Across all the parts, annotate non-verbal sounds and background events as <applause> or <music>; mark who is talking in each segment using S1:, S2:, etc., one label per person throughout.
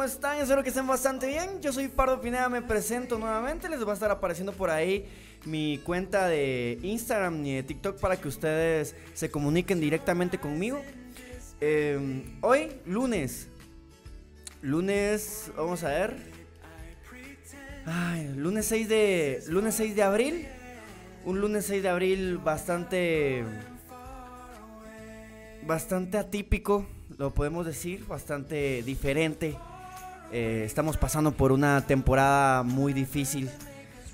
S1: ¿cómo están? Espero que estén bastante bien. Yo soy Pardo Pineda, me presento nuevamente. Les va a estar apareciendo por ahí mi cuenta de Instagram y de TikTok para que ustedes se comuniquen directamente conmigo. Em, hoy, lunes. Lunes, vamos a ver. Lunes 6 de. Lunes 6 de abril. Un lunes 6 de abril bastante. Bastante atípico lo podemos decir, bastante diferente. Eh, estamos pasando por una temporada muy difícil.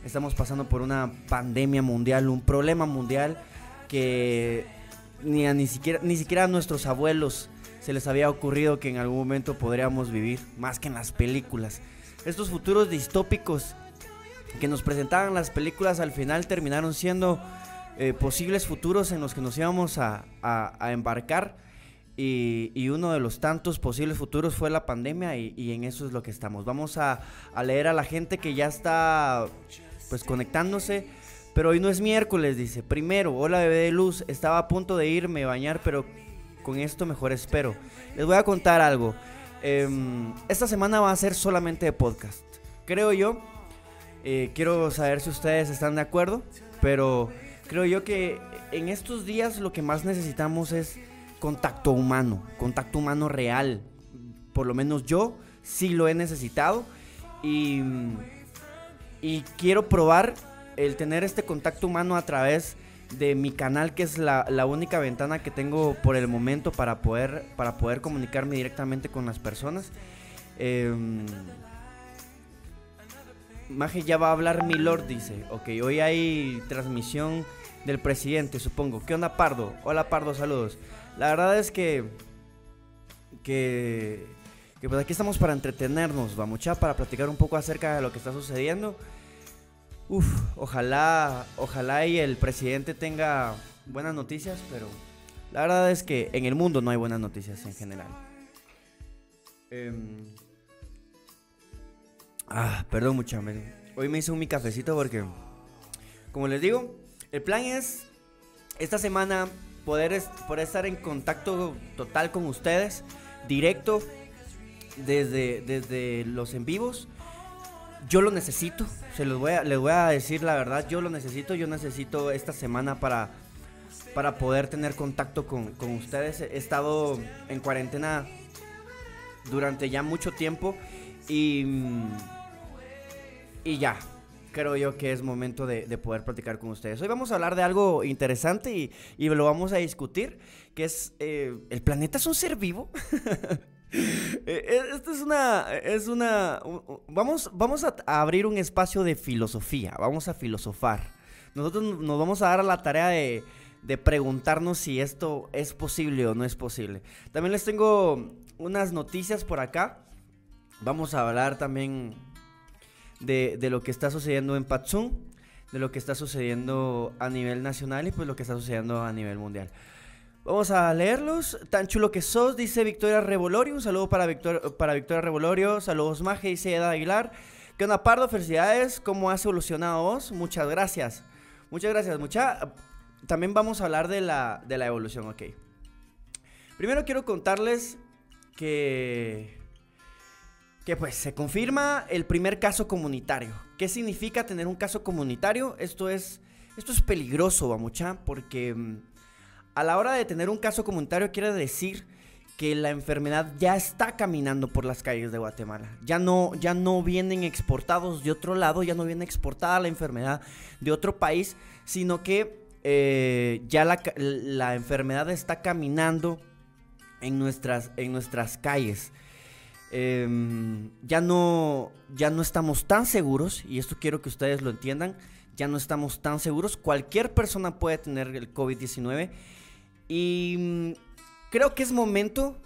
S1: Estamos pasando por una pandemia mundial, un problema mundial que ni, a, ni, siquiera, ni siquiera a nuestros abuelos se les había ocurrido que en algún momento podríamos vivir, más que en las películas. Estos futuros distópicos que nos presentaban las películas al final terminaron siendo eh, posibles futuros en los que nos íbamos a, a embarcar y, uno de los tantos posibles futuros fue la pandemia y, en eso es lo que estamos. Vamos a, leer a la gente que ya está pues conectándose. Pero hoy no es miércoles, dice. Primero, hola bebé de luz, estaba a punto de irme a bañar, pero con esto mejor espero. Les voy a contar algo. Em, esta semana va a ser solamente de podcast. Creo yo. Eh, quiero saber si ustedes están de acuerdo. Pero creo yo que en estos días lo que más necesitamos es contacto humano, contacto humano real. Por lo menos yo sí lo he necesitado y, y quiero probar el tener este contacto humano a través de mi canal, que es la, única ventana que tengo por el momento para poder, para poder comunicarme directamente con las personas. Eh, Maje ya va a hablar mi lord, dice. Ok, hoy hay transmisión del presidente, supongo. ¿Qué onda, Pardo? Hola, Pardo, saludos. La verdad es que. Que. Que pues aquí estamos para entretenernos, vamos ya, para platicar un poco acerca de lo que está sucediendo. Uf, ojalá, ojalá y el presidente tenga buenas noticias, pero la verdad es que en el mundo no hay buenas noticias en general. Em, ah, perdón mucho, hoy me hice un mi cafecito porque, como les digo, el plan es esta semana poder, estar en contacto total con ustedes, directo, desde, desde los en vivos. Yo lo necesito, se los voy a, les voy a decir la verdad, yo lo necesito, yo necesito esta semana para, para poder tener contacto con, con ustedes. He estado en cuarentena durante ya mucho tiempo y, y ya, creo yo que es momento de, poder platicar con ustedes. Hoy vamos a hablar de algo interesante y, lo vamos a discutir, que es, eh, ¿el planeta es un ser vivo? <laughs> Eh, eh, esto es una, es una, vamos, vamos a abrir un espacio de filosofía, vamos a filosofar. Nosotros nos vamos a dar a la tarea de, de preguntarnos si esto es posible o no es posible. También les tengo unas noticias por acá. Vamos a hablar también de, lo que está sucediendo en Patsum, de lo que está sucediendo a nivel nacional y pues lo que está sucediendo a nivel mundial. Vamos a leerlos. Tan chulo que sos, dice Victoria Revolorio. Un saludo para, Victor, para Victoria Revolorio. Saludos, Maje, dice Eda Aguilar. ¿Qué onda, Pardo? Felicidades. ¿Cómo has evolucionado vos? Muchas gracias. Muchas gracias, mucha. También vamos a hablar de la, de la evolución, ok. Primero quiero contarles que que pues se confirma el primer caso comunitario. ¿Qué significa tener un caso comunitario? Esto es, esto es peligroso, Bamucha, porque mm, a la hora de tener un caso comunitario quiere decir que la enfermedad ya está caminando por las calles de Guatemala. Ya no, ya no vienen exportados de otro lado, ya no viene exportada la enfermedad de otro país, sino que eh, ya la, la, enfermedad está caminando en nuestras, en nuestras calles. Em, ya, no, ya no estamos tan seguros, y esto quiero que ustedes lo entiendan, ya no estamos tan seguros. Cualquier persona puede tener el COVID-19 y mm, creo que es momento,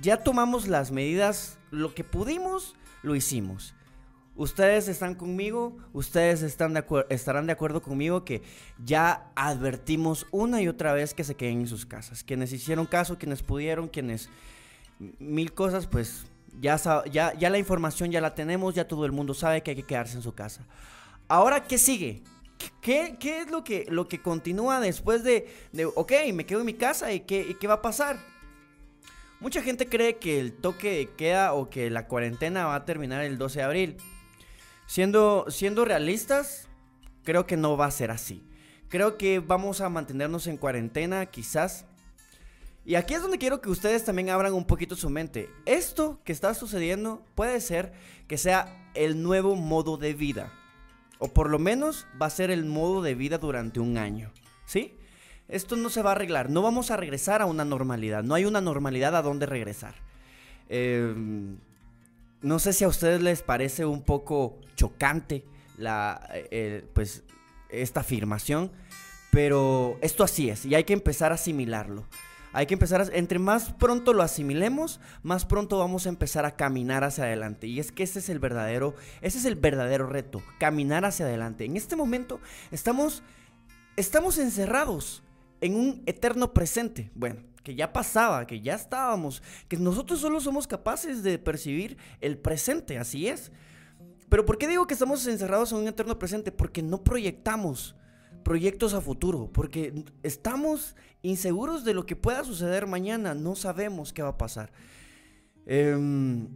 S1: ya tomamos las medidas, lo que pudimos, lo hicimos. Ustedes están conmigo, ustedes están de estarán de acuerdo conmigo que ya advertimos una y otra vez que se queden en sus casas. Quienes hicieron caso, quienes pudieron, quienes mil cosas, pues ya, ya, la información ya la tenemos, ya todo el mundo sabe que hay que quedarse en su casa. Ahora, ¿qué sigue? ¿Qué, qué es lo que, lo que continúa después de, de, ok, me quedo en mi casa y qué, qué va a pasar? Mucha gente cree que el toque queda o que la cuarentena va a terminar el 12 de abril. Siendo, siendo realistas, creo que no va a ser así. Creo que vamos a mantenernos en cuarentena quizás. Y aquí es donde quiero que ustedes también abran un poquito su mente. Esto que está sucediendo puede ser que sea el nuevo modo de vida. O por lo menos va a ser el modo de vida durante un año. ¿Sí? Esto no se va a arreglar. No vamos a regresar a una normalidad. No hay una normalidad a donde regresar. Em, no sé si a ustedes les parece un poco chocante la, eh, pues, esta afirmación, pero esto así es y hay que empezar a asimilarlo. Hay que empezar, entre más pronto lo asimilemos, más pronto vamos a empezar a caminar hacia adelante. Y es que ese es el verdadero, ese es el verdadero reto, caminar hacia adelante. En este momento estamos, estamos encerrados en un eterno presente. Bueno, que ya pasaba, que ya estábamos, que nosotros solo somos capaces de percibir el presente, así es. Pero ¿por qué digo que estamos encerrados en un eterno presente? Porque no proyectamos proyectos a futuro, porque estamos inseguros de lo que pueda suceder mañana, no sabemos qué va a pasar. Em,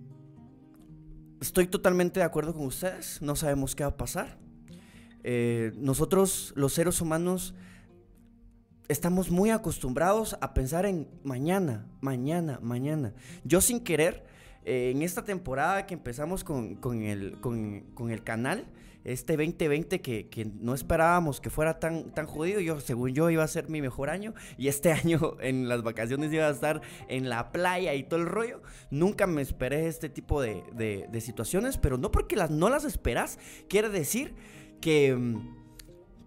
S1: estoy totalmente de acuerdo con ustedes, no sabemos qué va a pasar. Eh, nosotros, los seres humanos, estamos muy acostumbrados a pensar en mañana, mañana, mañana. Yo sin querer, eh, en esta temporada que empezamos con, el, con, el canal, este 2020 que, que, no esperábamos que fuera tan, tan jodido, yo según yo iba a ser mi mejor año y este <laughs> año en las vacaciones iba a estar en la playa y todo el rollo, nunca me esperé este tipo de, de situaciones, pero no porque las, no las esperas, quiere decir que mm,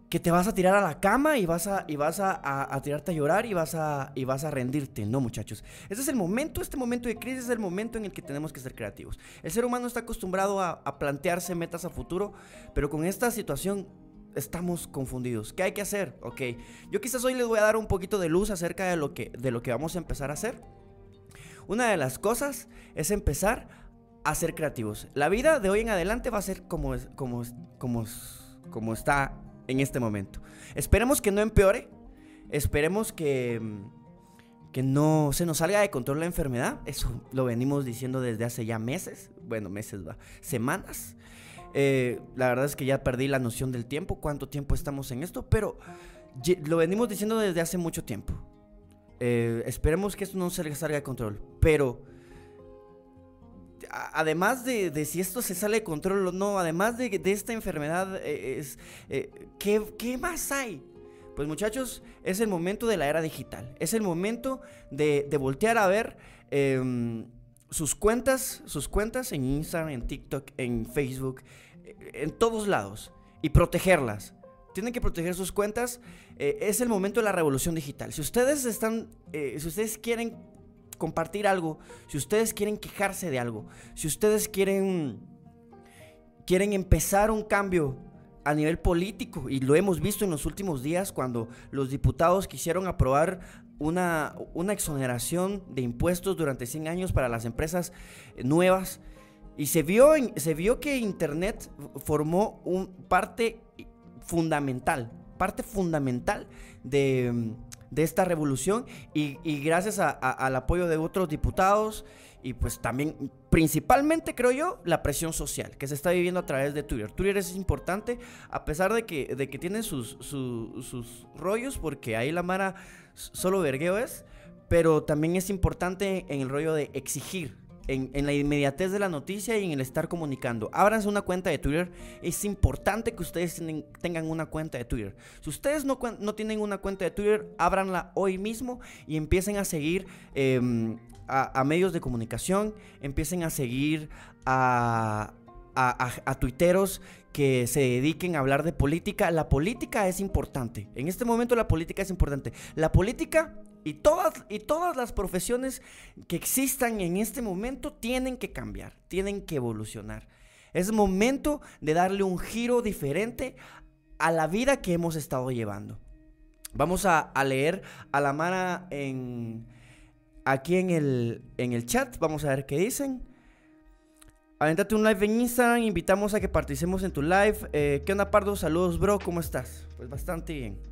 S1: que te vas a tirar a la cama y vas a, y vas a, tirarte a llorar y vas a, y vas a rendirte. No, muchachos. Este es el momento, este momento de crisis es el momento en el que tenemos que ser creativos. El ser humano está acostumbrado a, plantearse metas a futuro, pero con esta situación estamos confundidos. ¿Qué hay que hacer? Ok, yo quizás hoy les voy a dar un poquito de luz acerca de lo que, de lo que vamos a empezar a hacer. Una de las cosas es empezar a ser creativos. La vida de hoy en adelante va a ser como, como, como, como está en este momento. Esperemos que no empeore, esperemos que, que no se nos salga de control la enfermedad, eso lo venimos diciendo desde hace ya meses, bueno, meses, va, semanas. Eh, la verdad es que ya perdí la noción del tiempo, cuánto tiempo estamos en esto, pero lo venimos diciendo desde hace mucho tiempo. Eh, esperemos que esto no se salga de control, pero además de, si esto se sale de control o no, además de, esta enfermedad, eh, eh, ¿qué, más hay? Pues muchachos, es el momento de la era digital. Es el momento de, voltear a ver em, sus cuentas, sus cuentas en Instagram, en TikTok, en Facebook, eh, en todos lados. Y protegerlas. Tienen que proteger sus cuentas. es el momento de la revolución digital. Si ustedes están, si ustedes quieren compartir algo, si ustedes quieren quejarse de algo, si ustedes quieren, quieren empezar un cambio a nivel político, y lo hemos visto en los últimos días cuando los diputados quisieron aprobar una, una exoneración de impuestos durante 100 años para las empresas nuevas, y se vio, se vio que Internet formó un parte fundamental, parte fundamental de de esta revolución y, gracias al apoyo de otros diputados y pues también principalmente creo yo la presión social que se está viviendo a través de Twitter. Twitter es importante a pesar de que, de que tiene sus, sus rollos porque ahí la Mara solo vergueo es, pero también es importante en el rollo de exigir en, la inmediatez de la noticia y en el estar comunicando. Ábranse una cuenta de Twitter. Es importante que ustedes tengan una cuenta de Twitter. Si ustedes no, no, tienen una cuenta de Twitter, ábranla hoy mismo y empiecen a seguir em, a, medios de comunicación, empiecen a seguir a, a, a, tuiteros que se dediquen a hablar de política. La política es importante. En este momento la política es importante. La política y todas, y todas las profesiones que existan en este momento tienen que cambiar, tienen que evolucionar. Es momento de darle un giro diferente a la vida que hemos estado llevando. Vamos a, leer a la Mara en, aquí en el, en el chat. Vamos a ver qué dicen. Aventate un live en Instagram. Invitamos a que participemos en tu live. Eh, ¿Qué onda, Pardo? Saludos, bro. ¿Cómo estás? Pues bastante bien.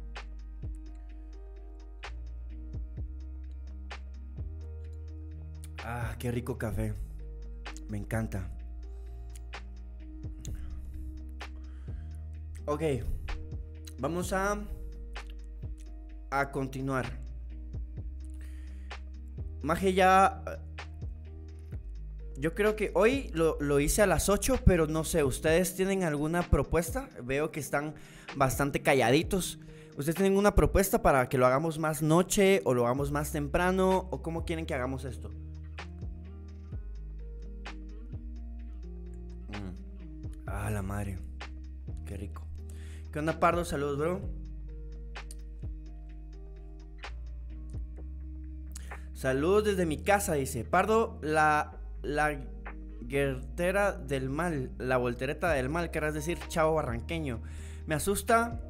S1: Qué rico café. Me encanta. Ok. Vamos a a continuar. Maje ya yo creo que hoy lo, hice a las 8, pero no sé, ¿ustedes tienen alguna propuesta? Veo que están bastante calladitos. ¿Ustedes tienen una propuesta para que lo hagamos más noche o lo hagamos más temprano? ¿O cómo quieren que hagamos esto? Ah, la madre. Qué rico. ¿Qué onda, Pardo? Saludos, bro. Saludos desde mi casa, dice. Pardo, la la guertera del mal, la voltereta del mal, querrás decir chavo barranqueño. Me asusta.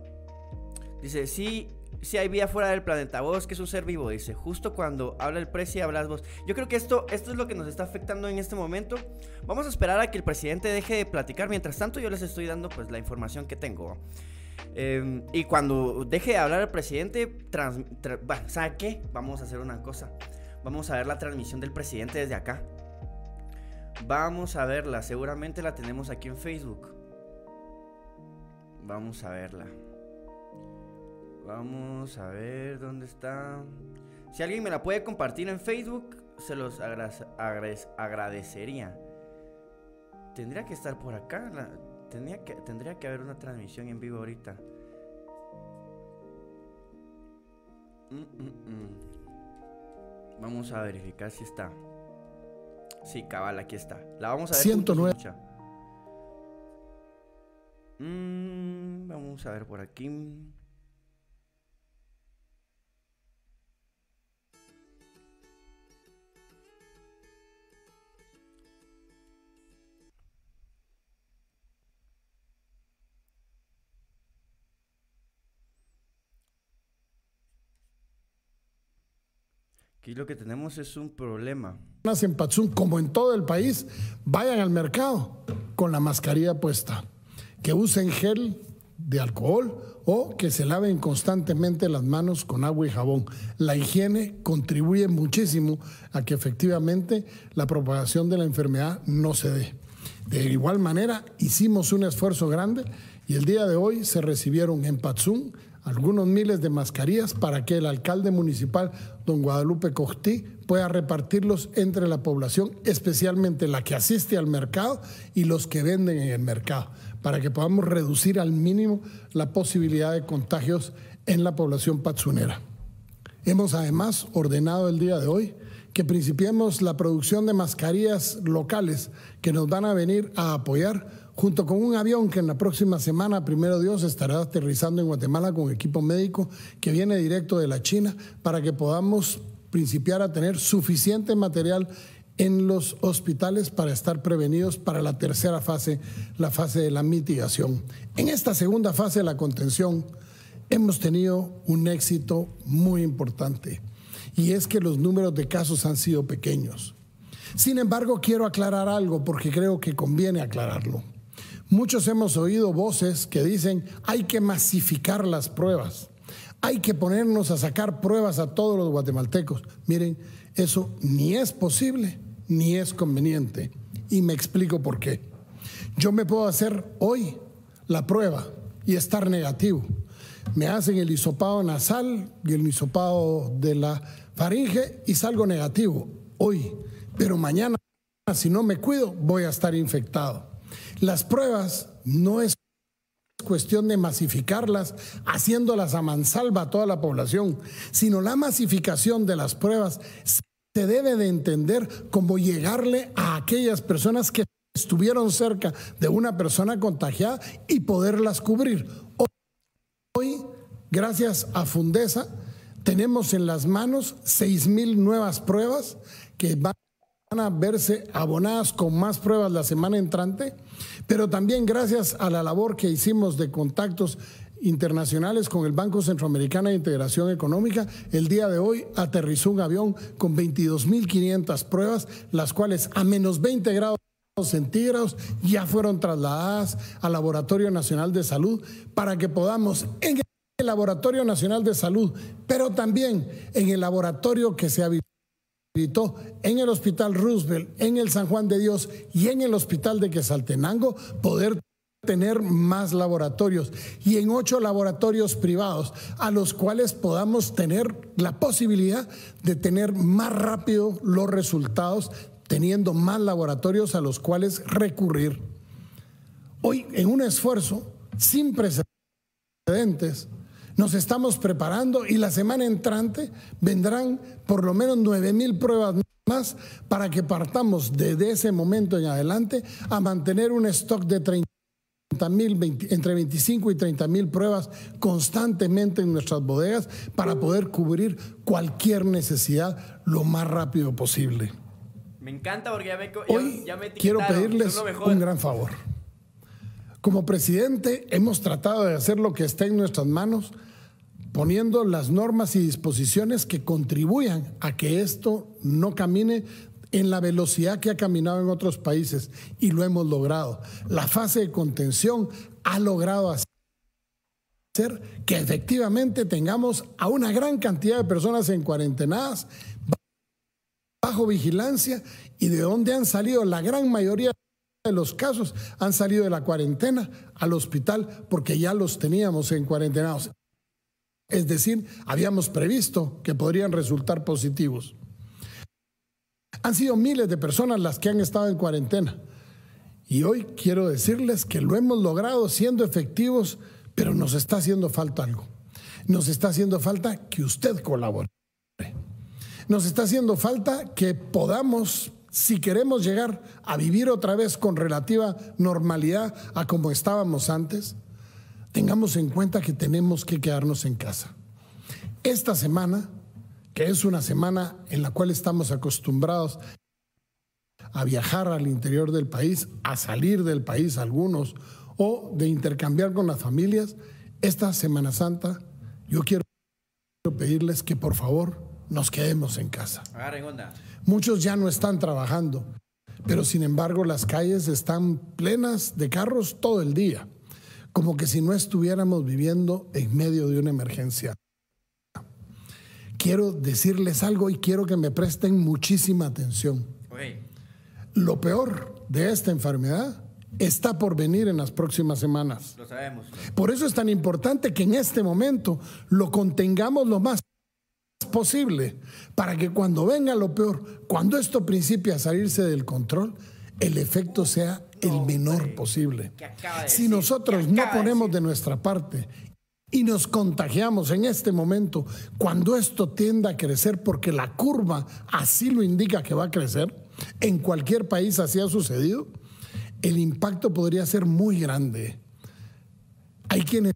S1: Dice, sí, sí hay vida fuera del planeta. Vos que es un ser vivo, dice. Justo cuando habla el presidente hablas vos. Yo creo que esto, esto es lo que nos está afectando en este momento. Vamos a esperar a que el presidente deje de platicar. Mientras tanto, yo les estoy dando pues la información que tengo. Em, y cuando deje de hablar el presidente, ¿sabe qué? Vamos a hacer una cosa. Vamos a ver la transmisión del presidente desde acá. Vamos a verla, seguramente la tenemos aquí en Facebook. Vamos a verla. Vamos a ver dónde está. Si alguien me la puede compartir en Facebook, se los agradecería. Tendría que estar por acá. tendría, que, tendría que haber una transmisión en vivo ahorita. Mm, mm, mm. Vamos a verificar si está. Sí, cabal, aquí está. La vamos a ver.
S2: 109.
S1: Mm, vamos a ver por aquí. Aquí lo que tenemos es un problema
S2: en Patzún, como en todo el país, vayan al mercado con la mascarilla puesta, que usen gel de alcohol o que se laven constantemente las manos con agua y jabón. La higiene contribuye muchísimo a que efectivamente la propagación de la enfermedad no se dé. De igual manera, hicimos un esfuerzo grande y el día de hoy se recibieron en Patzún algunos miles de mascarillas para que el alcalde municipal, don Guadalupe Costí, pueda repartirlos entre la población, especialmente la que asiste al mercado y los que venden en el mercado, para que podamos reducir al mínimo la posibilidad de contagios en la población patsunera. Hemos además ordenado el día de hoy que principiemos la producción de mascarillas locales que nos van a venir a apoyar junto con un avión que en la próxima semana, primero Dios, estará aterrizando en Guatemala con equipo médico que viene directo de la China para que podamos principiar a tener suficiente material en los hospitales para estar prevenidos para la tercera fase, la fase de la mitigación. En esta segunda fase de la contención hemos tenido un éxito muy importante y es que los números de casos han sido pequeños. Sin embargo, quiero aclarar algo porque creo que conviene aclararlo. Muchos hemos oído voces que dicen hay que masificar las pruebas, hay que ponernos a sacar pruebas a todos los guatemaltecos. Miren, eso ni es posible ni es conveniente. Y me explico por qué. Yo me puedo hacer hoy la prueba y estar negativo. Me hacen el hisopado nasal y el hisopado de la faringe y salgo negativo hoy. Pero mañana, si no me cuido, voy a estar infectado. Las pruebas no es cuestión de masificarlas, haciéndolas a mansalva a toda la población, sino la masificación de las pruebas se debe de entender como llegarle a aquellas personas que estuvieron cerca de una persona contagiada y poderlas cubrir. Hoy, gracias a Fundesa, tenemos en las manos seis mil nuevas pruebas que van van a verse abonadas con más pruebas la semana entrante, pero también gracias a la labor que hicimos de contactos internacionales con el Banco Centroamericano de Integración Económica, el día de hoy aterrizó un avión con 22.500 pruebas, las cuales a menos 20 grados centígrados ya fueron trasladadas al Laboratorio Nacional de Salud para que podamos en el Laboratorio Nacional de Salud, pero también en el laboratorio que se ha en el Hospital Roosevelt, en el San Juan de Dios y en el Hospital de Quesaltenango poder tener más laboratorios y en ocho laboratorios privados a los cuales podamos tener la posibilidad de tener más rápido los resultados teniendo más laboratorios a los cuales recurrir. Hoy en un esfuerzo sin precedentes nos estamos preparando y la semana entrante vendrán por lo menos nueve mil pruebas más para que partamos desde ese momento en adelante a mantener un stock de 30 mil, entre 25 y 30 mil pruebas constantemente en nuestras bodegas para poder cubrir cualquier necesidad lo más rápido posible.
S1: Me encanta porque ya me,
S2: Hoy quiero pedirles un gran favor. Como presidente hemos tratado de hacer lo que está en nuestras manos poniendo las normas y disposiciones que contribuyan a que esto no camine en la velocidad que ha caminado en otros países y lo hemos logrado. La fase de contención ha logrado hacer que efectivamente tengamos a una gran cantidad de personas en cuarentenadas, bajo vigilancia y de donde han salido la gran mayoría de los casos han salido de la cuarentena al hospital porque ya los teníamos en cuarentenados. Es decir, habíamos previsto que podrían resultar positivos. Han sido miles de personas las que han estado en cuarentena. Y hoy quiero decirles que lo hemos logrado siendo efectivos, pero nos está haciendo falta algo. Nos está haciendo falta que usted colabore. Nos está haciendo falta que podamos, si queremos llegar a vivir otra vez con relativa normalidad a como estábamos antes, tengamos en cuenta que tenemos que quedarnos en casa. Esta semana, que es una semana en la cual estamos acostumbrados a viajar al interior del país, a salir del país algunos, o de intercambiar con las familias, esta Semana Santa yo quiero pedirles que por favor nos quedemos en casa. Muchos ya no están trabajando, pero sin embargo las calles están plenas de carros todo el día como que si no estuviéramos viviendo en medio de una emergencia. Quiero decirles algo y quiero que me presten muchísima atención. Lo peor de esta enfermedad está por venir en las próximas semanas.
S1: Lo sabemos.
S2: Por eso es tan importante que en este momento lo contengamos lo más posible para que cuando venga lo peor, cuando esto principie a salirse del control, el efecto sea el menor posible. Si nosotros no ponemos de nuestra parte y nos contagiamos en este momento, cuando esto tienda a crecer, porque la curva así lo indica que va a crecer, en cualquier país así ha sucedido, el impacto podría ser muy grande. Hay quienes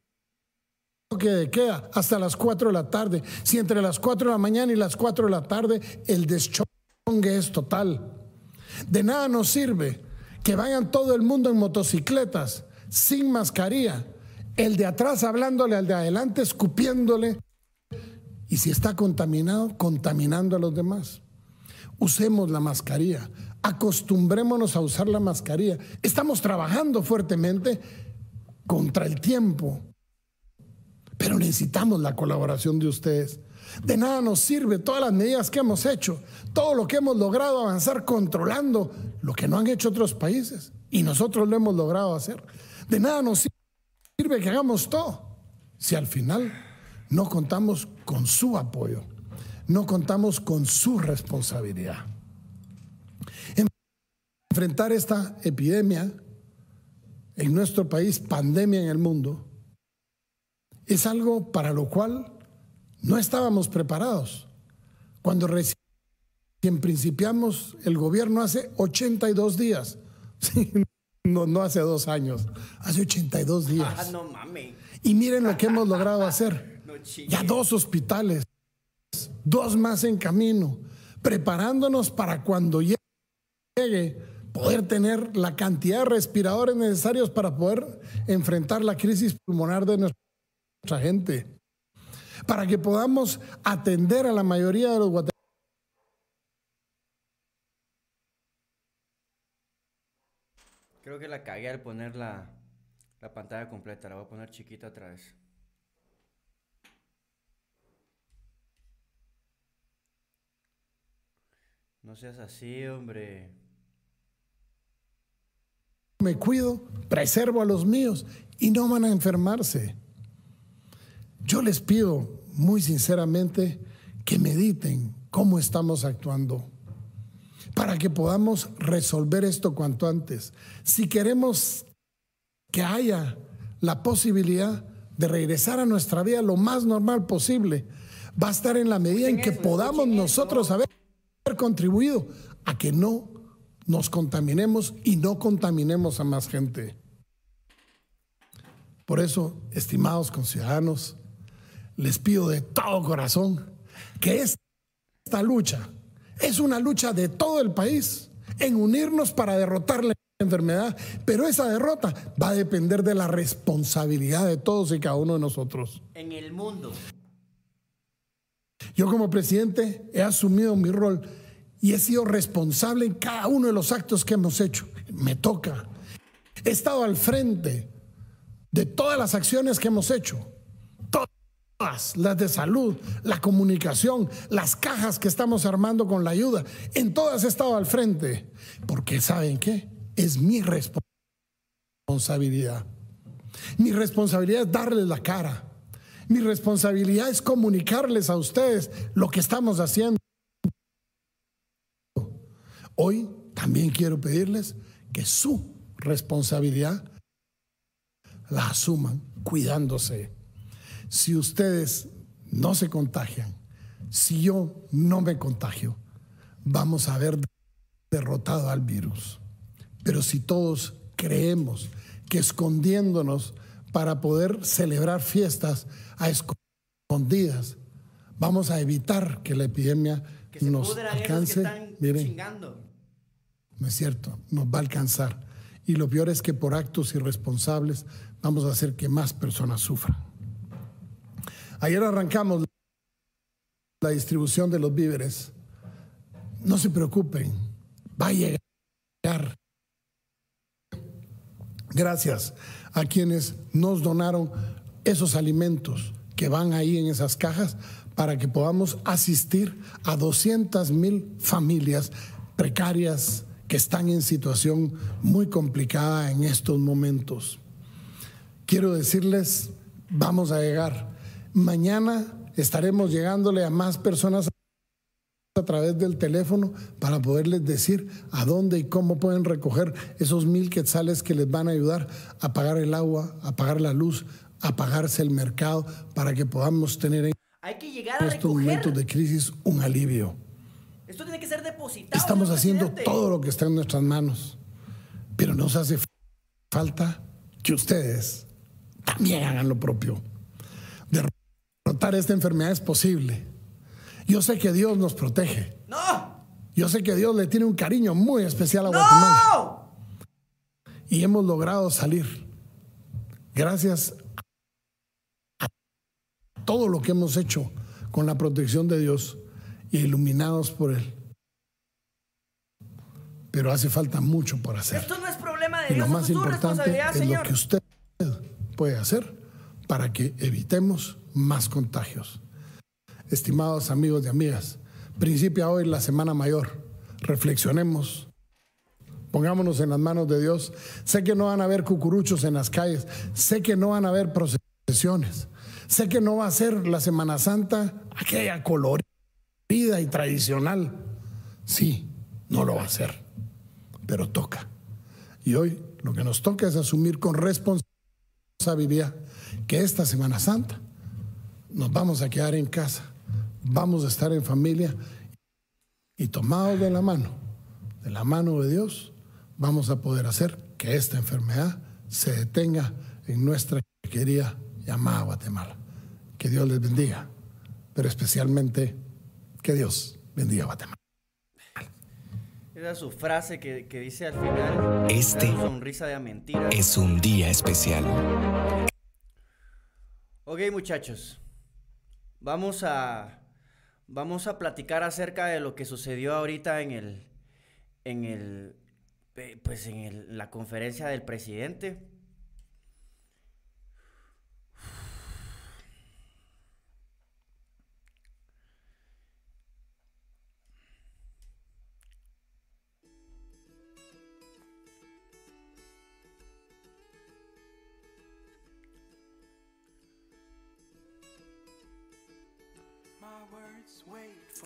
S2: que queda hasta las 4 de la tarde. Si entre las 4 de la mañana y las 4 de la tarde el deschongue es total. De nada nos sirve que vayan todo el mundo en motocicletas, sin mascarilla, el de atrás hablándole al de adelante, escupiéndole, y si está contaminado, contaminando a los demás. Usemos la mascarilla, acostumbrémonos a usar la mascarilla. Estamos trabajando fuertemente contra el tiempo, pero necesitamos la colaboración de ustedes. De nada nos sirve todas las medidas que hemos hecho, todo lo que hemos logrado avanzar controlando lo que no han hecho otros países y nosotros lo hemos logrado hacer. De nada nos sirve que hagamos todo si al final no contamos con su apoyo, no contamos con su responsabilidad. Enfrentar esta epidemia en nuestro país, pandemia en el mundo, es algo para lo cual no estábamos preparados. Cuando recién principiamos el gobierno hace 82 días, <laughs> no, no hace dos años, hace 82 días.
S1: Ah, no mames.
S2: Y miren lo que hemos logrado hacer. <laughs> ya dos hospitales, dos más en camino, preparándonos para cuando llegue poder tener la cantidad de respiradores necesarios para poder enfrentar la crisis pulmonar de nuestra gente para que podamos atender a la mayoría de los guatemaltecos.
S1: Creo que la cagué al poner la, la pantalla completa, la voy a poner chiquita otra vez. No seas así, hombre.
S2: Me cuido, preservo a los míos y no van a enfermarse. Yo les pido muy sinceramente que mediten cómo estamos actuando para que podamos resolver esto cuanto antes. Si queremos que haya la posibilidad de regresar a nuestra vida lo más normal posible, va a estar en la medida en que podamos nosotros haber contribuido a que no nos contaminemos y no contaminemos a más gente. Por eso, estimados conciudadanos, les pido de todo corazón que esta lucha es una lucha de todo el país en unirnos para derrotar la enfermedad, pero esa derrota va a depender de la responsabilidad de todos y cada uno de nosotros.
S1: En el mundo.
S2: Yo como presidente he asumido mi rol y he sido responsable en cada uno de los actos que hemos hecho. Me toca. He estado al frente de todas las acciones que hemos hecho las de salud, la comunicación, las cajas que estamos armando con la ayuda, en todas he estado al frente, porque ¿saben qué? Es mi responsabilidad. Mi responsabilidad es darles la cara. Mi responsabilidad es comunicarles a ustedes lo que estamos haciendo. Hoy también quiero pedirles que su responsabilidad la asuman cuidándose si ustedes no se contagian, si yo no me contagio, vamos a haber derrotado al virus. Pero si todos creemos que escondiéndonos para poder celebrar fiestas a escondidas, vamos a evitar que la epidemia nos alcance. Miren, no es cierto, nos va a alcanzar. Y lo peor es que por actos irresponsables vamos a hacer que más personas sufran. Ayer arrancamos la distribución de los víveres. No se preocupen, va a llegar. Gracias a quienes nos donaron esos alimentos que van ahí en esas cajas para que podamos asistir a 200 mil familias precarias que están en situación muy complicada en estos momentos. Quiero decirles, vamos a llegar Mañana estaremos llegándole a más personas a través del teléfono para poderles decir a dónde y cómo pueden recoger esos mil quetzales que les van a ayudar a pagar el agua, a pagar la luz, a pagarse el mercado, para que podamos tener en estos momentos de crisis un alivio.
S1: Esto tiene que ser depositado.
S2: Estamos haciendo todo lo que está en nuestras manos, pero nos hace falta que ustedes también hagan lo propio esta enfermedad es posible. Yo sé que Dios nos protege.
S1: No.
S2: Yo sé que Dios le tiene un cariño muy especial a Guatemala. Y hemos logrado salir. Gracias a todo lo que hemos hecho con la protección de Dios y iluminados por Él. Pero hace falta mucho por hacer.
S1: Esto no es problema de
S2: y lo más importante es lo que usted puede hacer para que evitemos más contagios. Estimados amigos y amigas, principia hoy la Semana Mayor. Reflexionemos. Pongámonos en las manos de Dios. Sé que no van a haber cucuruchos en las calles. Sé que no van a haber procesiones. Sé que no va a ser la Semana Santa aquella colorida y tradicional. Sí, no lo va a ser. Pero toca. Y hoy lo que nos toca es asumir con responsabilidad que esta Semana Santa nos vamos a quedar en casa, vamos a estar en familia y tomados de la mano, de la mano de Dios, vamos a poder hacer que esta enfermedad se detenga en nuestra querida llamada Guatemala. Que Dios les bendiga, pero especialmente que Dios bendiga a Guatemala.
S1: Esa es su frase que, dice al final.
S3: Este
S1: sonrisa de mentira.
S3: es un día especial.
S1: Ok, muchachos. Vamos a, vamos a platicar acerca de lo que sucedió ahorita en el, en el, eh, pues en la conferencia del presidente.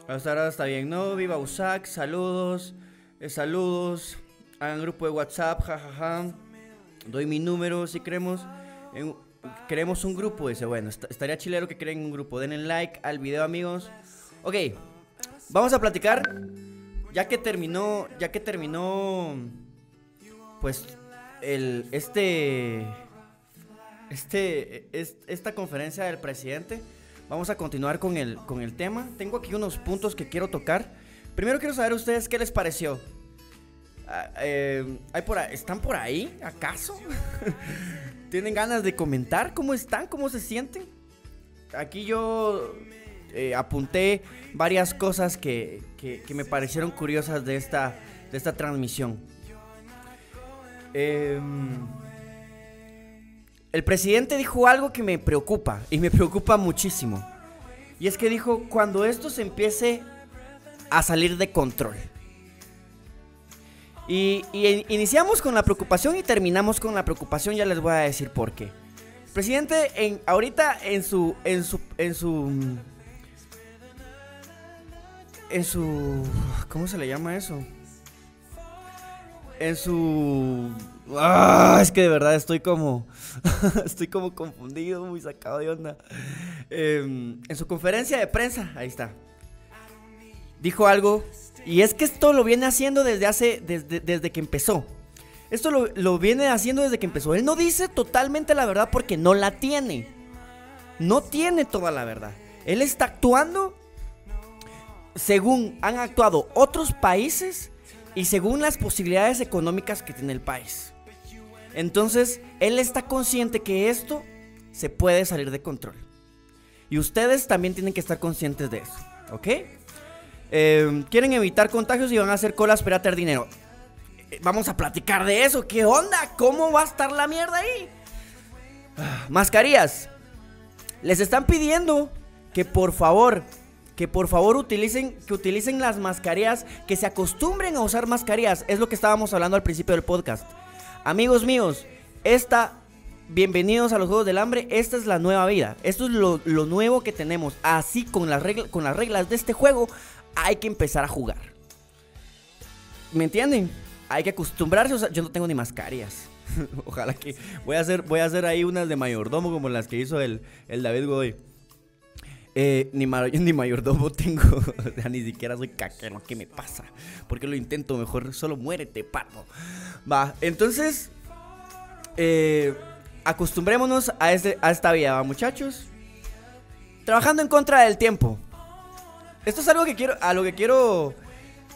S1: Ahora está bien, ¿no? Viva USAC, saludos, eh, saludos. Hagan grupo de WhatsApp, jajaja. Doy mi número si queremos. queremos un grupo, dice, bueno, estaría chilero que creen un grupo. Denle like al video, amigos. Ok, vamos a platicar. Ya que terminó, ya que terminó, pues, el, este, este, esta conferencia del presidente. Vamos a continuar con el, con el tema. Tengo aquí unos puntos que quiero tocar. Primero quiero saber a ustedes qué les pareció. Ah, eh, ¿hay por ¿Están por ahí, acaso? <laughs> ¿Tienen ganas de comentar cómo están? ¿Cómo se sienten? Aquí yo eh, apunté varias cosas que, que, me parecieron curiosas de esta, de esta transmisión. Eh, el presidente dijo algo que me preocupa y me preocupa muchísimo. Y es que dijo, cuando esto se empiece a salir de control. Y, iniciamos con la preocupación y terminamos con la preocupación, ya les voy a decir por qué. presidente, en, ahorita en su, en su, en su, en su, ¿cómo se le llama eso? En su Ah, es que de verdad estoy como. <laughs> estoy como confundido, muy sacado de onda. Em, en su conferencia de prensa, ahí está. Dijo algo. Y es que esto lo viene haciendo desde hace. desde, desde que empezó. Esto lo, lo viene haciendo desde que empezó. Él no dice totalmente la verdad porque no la tiene. No tiene toda la verdad. Él está actuando según han actuado otros países y según las posibilidades económicas que tiene el país. Entonces, él está consciente que esto se puede salir de control. Y ustedes también tienen que estar conscientes de eso, ¿ok? Em, quieren evitar contagios y van a hacer colas para tener dinero. Eh, vamos a platicar de eso. ¿Qué onda? ¿Cómo va a estar la mierda ahí? Ah, mascarillas. Les están pidiendo que por favor, que por favor utilicen, que utilicen las mascarillas, que se acostumbren a usar mascarillas. Es lo que estábamos hablando al principio del podcast. Amigos míos, esta, bienvenidos a los Juegos del Hambre, esta es la nueva vida, esto es lo, nuevo que tenemos, así con las, con las reglas de este juego hay que empezar a jugar. ¿Me entienden? Hay que acostumbrarse, o sea, yo no tengo ni mascarillas. <laughs> Ojalá que voy a hacer voy a hacer ahí unas de mayordomo como las que hizo el, el David Godoy. Eh, ni, ni mayordomo tengo. <laughs> o sea, ni siquiera soy caquero. ¿Qué me pasa? Porque lo intento mejor. Solo muérete, pato. Va, entonces. Eh, acostumbrémonos a, este, a esta vida, muchachos? Trabajando en contra del tiempo. Esto es algo que quiero. A lo que quiero.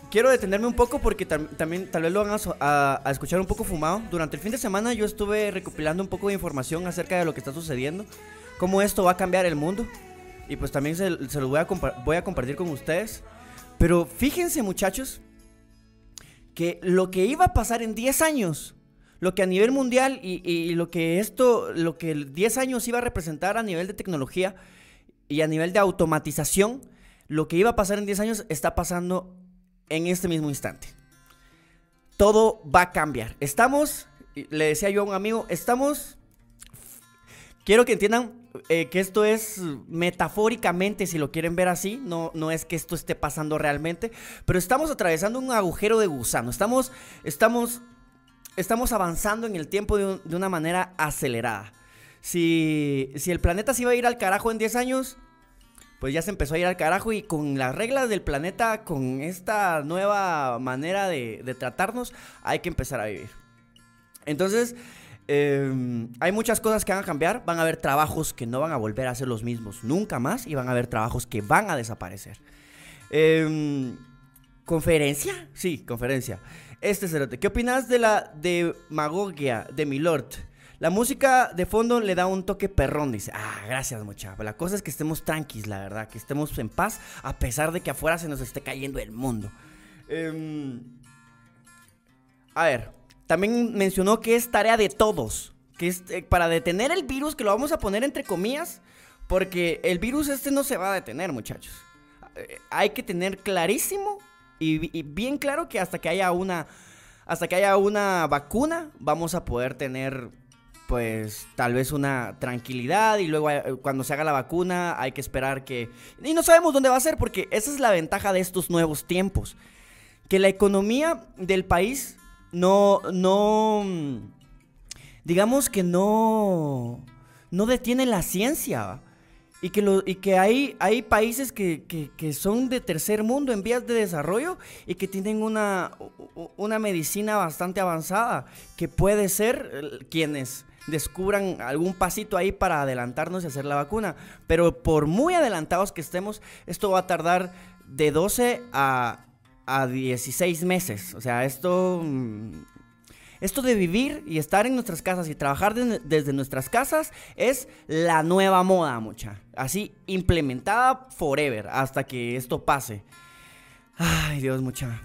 S1: Quiero detenerme un poco porque también tal vez lo van a, a, escuchar un poco fumado. Durante el fin de semana yo estuve recopilando un poco de información acerca de lo que está sucediendo. Cómo esto va a cambiar el mundo. Y pues también se, se los voy a, voy a compartir con ustedes. Pero fíjense muchachos, que lo que iba a pasar en 10 años, lo que a nivel mundial y, lo que esto, lo que 10 años iba a representar a nivel de tecnología y a nivel de automatización, lo que iba a pasar en 10 años está pasando en este mismo instante. Todo va a cambiar. Estamos, le decía yo a un amigo, estamos, quiero que entiendan eh, que esto es metafóricamente, si lo quieren ver así, no, no es que esto esté pasando realmente, pero estamos atravesando un agujero de gusano, estamos, estamos, estamos avanzando en el tiempo de, una manera acelerada. Si, si el planeta se iba a ir al carajo en 10 años, pues ya se empezó a ir al carajo y con las reglas del planeta, con esta nueva manera de, de tratarnos, hay que empezar a vivir. Entonces, Em, hay muchas cosas que van a cambiar. Van a haber trabajos que no van a volver a ser los mismos nunca más. Y van a haber trabajos que van a desaparecer. Em, ¿Conferencia? Sí, conferencia. Este cerote. ¿Qué opinas de la demagogia de Milord? La música de fondo le da un toque perrón, dice. Ah, gracias, mucha. La cosa es que estemos tranquilos, la verdad. Que estemos en paz a pesar de que afuera se nos esté cayendo el mundo. Em, a ver, también mencionó que es tarea de todos, que es eh, para detener el virus, que lo vamos a poner entre comillas, porque el virus este no se va a detener, muchachos. Eh, hay que tener clarísimo y, bien claro que hasta que haya una hasta que haya una vacuna vamos a poder tener pues tal vez una tranquilidad y luego eh, cuando se haga la vacuna hay que esperar que... Y no sabemos dónde va a ser porque esa es la ventaja de estos nuevos tiempos. Que la economía del país no, no, digamos que no, no detiene la ciencia. Y que, lo, y que hay, hay países que, que, son de tercer mundo en vías de desarrollo y que tienen una, una medicina bastante avanzada, que puede ser eh, quienes descubran algún pasito ahí para adelantarnos y hacer la vacuna. Pero por muy adelantados que estemos, esto va a tardar de 12 a, a 16 meses. O sea, esto... Mm, esto de vivir y estar en nuestras casas y trabajar desde nuestras casas es la nueva moda, mucha. Así, implementada forever, hasta que esto pase. Ay, Dios, mucha.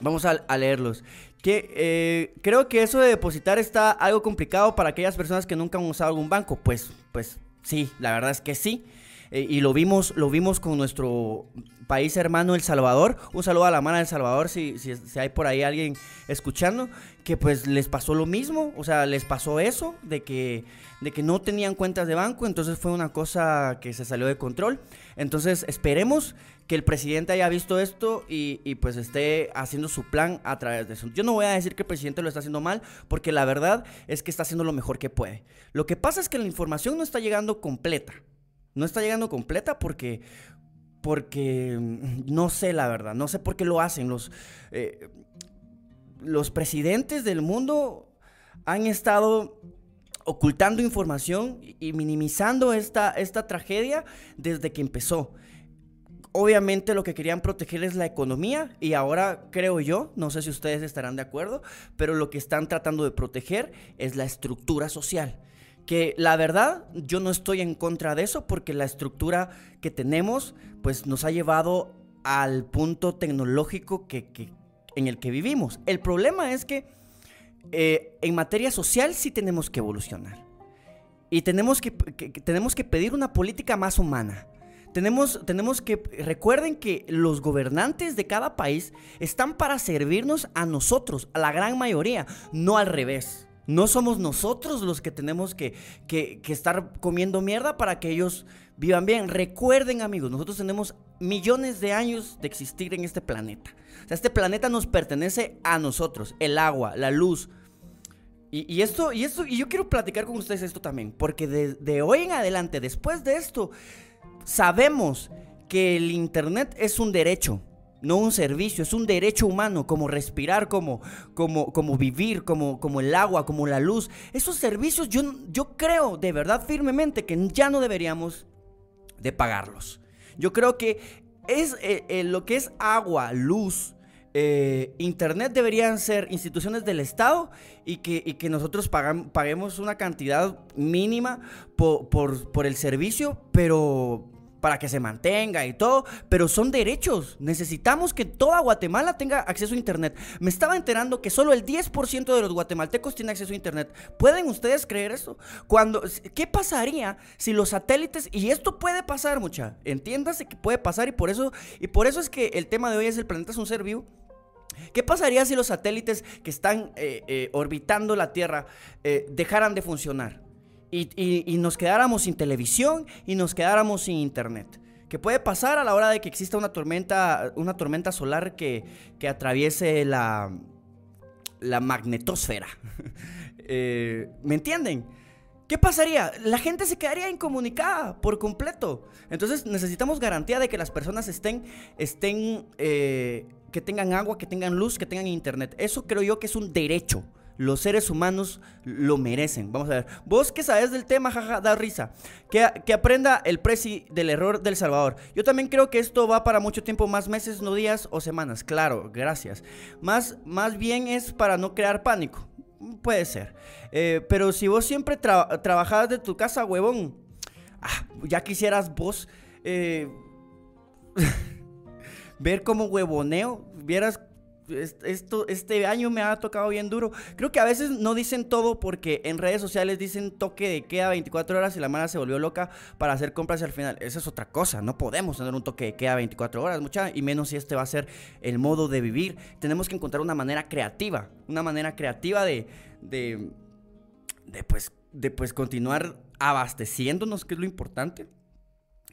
S1: Vamos a, leerlos. Que, eh, creo que eso de depositar está algo complicado para aquellas personas que nunca han usado algún banco. Pues, pues sí, la verdad es que sí. Eh, y lo vimos, lo vimos con nuestro país hermano El Salvador. Un saludo a la mano El Salvador si, si, si, hay por ahí alguien escuchando. Que pues les pasó lo mismo. O sea, les pasó eso de que, de que no tenían cuentas de banco. Entonces fue una cosa que se salió de control. Entonces esperemos que el presidente haya visto esto y, y, pues esté haciendo su plan a través de eso. Yo no voy a decir que el presidente lo está haciendo mal, porque la verdad es que está haciendo lo mejor que puede. Lo que pasa es que la información no está llegando completa. No está llegando completa porque, porque mm, no sé la verdad, no sé por qué lo hacen. Los, eh, los presidentes del mundo han estado ocultando información y minimizando esta, esta tragedia desde que empezó. Obviamente lo que querían proteger es la economía y ahora creo yo, no sé si ustedes estarán de acuerdo, pero lo que están tratando de proteger es la estructura social que la verdad yo no estoy en contra de eso porque la estructura que tenemos pues nos ha llevado al punto tecnológico que, en el que vivimos. El problema es que eh, en materia social sí tenemos que evolucionar y tenemos que, tenemos que pedir una política más humana. Tenemos, tenemos que, recuerden que los gobernantes de cada país están para servirnos a nosotros, a la gran mayoría, no al revés. No somos nosotros los que tenemos que, estar comiendo mierda para que ellos vivan bien. Recuerden amigos, nosotros tenemos millones de años de existir en este planeta. O sea, este planeta nos pertenece a nosotros. El agua, la luz. Y, esto, y esto, y yo quiero platicar con ustedes esto también, porque de hoy en adelante, después de esto, sabemos que el Internet es un derecho no un servicio, es un derecho humano, como respirar, como, como, como vivir, como, como el agua, como la luz. Esos servicios yo, yo creo de verdad firmemente que ya no deberíamos de pagarlos. Yo creo que es eh, eh, lo que es agua, luz, eh, internet deberían ser instituciones del Estado y que, que nosotros paguemos una cantidad mínima por, por el servicio, pero para que se mantenga y todo, pero son derechos. Necesitamos que toda Guatemala tenga acceso a Internet. Me estaba enterando que solo el 10% de los guatemaltecos tiene acceso a Internet. ¿Pueden ustedes creer eso? Cuando, ¿Qué pasaría si los satélites, y esto puede pasar mucha, entiéndase que puede pasar y por eso, y por eso es que el tema de hoy es el planeta es un ser vivo? ¿Qué pasaría si los satélites que están eh, eh, orbitando la Tierra eh, dejaran de funcionar? Y, nos quedáramos sin televisión y nos quedáramos sin internet. Que puede pasar a la hora de que exista una tormenta, una tormenta solar que, atraviese la, la magnetosfera. <laughs> Eh, ¿Me entienden? ¿Qué pasaría? La gente se quedaría incomunicada por completo. Entonces necesitamos garantía de que las personas estén, estén, eh, que tengan agua, que tengan luz, que tengan internet. Eso creo yo que es un derecho. Los seres humanos lo merecen. Vamos a ver. Vos que sabes del tema, jaja, da risa. Que, que, aprenda el presi del error del Salvador. Yo también creo que esto va para mucho tiempo, más meses, no días o semanas. Claro, gracias. Más, más bien es para no crear pánico. Puede ser. Eh, pero si vos siempre trabajabas de tu casa, huevón, ah, ya quisieras vos eh, <laughs> ver como huevoneo, vieras este año me ha tocado bien duro. Creo que a veces no dicen todo porque en redes sociales dicen toque de queda 24 horas y la mano se volvió loca para hacer compras al final. Esa es otra cosa. No podemos tener un toque de queda 24 horas, mucha, y menos si este va a ser el modo de vivir. Tenemos que encontrar una manera creativa, una manera creativa de, de, de pues, de pues continuar abasteciéndonos, que es lo importante,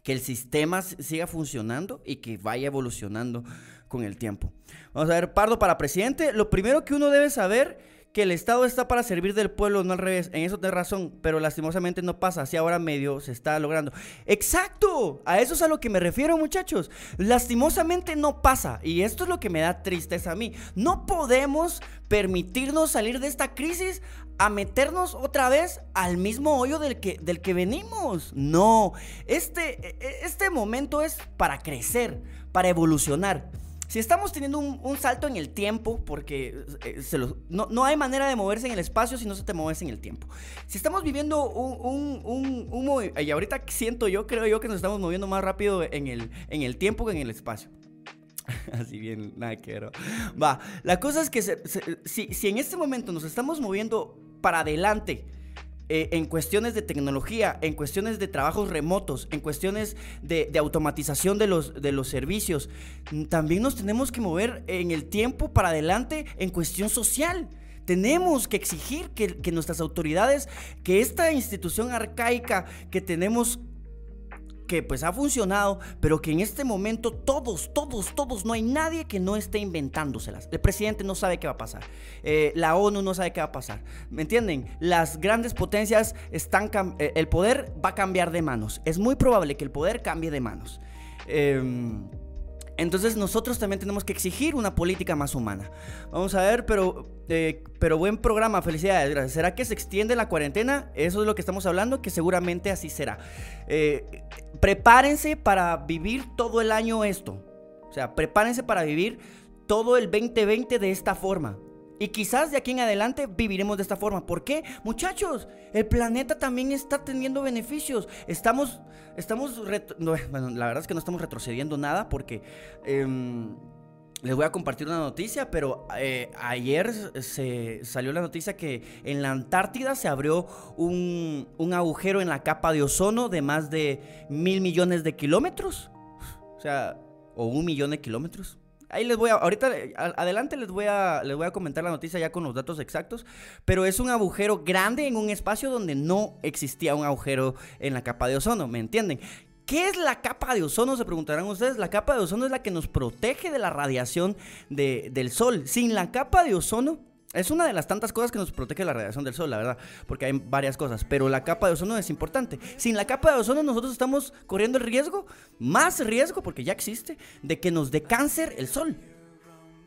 S1: que el sistema siga funcionando y que vaya evolucionando con el tiempo. Vamos a ver, Pardo para presidente, lo primero que uno debe saber que el Estado está para servir del pueblo, no al revés. En eso tienes razón, pero lastimosamente no pasa. Así ahora medio se está logrando. Exacto, a eso es a lo que me refiero, muchachos. Lastimosamente no pasa. Y esto es lo que me da tristeza a mí. No podemos permitirnos salir de esta crisis a meternos otra vez al mismo hoyo del que, del que venimos. No, este, e, e, este momento es para crecer, para evolucionar. Si estamos teniendo un, salto en el tiempo, porque eh, no, hay manera de moverse en el espacio si no se te mueves en el tiempo. Si estamos viviendo un, un, y ahorita siento yo, creo yo que nos estamos moviendo más rápido en el, en el tiempo que en el espacio. <laughs> Así bien, nada que ver. Va, la cosa es que si, si en este momento nos estamos moviendo para adelante, eh, en cuestiones de tecnología, en cuestiones de trabajos remotos, en cuestiones de, automatización de los, de los servicios. También nos tenemos que mover en el tiempo para adelante en cuestión social. Tenemos que exigir que, que nuestras autoridades, que esta institución arcaica que tenemos que pues ha funcionado, pero que en este momento todos, todos, todos, no hay nadie que no esté inventándoselas. El presidente no sabe qué va a pasar. Eh, la ONU no sabe qué va a pasar. ¿Me entienden? Las grandes potencias están... Eh, el poder va a cambiar de manos. Es muy probable que el poder cambie de manos. Eh, entonces nosotros también tenemos que exigir una política más humana. Vamos a ver, pero, eh, pero buen programa, felicidades. ¿Será que se extiende la cuarentena? Eso es lo que estamos hablando, que seguramente así será. Prepárense para vivir todo el año esto. O sea, prepárense para vivir todo el 2020 de esta forma. Y quizás de aquí en adelante viviremos de esta forma. ¿Por qué? Muchachos, el planeta también está teniendo beneficios. Estamos, estamos, bueno, la verdad es que no estamos retrocediendo nada porque em, les voy a compartir una noticia, pero eh, ayer se salió la noticia que en la Antártida se abrió un, un agujero en la capa de ozono de más de mil millones de kilómetros. O sea, o un millón de kilómetros. Ahí les voy a, ahorita adelante les voy a, les voy a comentar la noticia ya con los datos exactos, pero es un agujero grande en un espacio donde no existía un agujero en la capa de ozono, ¿me entienden? ¿Qué es la capa de ozono? Se preguntarán ustedes. La capa de ozono es la que nos protege de la radiación del sol. Sin la capa de ozono, es una de las tantas cosas que nos protege la radiación del sol, la verdad, porque hay varias cosas, pero la capa de ozono es importante. Sin la capa de ozono nosotros estamos corriendo el riesgo, más riesgo, porque ya existe, de que nos dé cáncer el sol.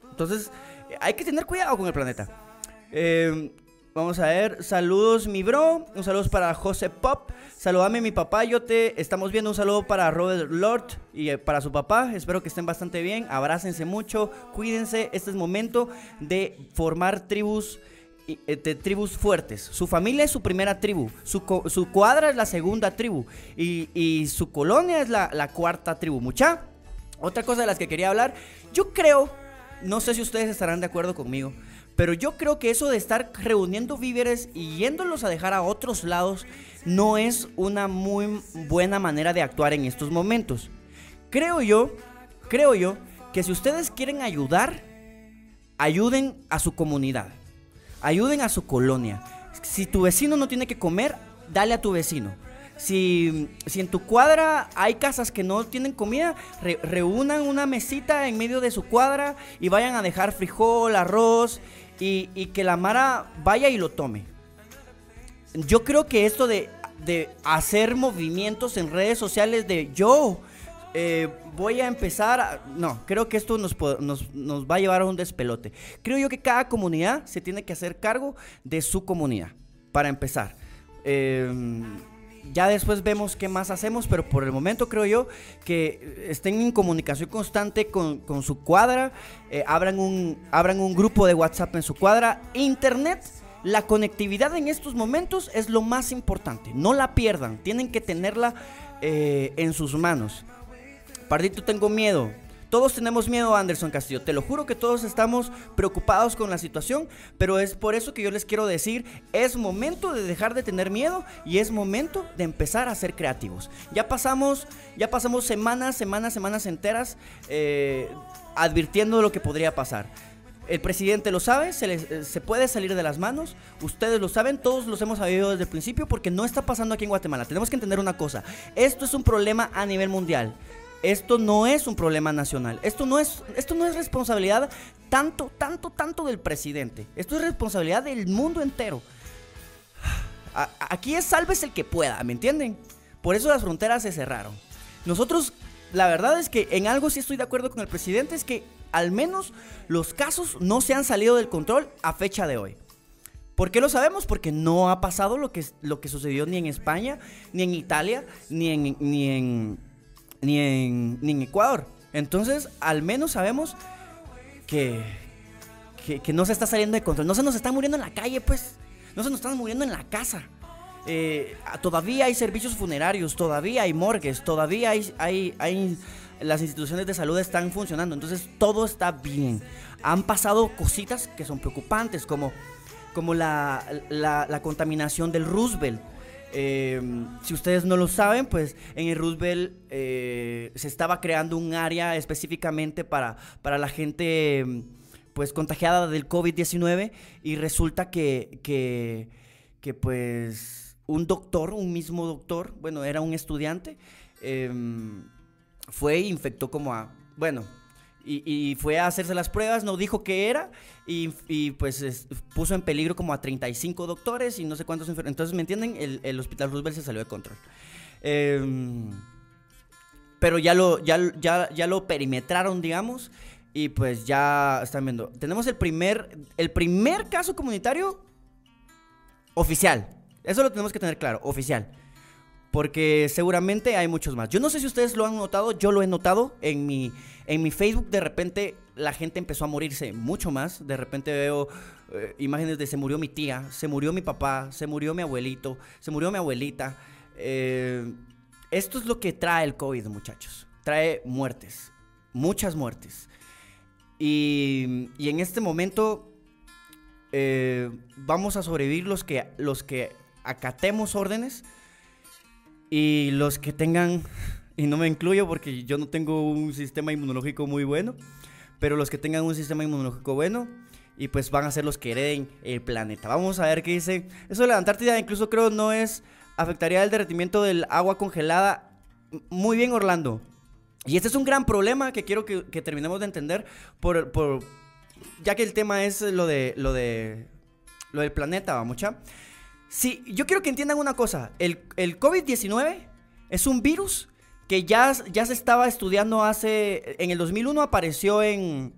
S1: Entonces, hay que tener cuidado con el planeta. Eh, Vamos a ver, saludos mi bro, un saludo para José Pop, saludame mi papá, yo te estamos viendo, un saludo para Robert Lord y eh, para su papá, espero que estén bastante bien, abrácense mucho, cuídense, este es momento de formar tribus, eh, tribus fuertes, su familia es su primera tribu, su, cuadra es la segunda tribu y, su colonia es la cuarta tribu, mucha. Otra cosa de las que quería hablar, yo creo, no sé si ustedes estarán de acuerdo conmigo, pero yo creo que eso de estar reuniendo víveres y yéndolos a dejar a otros lados no es una muy buena manera de actuar en estos momentos. Creo yo, creo yo, que si ustedes quieren ayudar, ayuden a su comunidad, ayuden a su colonia. Si tu vecino no tiene que comer, dale a tu vecino. Si, si, en tu cuadra hay casas que no tienen comida, reúnan una mesita en medio de su cuadra y vayan a dejar frijol, arroz y, que la Mara vaya y lo tome. Yo creo que esto de, hacer movimientos en redes sociales de yo eh, voy a empezar, no, creo que esto nos, nos, va a llevar a un despelote. Creo yo que cada comunidad se tiene que hacer cargo de su comunidad, para empezar. Eh, ya después vemos qué más hacemos, pero por el momento creo yo que estén en comunicación constante con, su cuadra, eh, abran, un, abran un grupo de WhatsApp en su cuadra. Internet, la conectividad en estos momentos es lo más importante, no la pierdan, tienen que tenerla eh, en sus manos. Pardito, tengo miedo. Todos tenemos miedo, Anderson Castillo. Te lo juro que todos estamos preocupados con la situación, pero es por eso que yo les quiero decir, es momento de dejar de tener miedo y es momento de empezar a ser creativos. Ya pasamos, ya pasamos semanas, semanas, semanas enteras eh, advirtiendo lo que podría pasar. El presidente lo sabe, se, eh, se puede salir de las manos, ustedes lo saben, todos los hemos sabido desde el principio porque no está pasando aquí en Guatemala. Tenemos que entender una cosa, esto es un problema a nivel mundial. Esto no es un problema nacional. Esto no es, esto no es responsabilidad tanto, tanto, tanto del presidente. Esto es responsabilidad del mundo entero. aquí es salves el que pueda, ¿me entienden? Por eso las fronteras se cerraron. Nosotros, la verdad es que en algo sí estoy de acuerdo con el presidente, es que al menos los casos no se han salido del control a fecha de hoy. ¿Por qué lo sabemos? Porque no ha pasado lo que, lo que sucedió ni en España, ni en Italia, ni en, ni en, ni en, ni en Ecuador. Entonces, al menos sabemos que, que, no se está saliendo de control. No se nos está muriendo en la calle, pues. No se nos están muriendo en la casa. Eh, todavía hay servicios funerarios, todavía hay morgues, todavía hay, hay, hay las instituciones de salud están funcionando, entonces todo está bien. Han pasado cositas que son preocupantes, como, como la, la, contaminación del Roosevelt. Em, si ustedes no lo saben, pues en el Roosevelt eh, se estaba creando un área específicamente para, para la gente pues contagiada del COVID-19 y resulta que, que, pues un doctor, un mismo doctor, bueno, era un estudiante, eh, fue e infectó como a, bueno, y, fue a hacerse las pruebas, no dijo qué era y, pues puso en peligro como a 35 doctores y no sé cuántos enfermos. Entonces, ¿me entienden? El, hospital Roosevelt se salió de control. Em, pero ya lo, ya, ya, ya lo perimetraron, digamos, y pues ya están viendo. Tenemos el primer, el primer caso comunitario oficial. Eso lo tenemos que tener claro, oficial porque seguramente hay muchos más. Yo no sé si ustedes lo han notado, yo lo he notado en mi, en mi Facebook, de repente la gente empezó a morirse mucho más, de repente veo eh, imágenes de se murió mi tía, se murió mi papá, se murió mi abuelito, se murió mi abuelita. Eh, esto es lo que trae el COVID, muchachos, trae muertes, muchas muertes. Y, en este momento eh, vamos a sobrevivir los que, los que acatemos órdenes y los que tengan, y no me incluyo porque yo no tengo un sistema inmunológico muy bueno, pero los que tengan un sistema inmunológico bueno, y pues van a ser los que hereden el planeta. Vamos a ver qué dice. Eso de la Antártida incluso creo no es, afectaría el derretimiento del agua congelada. Muy bien, Orlando. Y este es un gran problema que quiero que, terminemos de entender por, por, ya que el tema es lo de lo de lo del planeta, vamos, ¿ya? Sí, yo quiero que entiendan una cosa. El, COVID-19 es un virus que ya, ya se estaba estudiando hace... En el 2001 apareció en...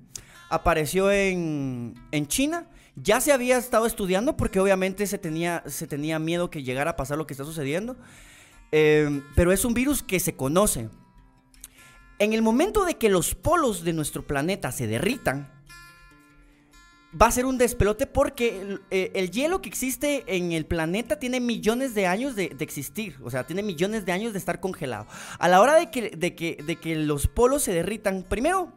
S1: Apareció en, en China. Ya se había estado estudiando porque obviamente se tenía, se tenía miedo que llegara a pasar lo que está sucediendo. Eh, pero es un virus que se conoce. En el momento de que los polos de nuestro planeta se derritan, va a ser un despelote porque eh, el, hielo que existe en el planeta tiene millones de años de, existir, o sea, tiene millones de años de estar congelado. A la hora de que, los polos se derritan, primero,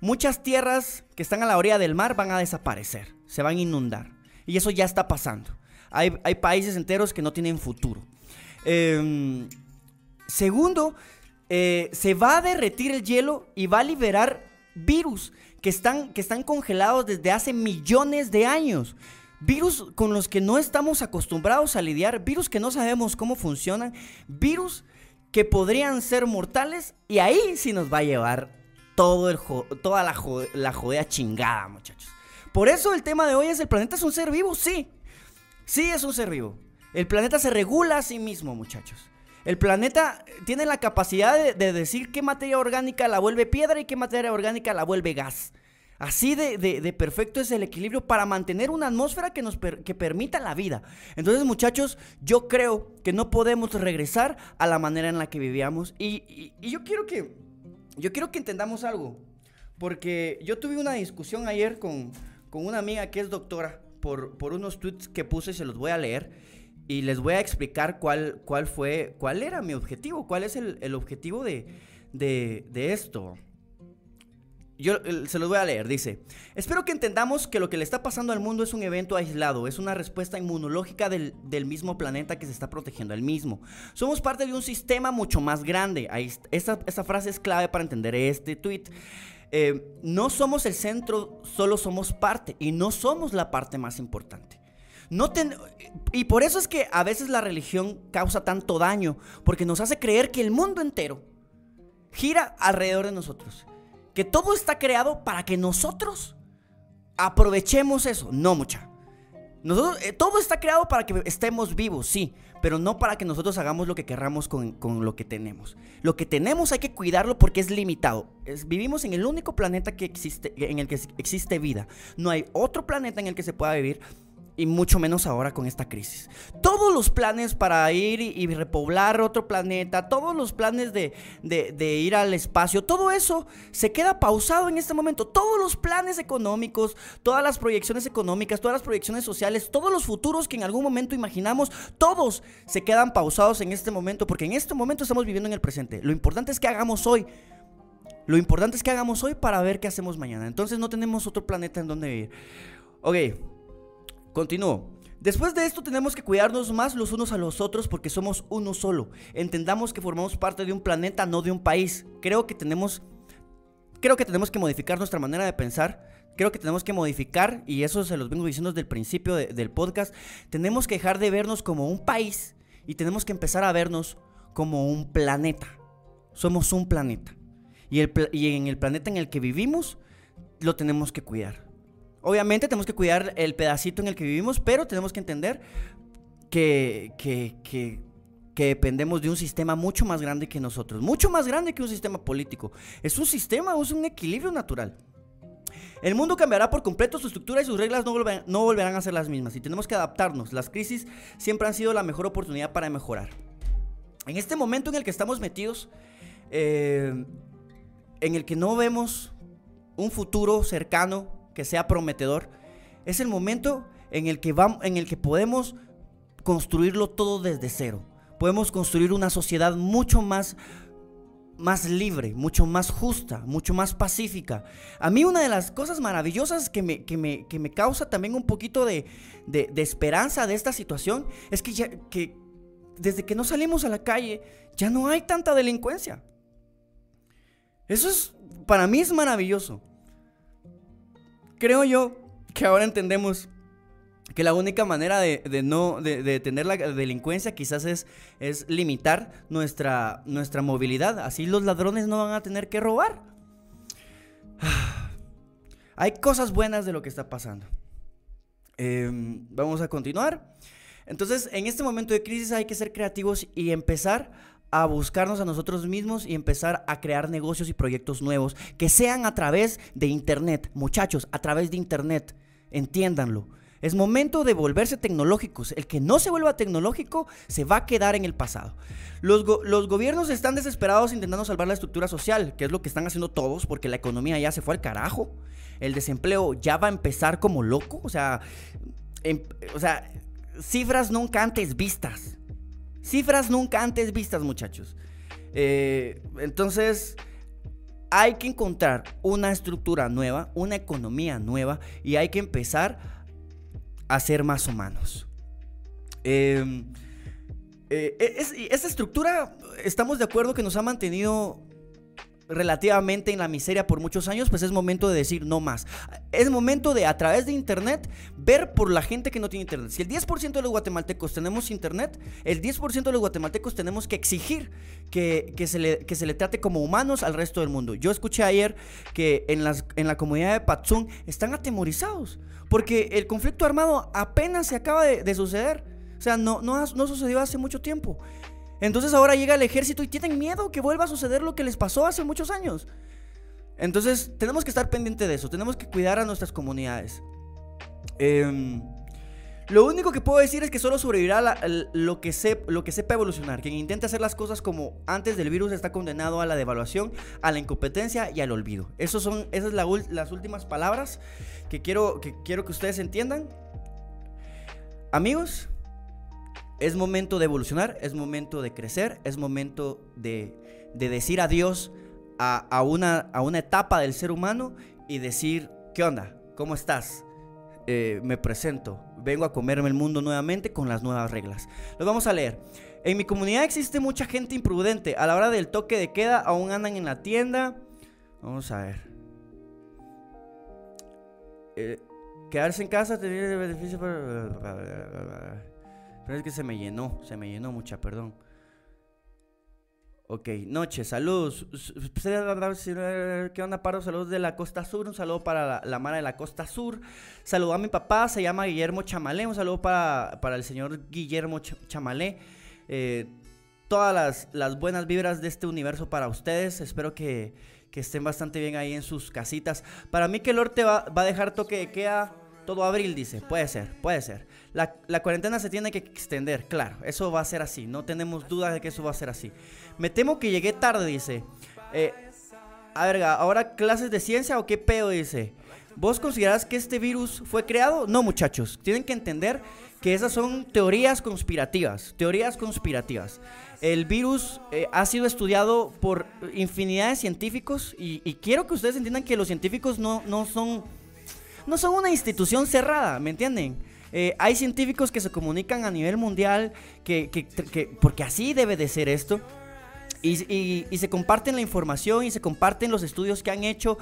S1: muchas tierras que están a la orilla del mar van a desaparecer, se van a inundar. Y eso ya está pasando. Hay, países enteros que no tienen futuro. Em, segundo, eh, se va a derretir el hielo y va a liberar virus que están, que están congelados desde hace millones de años. Virus con los que no estamos acostumbrados a lidiar, virus que no sabemos cómo funcionan, virus que podrían ser mortales y ahí sí nos va a llevar todo el toda la, la jodida chingada, muchachos. Por eso el tema de hoy es el planeta es un ser vivo, sí. Sí es un ser vivo. El planeta se regula a sí mismo, muchachos. El planeta tiene la capacidad de, decir qué materia orgánica la vuelve piedra y qué materia orgánica la vuelve gas. Así de, perfecto es el equilibrio para mantener una atmósfera que nos que permita la vida. Entonces, muchachos, yo creo que no podemos regresar a la manera en la que vivíamos. Y, yo quiero que. Yo quiero que entendamos algo. Porque yo tuve una discusión ayer con, una amiga que es doctora por, por unos tweets que puse y se los voy a leer y les voy a explicar cuál, cuál fue, cuál era mi objetivo, cuál es el, objetivo de, esto. Yo se los voy a leer, dice, espero que entendamos que lo que le está pasando al mundo es un evento aislado, es una respuesta inmunológica del, mismo planeta que se está protegiendo al mismo. Somos parte de un sistema mucho más grande. Ahí, esta, frase es clave para entender este tweet. eh, no somos el centro, solo somos parte y no somos la parte más importante. No y por eso es que a veces la religión causa tanto daño, porque nos hace creer que el mundo entero gira alrededor de nosotros. Que todo está creado para que nosotros aprovechemos eso. No, mucha. Eh, todo está creado para que estemos vivos, sí, pero no para que nosotros hagamos lo que querramos con, lo que tenemos. Lo que tenemos hay que cuidarlo porque es limitado. vivimos en el único planeta que existe, en el que existe vida. No hay otro planeta en el que se pueda vivir y mucho menos ahora con esta crisis. Todos los planes para ir y, repoblar otro planeta, todos los planes de, ir al espacio, todo eso se queda pausado en este momento. Todos los planes económicos, todas las proyecciones económicas, todas las proyecciones sociales, todos los futuros que en algún momento imaginamos, todos se quedan pausados en este momento, porque en este momento estamos viviendo en el presente. Lo importante es que hagamos hoy. Lo importante es que hagamos hoy para ver qué hacemos mañana. Entonces no tenemos otro planeta en donde vivir. Ok. Continúo. Después de esto tenemos que cuidarnos más los unos a los otros porque somos uno solo. Entendamos que formamos parte de un planeta, no de un país. Creo que tenemos creo que tenemos que modificar nuestra manera de pensar. Creo que tenemos que modificar, y eso se los vengo diciendo desde el principio del podcast, tenemos que dejar de vernos como un país y tenemos que empezar a vernos como un planeta. Somos un planeta. Y, el, y en el planeta en el que vivimos, lo tenemos que cuidar. Obviamente tenemos que cuidar el pedacito en el que vivimos, pero tenemos que entender que, que, dependemos de un sistema mucho más grande que nosotros, mucho más grande que un sistema político. Es un sistema, es un equilibrio natural. El mundo cambiará por completo, su estructura y sus reglas no, no, volverán a ser las mismas y tenemos que adaptarnos. Las crisis siempre han sido la mejor oportunidad para mejorar. En este momento en el que estamos metidos, eh, en el que no vemos un futuro cercano que sea prometedor, es el momento en el que, vamos, en el que podemos construirlo todo desde cero. Podemos construir una sociedad mucho más, más libre, mucho más justa, mucho más pacífica. A mí una de las cosas maravillosas que me, que me, que me causa también un poquito de, de, esperanza de esta situación es que, ya, que desde que no salimos a la calle ya no hay tanta delincuencia. Eso es, para mí es maravilloso creo yo que ahora entendemos que la única manera de, no de, detener la delincuencia quizás es, es limitar nuestra, nuestra movilidad. Así los ladrones no van a tener que robar. <sighs> Hay cosas buenas de lo que está pasando. Em, vamos a continuar. Entonces, en este momento de crisis hay que ser creativos y empezar a buscarnos a nosotros mismos y empezar a crear negocios y proyectos nuevos que sean a través de Internet. Muchachos, a través de Internet. Entiéndanlo. Es momento de volverse tecnológicos. El que no se vuelva tecnológico se va a quedar en el pasado. Los, los, gobiernos están desesperados intentando salvar la estructura social, que es lo que están haciendo todos, porque la economía ya se fue al carajo. El desempleo ya va a empezar como loco. O sea, em, o sea cifras nunca antes vistas. Cifras nunca antes vistas, muchachos. Eh, entonces, hay que encontrar una estructura nueva, una economía nueva y hay que empezar a ser más humanos. Em, eh, esa estructura, estamos de acuerdo que nos ha mantenido relativamente en la miseria por muchos años, pues es momento de decir no más. Es momento de a través de internet ver por la gente que no tiene internet. Si el 10% de los guatemaltecos tenemos internet, el 10% de los guatemaltecos tenemos que exigir que, se le, que se le trate como humanos al resto del mundo. Yo escuché ayer que en, las, en la comunidad de Patzún están atemorizados porque el conflicto armado apenas se acaba de, suceder. O sea, no, no, no sucedió hace mucho tiempo. Entonces ahora llega el ejército y tienen miedo que vuelva a suceder lo que les pasó hace muchos años. Entonces tenemos que estar pendiente de eso, tenemos que cuidar a nuestras comunidades. Em, lo único que puedo decir es que solo sobrevivirá lo, que lo que sepa evolucionar. Quien intente hacer las cosas como antes del virus está condenado a la devaluación, a la incompetencia y al olvido. Esos son, esas son las últimas palabras que quiero, que quiero que ustedes entiendan. Amigos, es momento de evolucionar, es momento de crecer, es momento de, decir adiós a, una, a una etapa del ser humano y decir, ¿qué onda? ¿Cómo estás? Eh, me presento, vengo a comerme el mundo nuevamente con las nuevas reglas. Lo vamos a leer. En mi comunidad existe mucha gente imprudente. A la hora del toque de queda aún andan en la tienda. Vamos a ver. eh, quedarse en casa tiene beneficio para... Pero es que se me llenó, se me llenó mucha, perdón. Ok, noche, saludos. ¿Qué onda, Paro? Saludos de la Costa Sur. Un saludo para la, la Mara de la Costa Sur. Saludo a mi papá, se llama Guillermo Chamalé. Un saludo para, para el señor Guillermo Chamalé. Eh, todas las, buenas vibras de este universo para ustedes. Espero que, que, estén bastante bien ahí en sus casitas. Para mí que el norte va, va a dejar toque de queda todo abril, dice. Puede ser, puede ser. La, cuarentena se tiene que extender, claro. Eso va a ser así. No tenemos duda de que eso va a ser así. Me temo que llegué tarde, dice. Eh, a ver, ¿ahora clases de ciencia o qué pedo? Dice. ¿Vos considerás que este virus fue creado? No, muchachos. Tienen que entender que esas son teorías conspirativas. Teorías conspirativas. El virus eh, ha sido estudiado por infinidad de científicos y, y, quiero que ustedes entiendan que los científicos no, no, son, no son una institución cerrada, ¿me entienden? Eh, hay científicos que se comunican a nivel mundial, que, que, que, porque así debe de ser esto. Y, y, se comparten la información y se comparten los estudios que han hecho.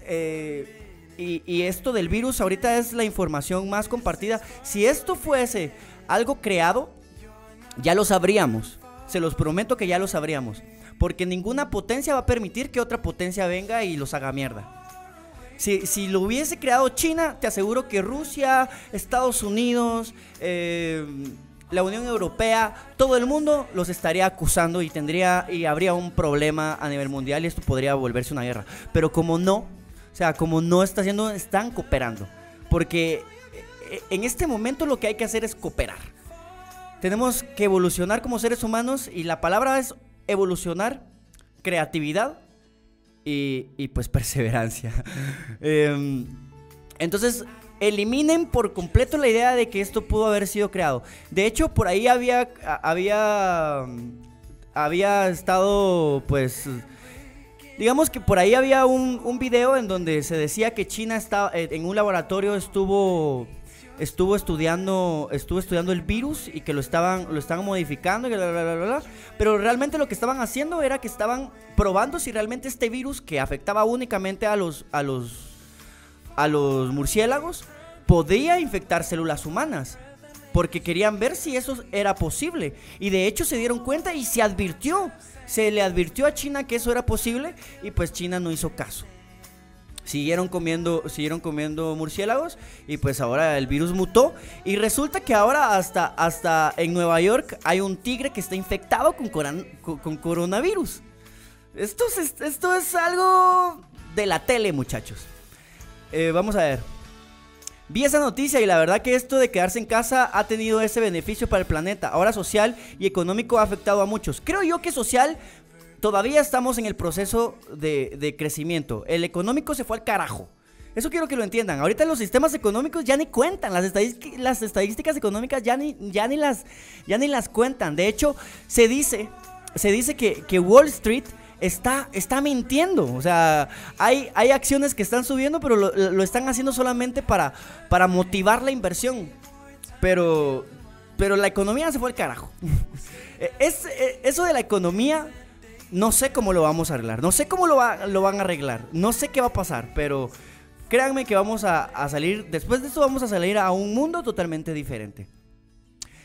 S1: Eh, y, y, esto del virus ahorita es la información más compartida. Si esto fuese algo creado, ya lo sabríamos. Se los prometo que ya lo sabríamos. Porque ninguna potencia va a permitir que otra potencia venga y los haga mierda. Si, lo hubiese creado China, te aseguro que Rusia, Estados Unidos, eh, la Unión Europea, todo el mundo los estaría acusando y tendría y habría un problema a nivel mundial y esto podría volverse una guerra. Pero como no, o sea, como no está haciendo, están cooperando. Porque eh, en este momento lo que hay que hacer es cooperar. Tenemos que evolucionar como seres humanos y la palabra es evolucionar, creatividad y, y pues perseverancia. <laughs> eh, entonces, eliminen por completo la idea de que esto pudo haber sido creado. De hecho, por ahí había, había, había estado, pues, digamos que por ahí había un, un video en donde se decía que China estaba, eh, en un laboratorio estuvo estuvo estudiando estuvo estudiando el virus y que lo estaban lo estaban modificando y bla, bla, bla, pero realmente lo que estaban haciendo era que estaban probando si realmente este virus que afectaba únicamente a los a los a los murciélagos podía infectar células humanas porque querían ver si eso era posible. Y de hecho se dieron cuenta y se advirtió se le advirtió a China que eso era posible y pues China no hizo caso Siguieron comiendo, siguieron comiendo murciélagos y pues ahora el virus mutó y resulta que ahora hasta, hasta en Nueva York hay un tigre que está infectado con, coran, con, coronavirus. Esto es, esto es algo de la tele, muchachos. Eh, vamos a ver. Vi esa noticia y la verdad que esto de quedarse en casa ha tenido ese beneficio para el planeta. Ahora social y económico ha afectado a muchos. Creo yo que social todavía estamos en el proceso de, crecimiento. El económico se fue al carajo. Eso quiero que lo entiendan. Ahorita los sistemas económicos ya ni cuentan. Las, estadísticas, económicas ya ni, ya, ni las, ya ni las cuentan. De hecho, se dice, se dice que, Wall Street está, está mintiendo. O sea, hay, hay acciones que están subiendo, pero lo, lo están haciendo solamente para, para motivar la inversión. Pero, pero la economía se fue al carajo. <laughs> es, eso de la economía no sé cómo lo vamos a arreglar. No sé cómo lo, va, van a arreglar. No sé qué va a pasar, pero créanme que vamos a, salir, después de esto vamos a salir a un mundo totalmente diferente.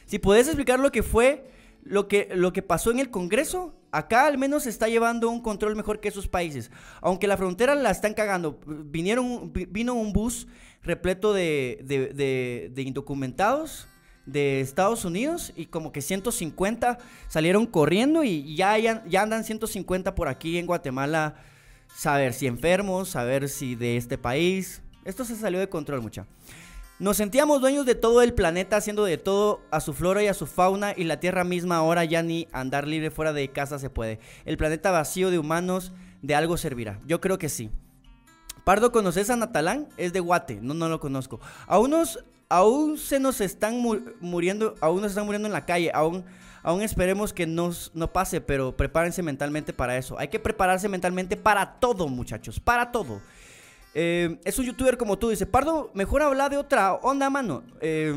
S1: Si puedes explicar lo que fue, lo que, pasó en el Congreso, acá al menos está llevando un control mejor que esos países. Aunque la frontera la están cagando. Vinieron, vino un bus repleto de, de, de indocumentados de Estados Unidos y como que 150 salieron corriendo y ya, ya, ya, andan 150 por aquí en Guatemala. Saber si enfermos, saber si de este país. Esto se salió de control mucha. Nos sentíamos dueños de todo el planeta, haciendo de todo a su flora y a su fauna y la Tierra misma ahora ya ni andar libre fuera de casa se puede. El planeta vacío de humanos de algo servirá. Yo creo que sí. Pardo, ¿conoces a Natalán? Es de Guate, no, no lo conozco. A unos aún se nos están muriendo, aún nos están muriendo en la calle, aún, aún esperemos que nos, no pase, pero prepárense mentalmente para eso. Hay que prepararse mentalmente para todo, muchachos, para todo. Eh, es un youtuber como tú, dice, Pardo, mejor habla de otra onda, mano. Eh,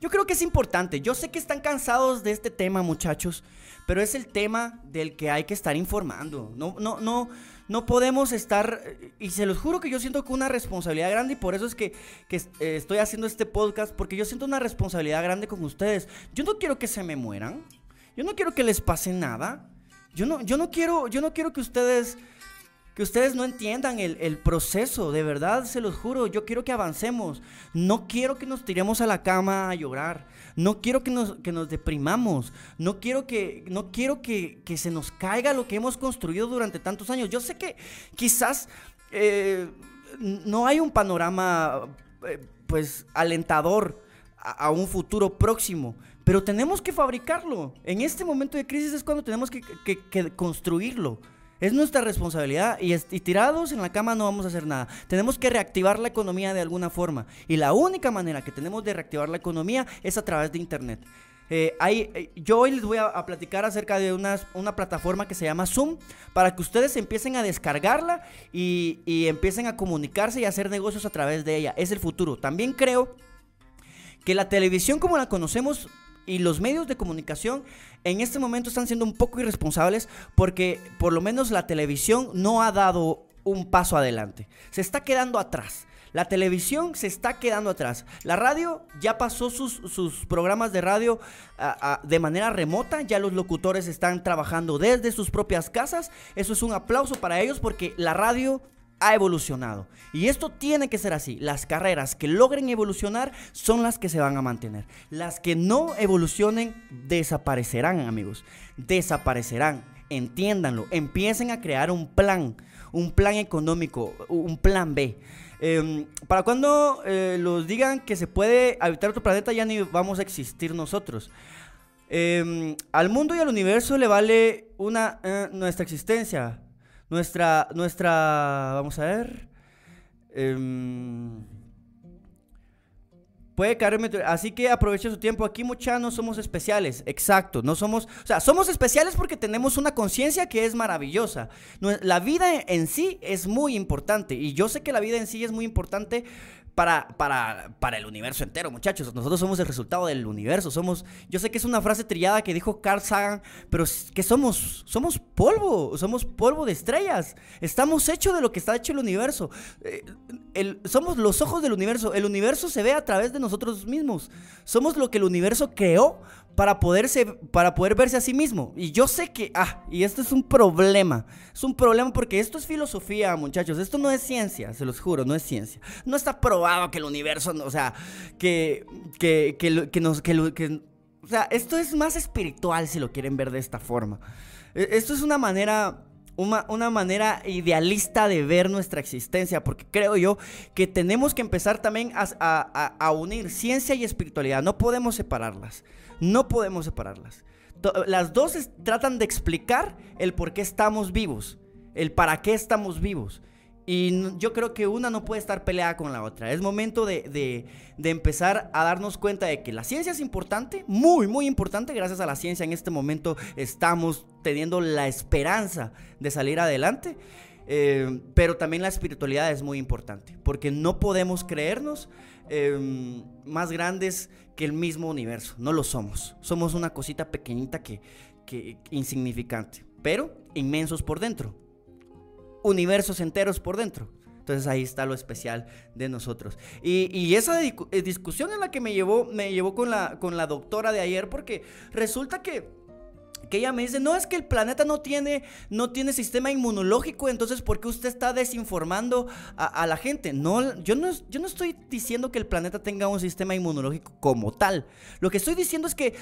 S1: yo creo que es importante. Yo sé que están cansados de este tema, muchachos, pero es el tema del que hay que estar informando. No, no, no, no podemos estar, y se los juro que yo siento que una responsabilidad grande y por eso es que, eh, estoy haciendo este podcast, porque yo siento una responsabilidad grande con ustedes. Yo no quiero que se me mueran, yo no quiero que les pase nada, yo no, yo no, quiero, yo no quiero que ustedes que ustedes no entiendan el, proceso, de verdad se los juro, yo quiero que avancemos, no quiero que nos tiremos a la cama a llorar, no quiero que nos, que nos deprimamos, no quiero, que, no quiero que, se nos caiga lo que hemos construido durante tantos años. Yo sé que quizás eh, no hay un panorama eh, pues alentador a, un futuro próximo, pero tenemos que fabricarlo. En este momento de crisis es cuando tenemos que construirlo. Es nuestra responsabilidad y, tirados en la cama no vamos a hacer nada. Tenemos que reactivar la economía de alguna forma. Y la única manera que tenemos de reactivar la economía es a través de Internet. Eh, eh, yo hoy les voy a, platicar acerca de una, plataforma que se llama Zoom para que ustedes empiecen a descargarla y, y empiecen a comunicarse y a hacer negocios a través de ella. Es el futuro. También creo que la televisión como la conocemos y los medios de comunicación en este momento están siendo un poco irresponsables porque por lo menos la televisión no ha dado un paso adelante. Se está quedando atrás. La televisión se está quedando atrás. La radio ya pasó sus, programas de radio de manera remota. Ya los locutores están trabajando desde sus propias casas. Eso es un aplauso para ellos porque la radio ha evolucionado. Y esto tiene que ser así. Las carreras que logren evolucionar son las que se van a mantener. Las que no evolucionen desaparecerán, amigos. Desaparecerán. Entiéndanlo. Empiecen a crear un plan. Un plan económico. Un plan B. Em, para cuando eh, los digan que se puede habitar otro planeta, ya ni vamos a existir nosotros. Em, al mundo y al universo le vale una eh, nuestra existencia. Nuestra, nuestra, vamos a ver. Em, puede caerme. Así que aproveche su tiempo. Aquí, mucha, no somos especiales. Exacto. No somos. O sea, somos especiales porque tenemos una conciencia que es maravillosa. La vida en sí es muy importante. Y yo sé que la vida en sí es muy importante para, para, para, el universo entero, muchachos. Nosotros somos el resultado del universo. Somos, yo sé que es una frase trillada que dijo Carl Sagan, pero que somos, somos polvo, somos polvo de estrellas. Estamos hechos de lo que está hecho el universo. Eh, somos los ojos del universo. El universo se ve a través de nosotros mismos. Somos lo que el universo creó para, poderse, para poder verse a sí mismo. Y yo sé que, ah, y esto es un problema. Es un problema porque esto es filosofía, muchachos. Esto no es ciencia, se los juro, no es ciencia. No está probado que el universo, o sea, que, que, que, que que, que, o sea, esto es más espiritual si lo quieren ver de esta forma. E, esto es una manera una, una, manera idealista de ver nuestra existencia, porque creo yo que tenemos que empezar también a, a, unir ciencia y espiritualidad, no podemos separarlas. No podemos separarlas. Las dos tratan de explicar el por qué estamos vivos, el para qué estamos vivos. Y yo creo que una no puede estar peleada con la otra. Es momento de, empezar a darnos cuenta de que la ciencia es importante, muy, muy importante. Gracias a la ciencia en este momento estamos teniendo la esperanza de salir adelante. Eh, pero también la espiritualidad es muy importante, porque no podemos creernos Em, más grandes que el mismo universo. No lo somos. Somos una cosita pequeñita que, que insignificante, pero inmensos por dentro. Universos enteros por dentro. Entonces ahí está lo especial de nosotros. Y, y esa eh, discusión en la que me llevó, me llevó con la, con la doctora de ayer, porque resulta que que ella me dice, no es que el planeta no tiene, no tiene sistema inmunológico, entonces ¿por qué usted está desinformando a, la gente? No yo, no, yo no estoy diciendo que el planeta tenga un sistema inmunológico como tal. Lo que estoy diciendo es que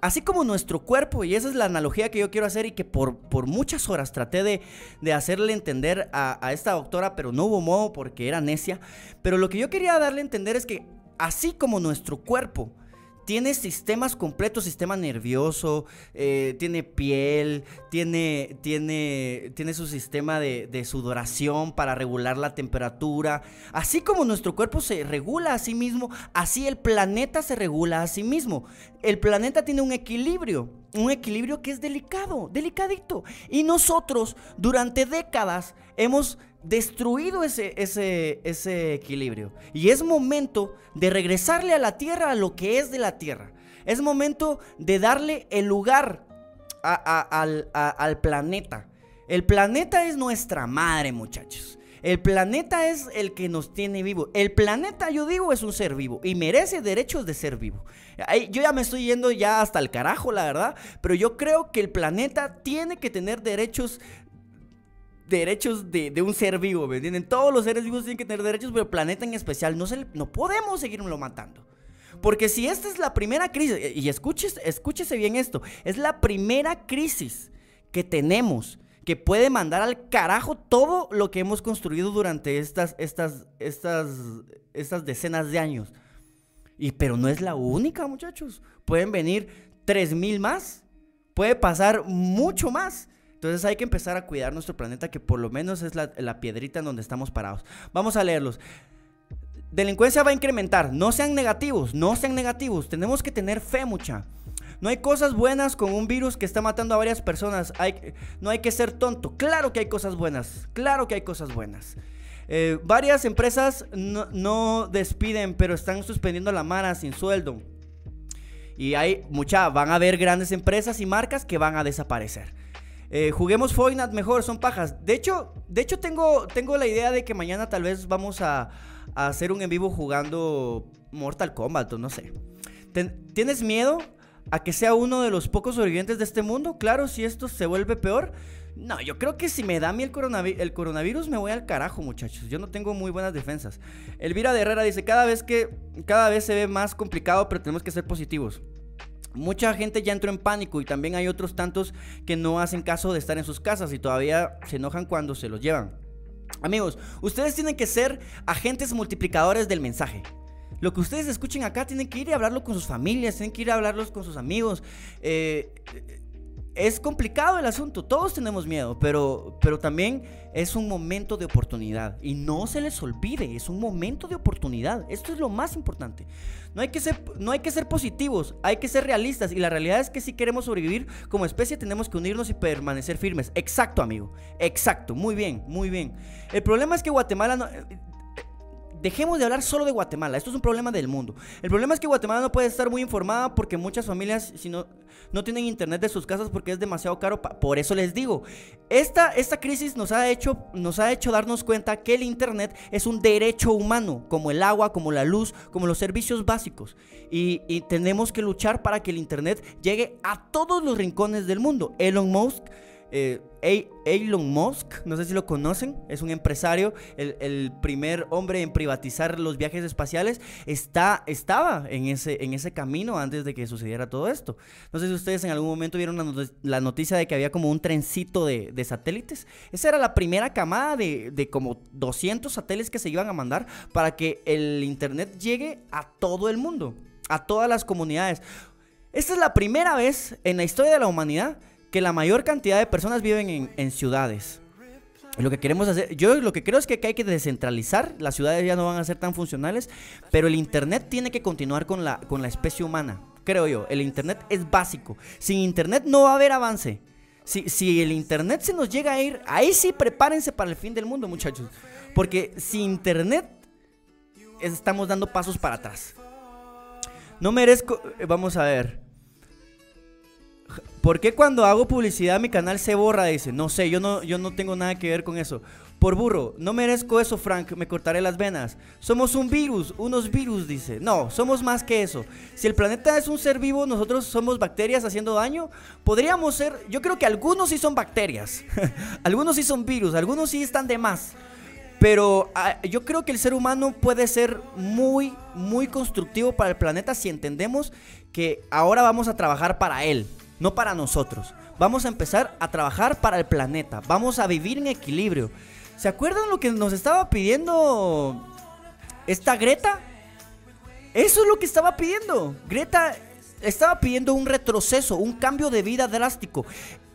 S1: así como nuestro cuerpo, y esa es la analogía que yo quiero hacer y que por, por muchas horas traté de, de hacerle entender a, a esta doctora, pero no hubo modo porque era necia, pero lo que yo quería darle a entender es que así como nuestro cuerpo, tiene sistemas completos, sistema nervioso, eh, tiene piel, tiene, tiene, tiene su sistema de, de, sudoración para regular la temperatura. Así como nuestro cuerpo se regula a sí mismo, así el planeta se regula a sí mismo. El planeta tiene un equilibrio, un equilibrio que es delicado, delicadito. Y nosotros durante décadas hemos destruido ese, ese, ese equilibrio. Y es momento de regresarle a la tierra a lo que es de la tierra. Es momento de darle el lugar al, planeta. El planeta es nuestra madre, muchachos. El planeta es el que nos tiene vivo. El planeta, yo digo, es un ser vivo y merece derechos de ser vivo. Yo ya me estoy yendo ya hasta el carajo, la verdad, pero yo creo que el planeta tiene que tener derechos derechos de, un ser vivo, ¿me entienden? Todos los seres vivos tienen que tener derechos, pero el planeta en especial no, se, no podemos seguirlo matando. Porque si esta es la primera crisis, y escúchese, escúchese bien esto, es la primera crisis que tenemos que puede mandar al carajo todo lo que hemos construido durante estas, estas, estas, estas decenas de años. Y, pero no es la única, muchachos. Pueden venir 3.000 más. Puede pasar mucho más. Entonces hay que empezar a cuidar nuestro planeta, que por lo menos es la, piedrita en donde estamos parados. Vamos a leerlos. Delincuencia va a incrementar. No sean negativos, no sean negativos. Tenemos que tener fe, mucha. No hay cosas buenas con un virus que está matando a varias personas. No hay que ser tonto. Claro que hay cosas buenas. Claro que hay cosas buenas. Eh, varias empresas no, despiden, pero están suspendiendo la mara sin sueldo. Y hay mucha, van a haber grandes empresas y marcas que van a desaparecer. Eh, juguemos Fortnite mejor, son pajas. De hecho, de hecho tengo, tengo la idea de que mañana tal vez vamos a, hacer un en vivo jugando Mortal Kombat o no sé. ¿Tienes miedo? a que sea uno de los pocos sobrevivientes de este mundo. Claro, si esto se vuelve peor. No, yo creo que si me da a el, el coronavirus me voy al carajo, muchachos. Yo no tengo muy buenas defensas. Elvira de Herrera dice, cada vez que cada vez se ve más complicado, pero tenemos que ser positivos. Mucha gente ya entró en pánico y también hay otros tantos que no hacen caso de estar en sus casas y todavía se enojan cuando se los llevan. Amigos, ustedes tienen que ser agentes multiplicadores del mensaje. Lo que ustedes escuchen acá tienen que ir y hablarlo con sus familias, tienen que ir a hablarlos con sus amigos. Eh, es complicado el asunto, todos tenemos miedo, pero, pero también es un momento de oportunidad. Y no se les olvide, es un momento de oportunidad. Esto es lo más importante. No hay, que ser, no hay que ser positivos, hay que ser realistas. Y la realidad es que si queremos sobrevivir como especie tenemos que unirnos y permanecer firmes. Exacto, amigo. Exacto. Muy bien, muy bien. El problema es que Guatemala... No, dejemos de hablar solo de Guatemala. Esto es un problema del mundo. El problema es que Guatemala no puede estar muy informada porque muchas familias si no, no tienen internet de sus casas porque es demasiado caro. Por eso les digo, esta, esta crisis nos ha, hecho, nos ha hecho darnos cuenta que el internet es un derecho humano, como el agua, como la luz, como los servicios básicos. Y, y tenemos que luchar para que el internet llegue a todos los rincones del mundo. Elon Musk eh, Elon Musk, no sé si lo conocen, es un empresario, el, primer hombre en privatizar los viajes espaciales, está, estaba en ese, en ese camino antes de que sucediera todo esto. No sé si ustedes en algún momento vieron la, noticia de que había como un trencito de, satélites. Esa era la primera camada de, de como 200 satélites que se iban a mandar para que el Internet llegue a todo el mundo, a todas las comunidades. Esta es la primera vez en la historia de la humanidad que la mayor cantidad de personas viven en, ciudades. Lo que queremos hacer, yo lo que creo es que hay que descentralizar, las ciudades ya no van a ser tan funcionales, pero el Internet tiene que continuar con la, con la especie humana, creo yo. El Internet es básico. Sin Internet no va a haber avance. Si, si el Internet se nos llega a ir, ahí sí prepárense para el fin del mundo, muchachos. Porque sin Internet estamos dando pasos para atrás. No merezco, eh, vamos a ver. ¿Por qué cuando hago publicidad mi canal se borra? Dice, no sé, yo no, yo no tengo nada que ver con eso. Por burro, no merezco eso, Frank, me cortaré las venas. Somos un virus, unos virus, dice. No, somos más que eso. Si el planeta es un ser vivo, nosotros somos bacterias haciendo daño. Podríamos ser, yo creo que algunos sí son bacterias, <laughs> algunos sí son virus, algunos sí están de más. Pero ah, yo creo que el ser humano puede ser muy, muy constructivo para el planeta si entendemos que ahora vamos a trabajar para él no para nosotros. Vamos a empezar a trabajar para el planeta. Vamos a vivir en equilibrio. ¿Se acuerdan lo que nos estaba pidiendo esta Greta? Eso es lo que estaba pidiendo. Greta estaba pidiendo un retroceso, un cambio de vida drástico.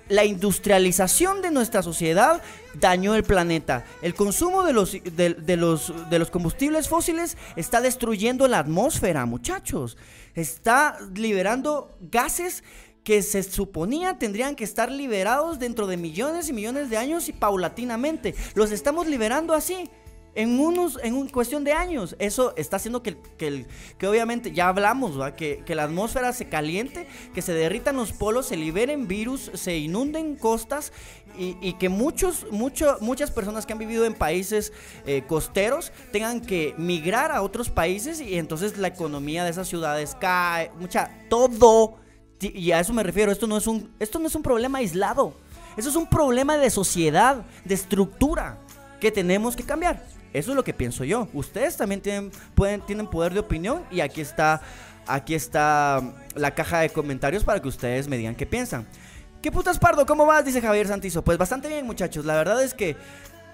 S1: La industrialización de nuestra sociedad dañó el planeta. El consumo de los, de, los, de los combustibles fósiles está destruyendo la atmósfera, muchachos. Está liberando gases que se suponía tendrían que estar liberados dentro de millones y millones de años y paulatinamente. Los estamos liberando así. en unos en un cuestión de años. Eso está haciendo que, que, que obviamente, ya hablamos, Que, que, la atmósfera se caliente, que se derritan los polos, se liberen virus, se inunden costas y, que muchos, mucho, muchas personas que han vivido en países eh, costeros tengan que migrar a otros países y entonces la economía de esas ciudades cae, mucha, todo. Y a eso me refiero, esto no es un, esto no es un problema aislado. Eso es un problema de sociedad, de estructura que tenemos que cambiar. Eso es lo que pienso yo. Ustedes también tienen, pueden, tienen poder de opinión y aquí está, aquí está la caja de comentarios para que ustedes me digan qué piensan. ¿Qué putas pardo? ¿Cómo vas? Dice Javier Santizo. Pues bastante bien, muchachos. La verdad es que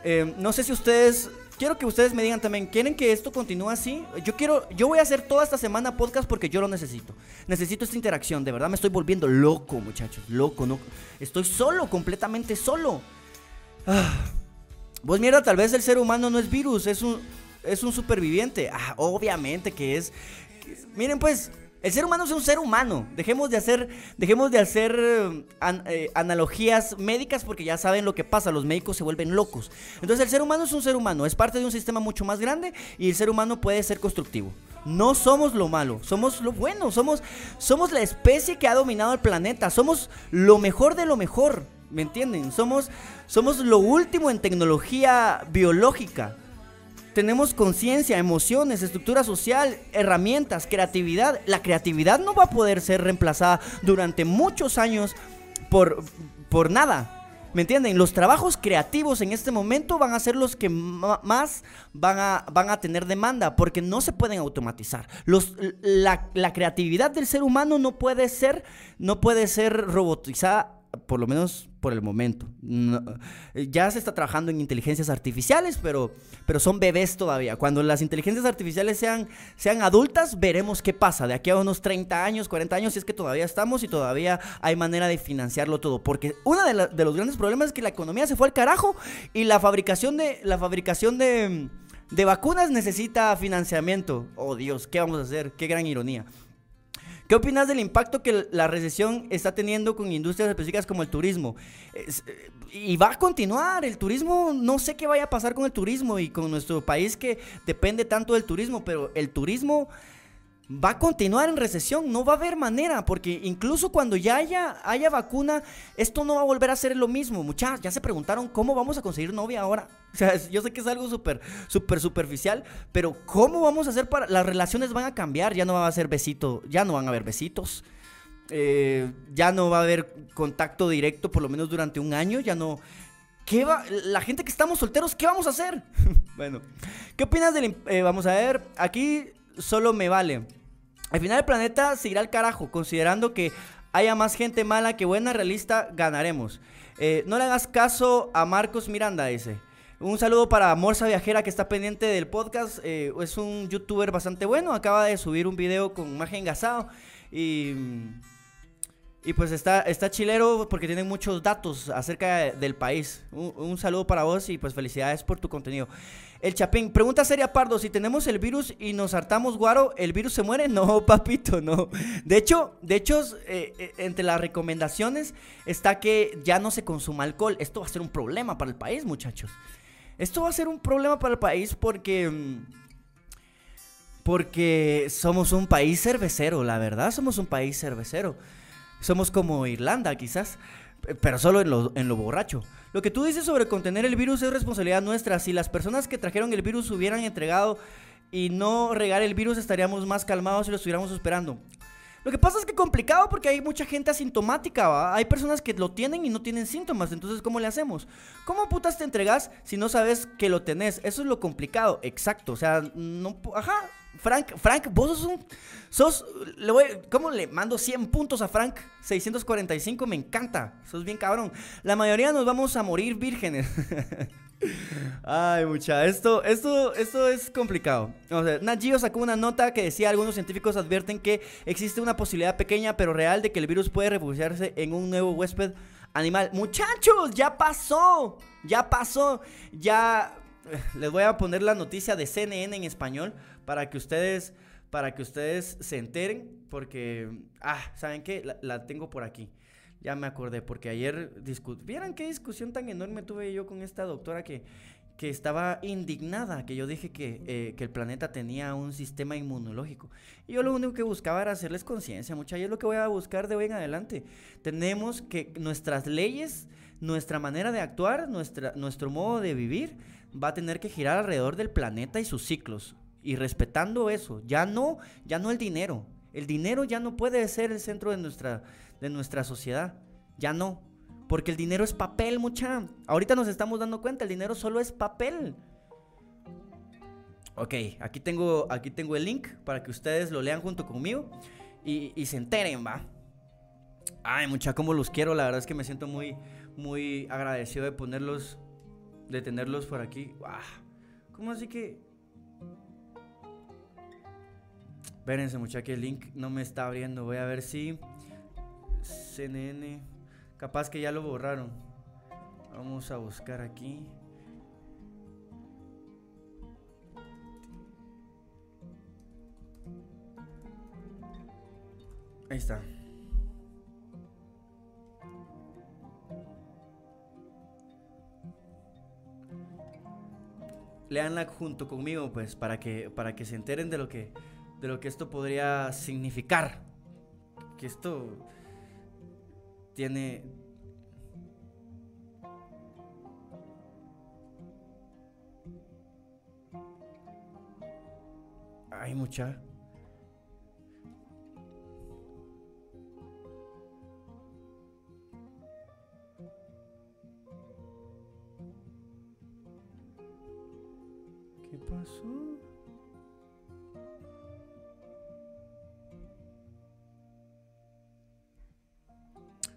S1: eh, no sé si ustedes. Quiero que ustedes me digan también, ¿quieren que esto continúe así? Yo quiero, yo voy a hacer toda esta semana podcast porque yo lo necesito. Necesito esta interacción, de verdad me estoy volviendo loco, muchachos, loco, no. Estoy solo, completamente solo. Ah. Pues mierda, tal vez el ser humano no es virus, es un, es un superviviente. Ah, obviamente que es. miren, pues, el ser humano es un ser humano. Dejemos de hacer, dejemos de hacer eh, eh, analogías médicas porque ya saben lo que pasa. Los médicos se vuelven locos. Entonces el ser humano es un ser humano. Es parte de un sistema mucho más grande y el ser humano puede ser constructivo. No somos lo malo, somos lo bueno. Somos, somos la especie que ha dominado el planeta. Somos lo mejor de lo mejor. ¿Me entienden? Somos, somos lo último en tecnología biológica. Tenemos conciencia, emociones, estructura social, herramientas, creatividad. La creatividad no va a poder ser reemplazada durante muchos años por, por nada. ¿Me entienden? Los trabajos creativos en este momento van a ser los que más van a, van a tener demanda porque no se pueden automatizar. Los, la, la creatividad del ser humano no puede ser, no puede ser robotizada por lo menos por el momento. ya se está trabajando en inteligencias artificiales, pero, pero son bebés todavía. Cuando las inteligencias artificiales sean, sean adultas, veremos qué pasa. De aquí a unos 30 años, 40 años, si es que todavía estamos y todavía hay manera de financiarlo todo. Porque uno de, de los grandes problemas es que la economía se fue al carajo y la fabricación de, la fabricación de, de vacunas necesita financiamiento. Oh Dios, ¿qué vamos a hacer? Qué gran ironía. ¿Qué opinas del impacto que la recesión está teniendo con industrias específicas como el turismo? Eh, y va a continuar, el turismo, no sé qué vaya a pasar con el turismo y con nuestro país que depende tanto del turismo, pero el turismo va a continuar en recesión, no va a haber manera, porque incluso cuando ya haya, vacuna, esto no va a volver a ser lo mismo. Muchas ya se preguntaron cómo vamos a conseguir novia ahora. <laughs> O sea, yo sé que es algo súper, súper superficial, pero ¿cómo vamos a hacer para...? Las relaciones van a cambiar, ya no va a ser besito, ya no van a haber besitos. Eh, ya no va a haber contacto directo, por lo menos durante un año, ya no... ¿Qué va? La gente que estamos solteros, ¿qué vamos a hacer? <laughs> bueno, ¿qué opinas del... Eh, vamos a ver, aquí solo me vale. Al final el planeta se irá al carajo, considerando que haya más gente mala que buena, realista, ganaremos. Eh, no le hagas caso a Marcos Miranda, dice. Un saludo para Morsa Viajera que está pendiente del podcast. Eh, es un youtuber bastante bueno. Acaba de subir un video con imagen gasado. Y, y pues está, está chilero porque tiene muchos datos acerca del país. un saludo para vos y pues felicidades por tu contenido. El Chapín, pregunta seria, Pardo, si tenemos el virus y nos hartamos guaro, ¿el virus se muere? <laughs> No, papito, no. De hecho, de hecho eh, eh, entre las recomendaciones está que ya no se consuma alcohol. Esto va a ser un problema para el país, muchachos. Esto va a ser un problema para el país porque... Mm, porque somos un país cervecero, la verdad, somos un país cervecero. Somos como Irlanda, quizás, pero solo en lo, en lo borracho. Lo que tú dices sobre contener el virus es responsabilidad nuestra. Si las personas que trajeron el virus hubieran entregado y no regar el virus, estaríamos más calmados y lo estuviéramos esperando. Lo que pasa es que es complicado porque hay mucha gente asintomática, Hay personas que lo tienen y no tienen síntomas, entonces ¿cómo le hacemos? ¿Cómo putas te entregas si no sabes que lo tenés? Eso es lo complicado, exacto, o sea, no, ajá, Frank, Frank, vos sos un. Sos. ¿Cómo le mando 100 puntos a Frank? 645, me encanta. Sos bien cabrón. La mayoría nos vamos a morir vírgenes. <laughs> Ay, mucha. Esto, esto, esto es complicado. O sea, Nat sacó una nota que decía: algunos científicos advierten que existe una posibilidad pequeña pero real de que el virus puede refugiarse en un nuevo huésped animal. Muchachos, ya pasó. Ya pasó. Ya. Les voy a poner la noticia de CNN en español para que ustedes, para que ustedes se enteren, porque, ah, ¿saben qué? La, tengo por aquí. Ya me acordé, porque ayer, vieran qué discusión tan enorme tuve yo con esta doctora que, que estaba indignada, que yo dije que, eh, que, el planeta tenía un sistema inmunológico. Y yo lo único que buscaba era hacerles conciencia, mucha Y es lo que voy a buscar de hoy en adelante. Tenemos que nuestras leyes, nuestra manera de actuar, nuestra, nuestro modo de vivir, va a tener que girar alrededor del planeta y sus ciclos. Y respetando eso, ya no, ya no el dinero. El dinero ya no puede ser el centro de nuestra, de nuestra sociedad. Ya no. Porque el dinero es papel, mucha. Ahorita nos estamos dando cuenta, el dinero solo es papel. Ok, aquí tengo, aquí tengo el link para que ustedes lo lean junto conmigo y, se enteren, va. Ay, mucha, como los quiero. La verdad es que me siento muy, muy agradecido de ponerlos, de tenerlos por aquí. ¿Cómo así que? Espérense, mucha, que el link no me está abriendo. Voy a ver si CNN. Capaz que ya lo borraron. Vamos a buscar aquí. Ahí está. Leanla junto conmigo, pues, para que, para que se enteren de lo que, de lo que esto podría significar. Que esto tiene... Hay mucha... ¿Qué pasó?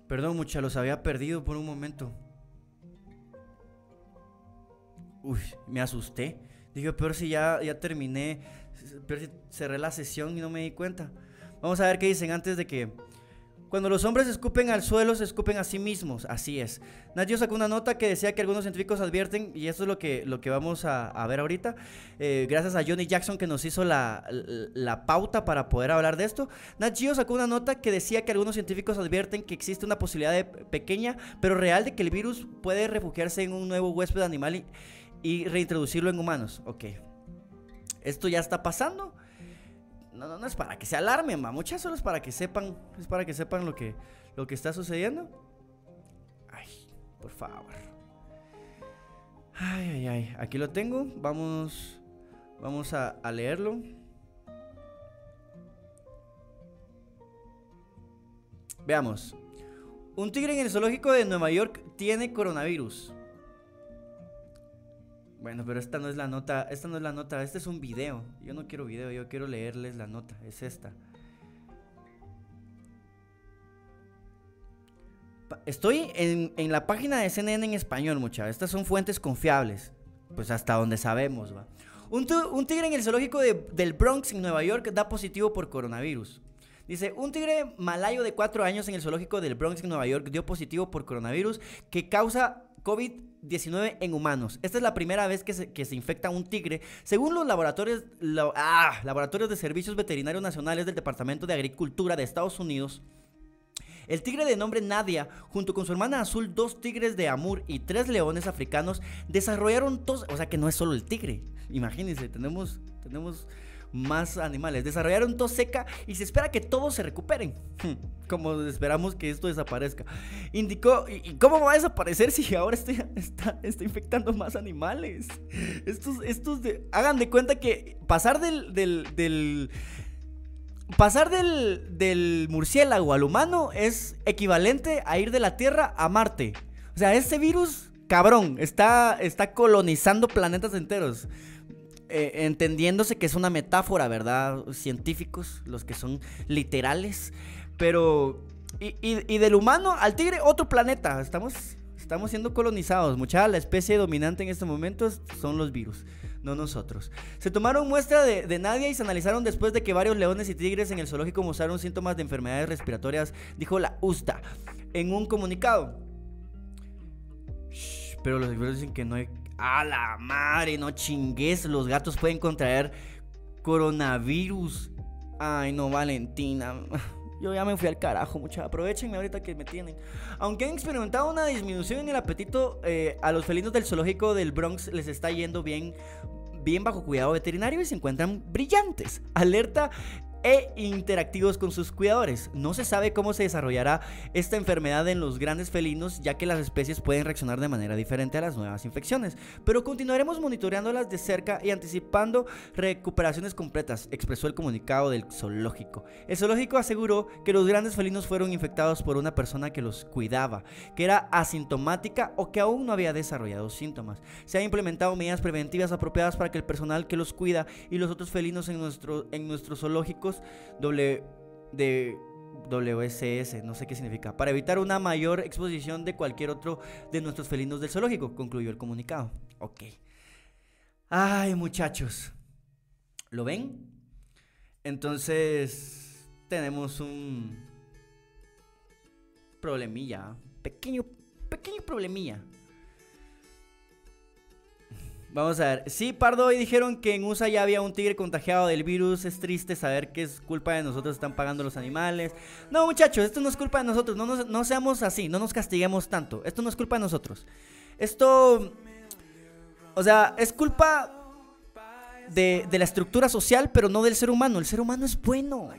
S1: Perdón, mucha, los había perdido por un momento. Uy, me asusté. Dije, pero si ya, ya terminé, pero si cerré la sesión y no me di cuenta. Vamos a ver qué dicen antes de que cuando los hombres escupen al suelo, se escupen a sí mismos. Así es. Nacho sacó una nota que decía que algunos científicos advierten, y esto es lo que, lo que vamos a, ver ahorita, eh, gracias a Johnny Jackson que nos hizo la, pauta para poder hablar de esto. Nacho sacó una nota que decía que algunos científicos advierten que existe una posibilidad pequeña, pero real, de que el virus puede refugiarse en un nuevo huésped animal y, y reintroducirlo en humanos. Ok. Esto ya está pasando. No, no, no es para que se alarmen, ma. Muchas solo es para que sepan. Es para que sepan lo que, lo que está sucediendo. Ay, por favor. Ay, ay, ay. Aquí lo tengo. Vamos. Vamos a, a leerlo. Veamos. Un tigre en el zoológico de Nueva York tiene coronavirus. Bueno, pero esta no es la nota, esta no es la nota, este es un video. Yo no quiero video, yo quiero leerles la nota, es esta. Estoy en, la página de CNN en español, muchachos. Estas son fuentes confiables. Pues hasta donde sabemos, va. Un, tigre en el zoológico del Bronx, en Nueva York, da positivo por coronavirus. Dice, un tigre malayo de 4 años en el zoológico del Bronx, en Nueva York, dio positivo por coronavirus que causa COVID-19 en humanos. Esta es la primera vez que se, infecta un tigre. Según los laboratorios, ah, laboratorios de Servicios Veterinarios Nacionales del Departamento de Agricultura de Estados Unidos, el tigre de nombre Nadia, junto con su hermana azul, dos tigres de Amur y tres leones africanos, desarrollaron tos. O sea que no es solo el tigre. Imagínense, tenemos, tenemos más animales. Desarrollaron tos seca y se espera que todos se recuperen. Como esperamos que esto desaparezca. Indicó, ¿y cómo va a desaparecer si ahora <laughs> está, está, infectando más animales? Estos, estos de, hagan de cuenta que pasar del, del, pasar del, del murciélago al humano es equivalente a ir de la Tierra a Marte. O sea, este virus, cabrón, está, está colonizando planetas enteros. Eh, entendiéndose que es una metáfora, ¿verdad? Científicos, los que son literales. Pero. Y, del humano al tigre, otro planeta. Estamos, estamos siendo colonizados. Mucha la especie dominante en este momento son los virus, no nosotros. Se tomaron muestra de, de Nadia y se analizaron después de que varios leones y tigres en el zoológico mostraron síntomas de enfermedades respiratorias, dijo la USTA en un comunicado. pero los expertos dicen que no hay a la madre, no chingues. Los gatos pueden contraer coronavirus. Ay, no, Valentina. <laughs> Yo ya me fui al carajo, mucha. Aprovechenme ahorita que me tienen. Aunque han experimentado una disminución en el apetito, eh, a los felinos del zoológico del Bronx les está yendo bien bien bajo cuidado veterinario y se encuentran brillantes. Alerta e interactivos con sus cuidadores. No se sabe cómo se desarrollará esta enfermedad en los grandes felinos, ya que las especies pueden reaccionar de manera diferente a las nuevas infecciones, pero continuaremos monitoreándolas de cerca y anticipando recuperaciones completas, expresó el comunicado del zoológico. El zoológico aseguró que los grandes felinos fueron infectados por una persona que los cuidaba, que era asintomática o que aún no había desarrollado síntomas. Se han implementado medidas preventivas apropiadas para que el personal que los cuida y los otros felinos en, en nuestros zoológicos de WSS, no sé qué significa, para evitar una mayor exposición de cualquier otro de nuestros felinos del zoológico, concluyó el comunicado. Ok. Ay, muchachos. ¿Lo ven? Entonces, tenemos un problemilla, pequeño, pequeño problemilla. Vamos a ver. Sí, Pardo, hoy dijeron que en USA ya había un tigre contagiado del virus. Es triste saber que es culpa de nosotros, están pagando los animales. No, muchachos, esto no es culpa de nosotros. No, no seamos así, no nos castiguemos tanto. Esto no es culpa de nosotros. Esto. O sea, es culpa de, de la estructura social, pero no del ser humano. El ser humano es bueno.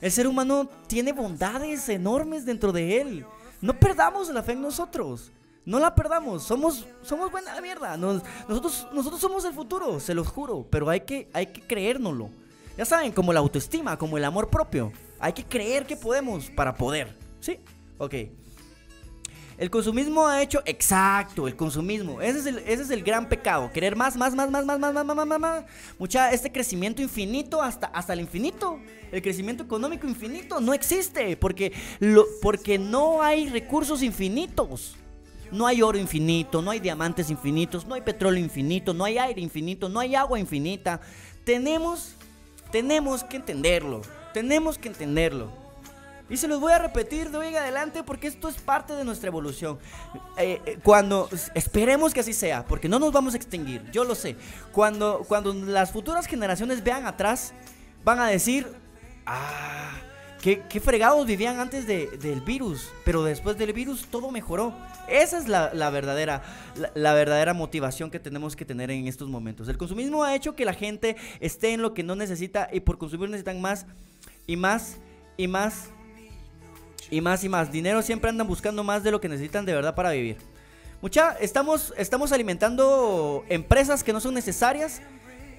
S1: El ser humano tiene bondades enormes dentro de él. No perdamos la fe en nosotros. No la perdamos, somos, somos buena mierda. nosotros, nosotros somos el futuro, se los juro, pero hay que, hay que creérnoslo. Ya saben, como la autoestima, como el amor propio. Hay que creer que podemos para poder. ¿Sí? Ok. El consumismo ha hecho. Exacto, el consumismo. Ese es el, ese es el gran pecado. Querer más, más, más, más, más, más, más, más, más, más. Mucha, este crecimiento infinito hasta, hasta el infinito. El crecimiento económico infinito no existe. Porque, lo, porque no hay recursos infinitos. No hay oro infinito, no hay diamantes infinitos, no hay petróleo infinito, no hay aire infinito, no hay agua infinita. Tenemos, tenemos que entenderlo, tenemos que entenderlo. Y se los voy a repetir de hoy en adelante porque esto es parte de nuestra evolución. Eh, eh, cuando esperemos que así sea, porque no nos vamos a extinguir, yo lo sé. Cuando, cuando las futuras generaciones vean atrás, van a decir, ah, qué, fregados vivían antes del virus, pero después del virus todo mejoró. Esa es la, verdadera, la, verdadera motivación que tenemos que tener en estos momentos. El consumismo ha hecho que la gente esté en lo que no necesita y por consumir necesitan más y más y más y más y más. Dinero siempre andan buscando más de lo que necesitan de verdad para vivir. Mucha, estamos, estamos alimentando empresas que no son necesarias,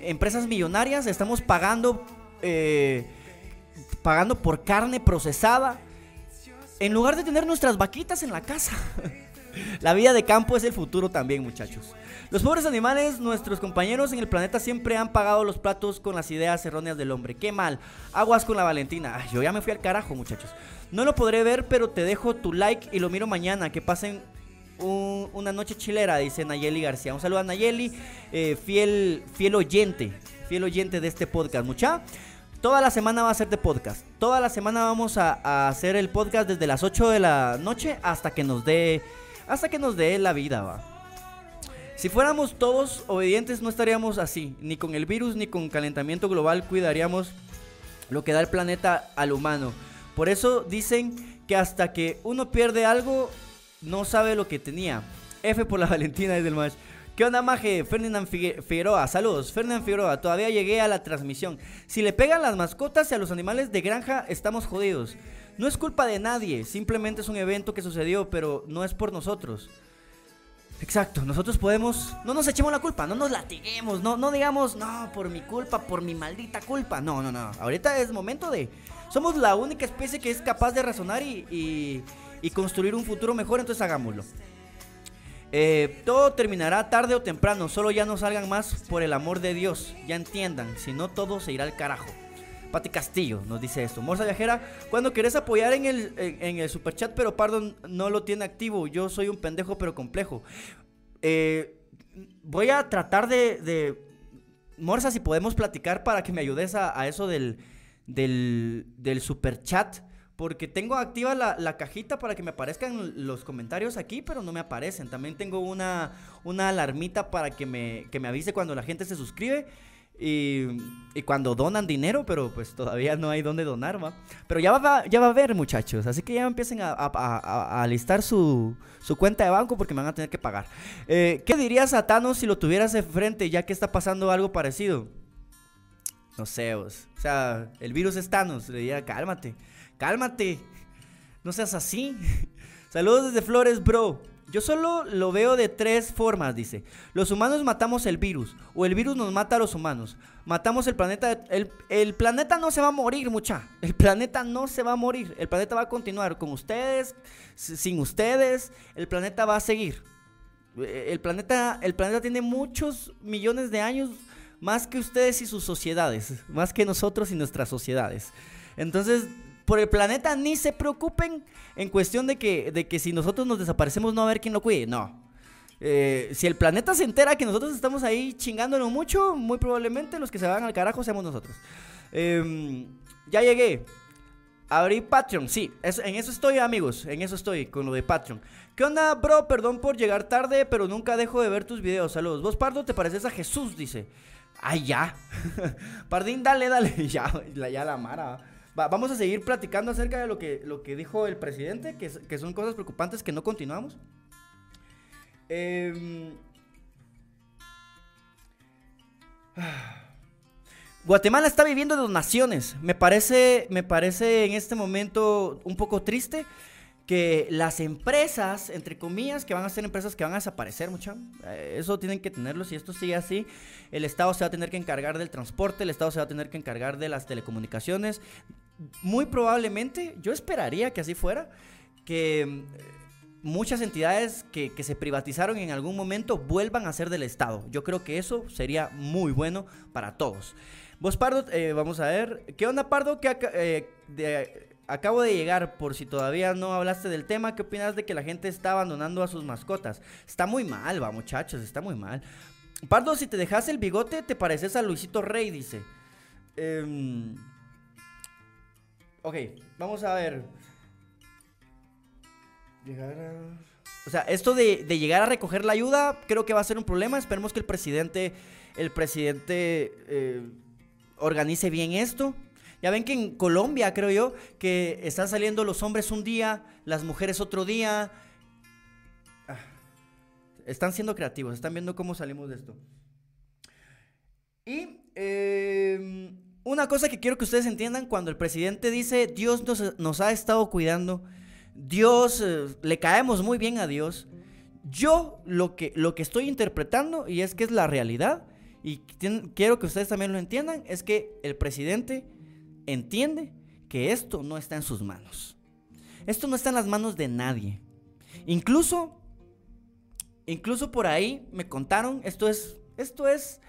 S1: empresas millonarias, estamos pagando, eh, pagando por carne procesada, en lugar de tener nuestras vaquitas en la casa. <laughs> La vida de campo es el futuro también, muchachos. Los pobres animales, nuestros compañeros en el planeta, siempre han pagado los platos con las ideas erróneas del hombre. Qué mal. Aguas con la Valentina. yo ya me fui al carajo, muchachos. No lo podré ver, pero te dejo tu like y lo miro mañana. Que pasen una noche chilera, dice Nayeli García. Un saludo a Nayeli, eh, fiel, fiel oyente, fiel oyente de este podcast, mucha. Toda la semana va a ser de podcast. Toda la semana vamos a, a hacer el podcast desde las 8 de la noche hasta que nos dé hasta que nos dé la vida, va. Si fuéramos todos obedientes no estaríamos así, ni con el virus ni con calentamiento global cuidaríamos lo que da el planeta al humano. Por eso dicen que hasta que uno pierde algo no sabe lo que tenía. F por la <laughs> Valentina desde el match. ¿Qué onda, maje? Ferdinand Figueroa. Saludos, Ferdinand Figueroa. Todavía llegué a la transmisión. Si le pegan las mascotas y a los animales de granja, estamos jodidos. No es culpa de nadie, simplemente es un evento que sucedió, pero no es por nosotros. Exacto, nosotros podemos, no nos echemos la culpa, no nos latiguemos, no, no digamos, no, por mi culpa, por mi maldita culpa. No, no, no, ahorita es momento de... Somos la única especie que es capaz de razonar y, y, construir un futuro mejor, entonces hagámoslo. Eh, todo terminará tarde o temprano, solo ya no salgan más por el amor de Dios, ya entiendan, si no todo se irá al carajo. Pati Castillo nos dice esto. Morsa Viajera, cuando querés apoyar en el, en, el superchat, pero pardon, no lo tiene activo. Yo soy un pendejo, pero complejo. Eh, voy a tratar de, de, Morsa, si podemos platicar para que me ayudes a, eso del, del, del superchat. Porque tengo activa la, la, cajita para que me aparezcan los comentarios aquí, pero no me aparecen. También tengo una, una alarmita para que me, que me avise cuando la gente se suscribe. Y, cuando donan dinero, pero pues todavía no hay dónde donar, ¿va? Pero ya va, ya va a haber, muchachos. Así que ya empiecen a, a, alistar su, cuenta de banco porque me van a tener que pagar. Eh, ¿Qué dirías a Thanos si lo tuvieras de frente ya que está pasando algo parecido? No sé. O sea, el virus es Thanos. Le diría, cálmate, cálmate. No seas así. <laughs> Saludos desde Flores, bro. Yo solo lo veo de tres formas, dice. Los humanos matamos el virus, o el virus nos mata a los humanos. Matamos el planeta. El, el, planeta no se va a morir, mucha. El planeta no se va a morir. El planeta va a continuar con ustedes, sin ustedes. El planeta va a seguir. El planeta, el planeta tiene muchos millones de años más que ustedes y sus sociedades, más que nosotros y nuestras sociedades. Entonces, por el planeta ni se preocupen en cuestión de que, de que si nosotros nos desaparecemos no va a haber quien lo cuide. No. Eh, si el planeta se entera que nosotros estamos ahí chingándolo mucho, muy probablemente los que se van al carajo seamos nosotros. Eh, ya llegué. Abrí Patreon, sí, es, en eso estoy amigos, en eso estoy, con lo de Patreon. ¿Qué onda, bro? Perdón por llegar tarde, pero nunca dejo de ver tus videos. Saludos. Vos, Pardo, te pareces a Jesús, dice. Ay, ya. <laughs> Pardín, dale, dale. <laughs> Ya, ya la mara vamos a seguir platicando acerca de lo que, lo que dijo el presidente, que, son cosas preocupantes que no continuamos. Eh, <sighs> Guatemala está viviendo de donaciones. Me parece, me parece en este momento un poco triste que las empresas, entre comillas, que van a ser empresas que van a desaparecer, mucho, eh, eso tienen que tenerlo. Si esto sigue así, el Estado se va a tener que encargar del transporte, el Estado se va a tener que encargar de las telecomunicaciones. Muy probablemente, yo esperaría que así fuera, que eh, muchas entidades que, que, se privatizaron en algún momento vuelvan a ser del Estado. Yo creo que eso sería muy bueno para todos. Vos, Pardo, eh, vamos a ver. ¿Qué onda, Pardo? ¿Qué, eh, acabo de llegar, por si todavía no hablaste del tema, ¿qué opinas de que la gente está abandonando a sus mascotas? Está muy mal, va, muchachos, está muy mal. Pardo, si te dejas el bigote, te pareces a Luisito Rey, dice. Eh, ok, vamos a ver. Llegar a... O sea, esto de, de, llegar a recoger la ayuda creo que va a ser un problema. Esperemos que el presidente, el presidente eh, organice bien esto. Ya ven que en Colombia, creo yo, que están saliendo los hombres un día, las mujeres otro día. Ah, están siendo creativos, están viendo cómo salimos de esto. Y eh, una cosa que quiero que ustedes entiendan, cuando el presidente dice, Dios nos, nos ha estado cuidando, Dios, eh, le caemos muy bien a Dios, yo lo que, lo que estoy interpretando, y es que es la realidad, y quiero que ustedes también lo entiendan, es que el presidente entiende que esto no está en sus manos. Esto no está en las manos de nadie. Incluso, incluso por ahí me contaron, esto es, esto es,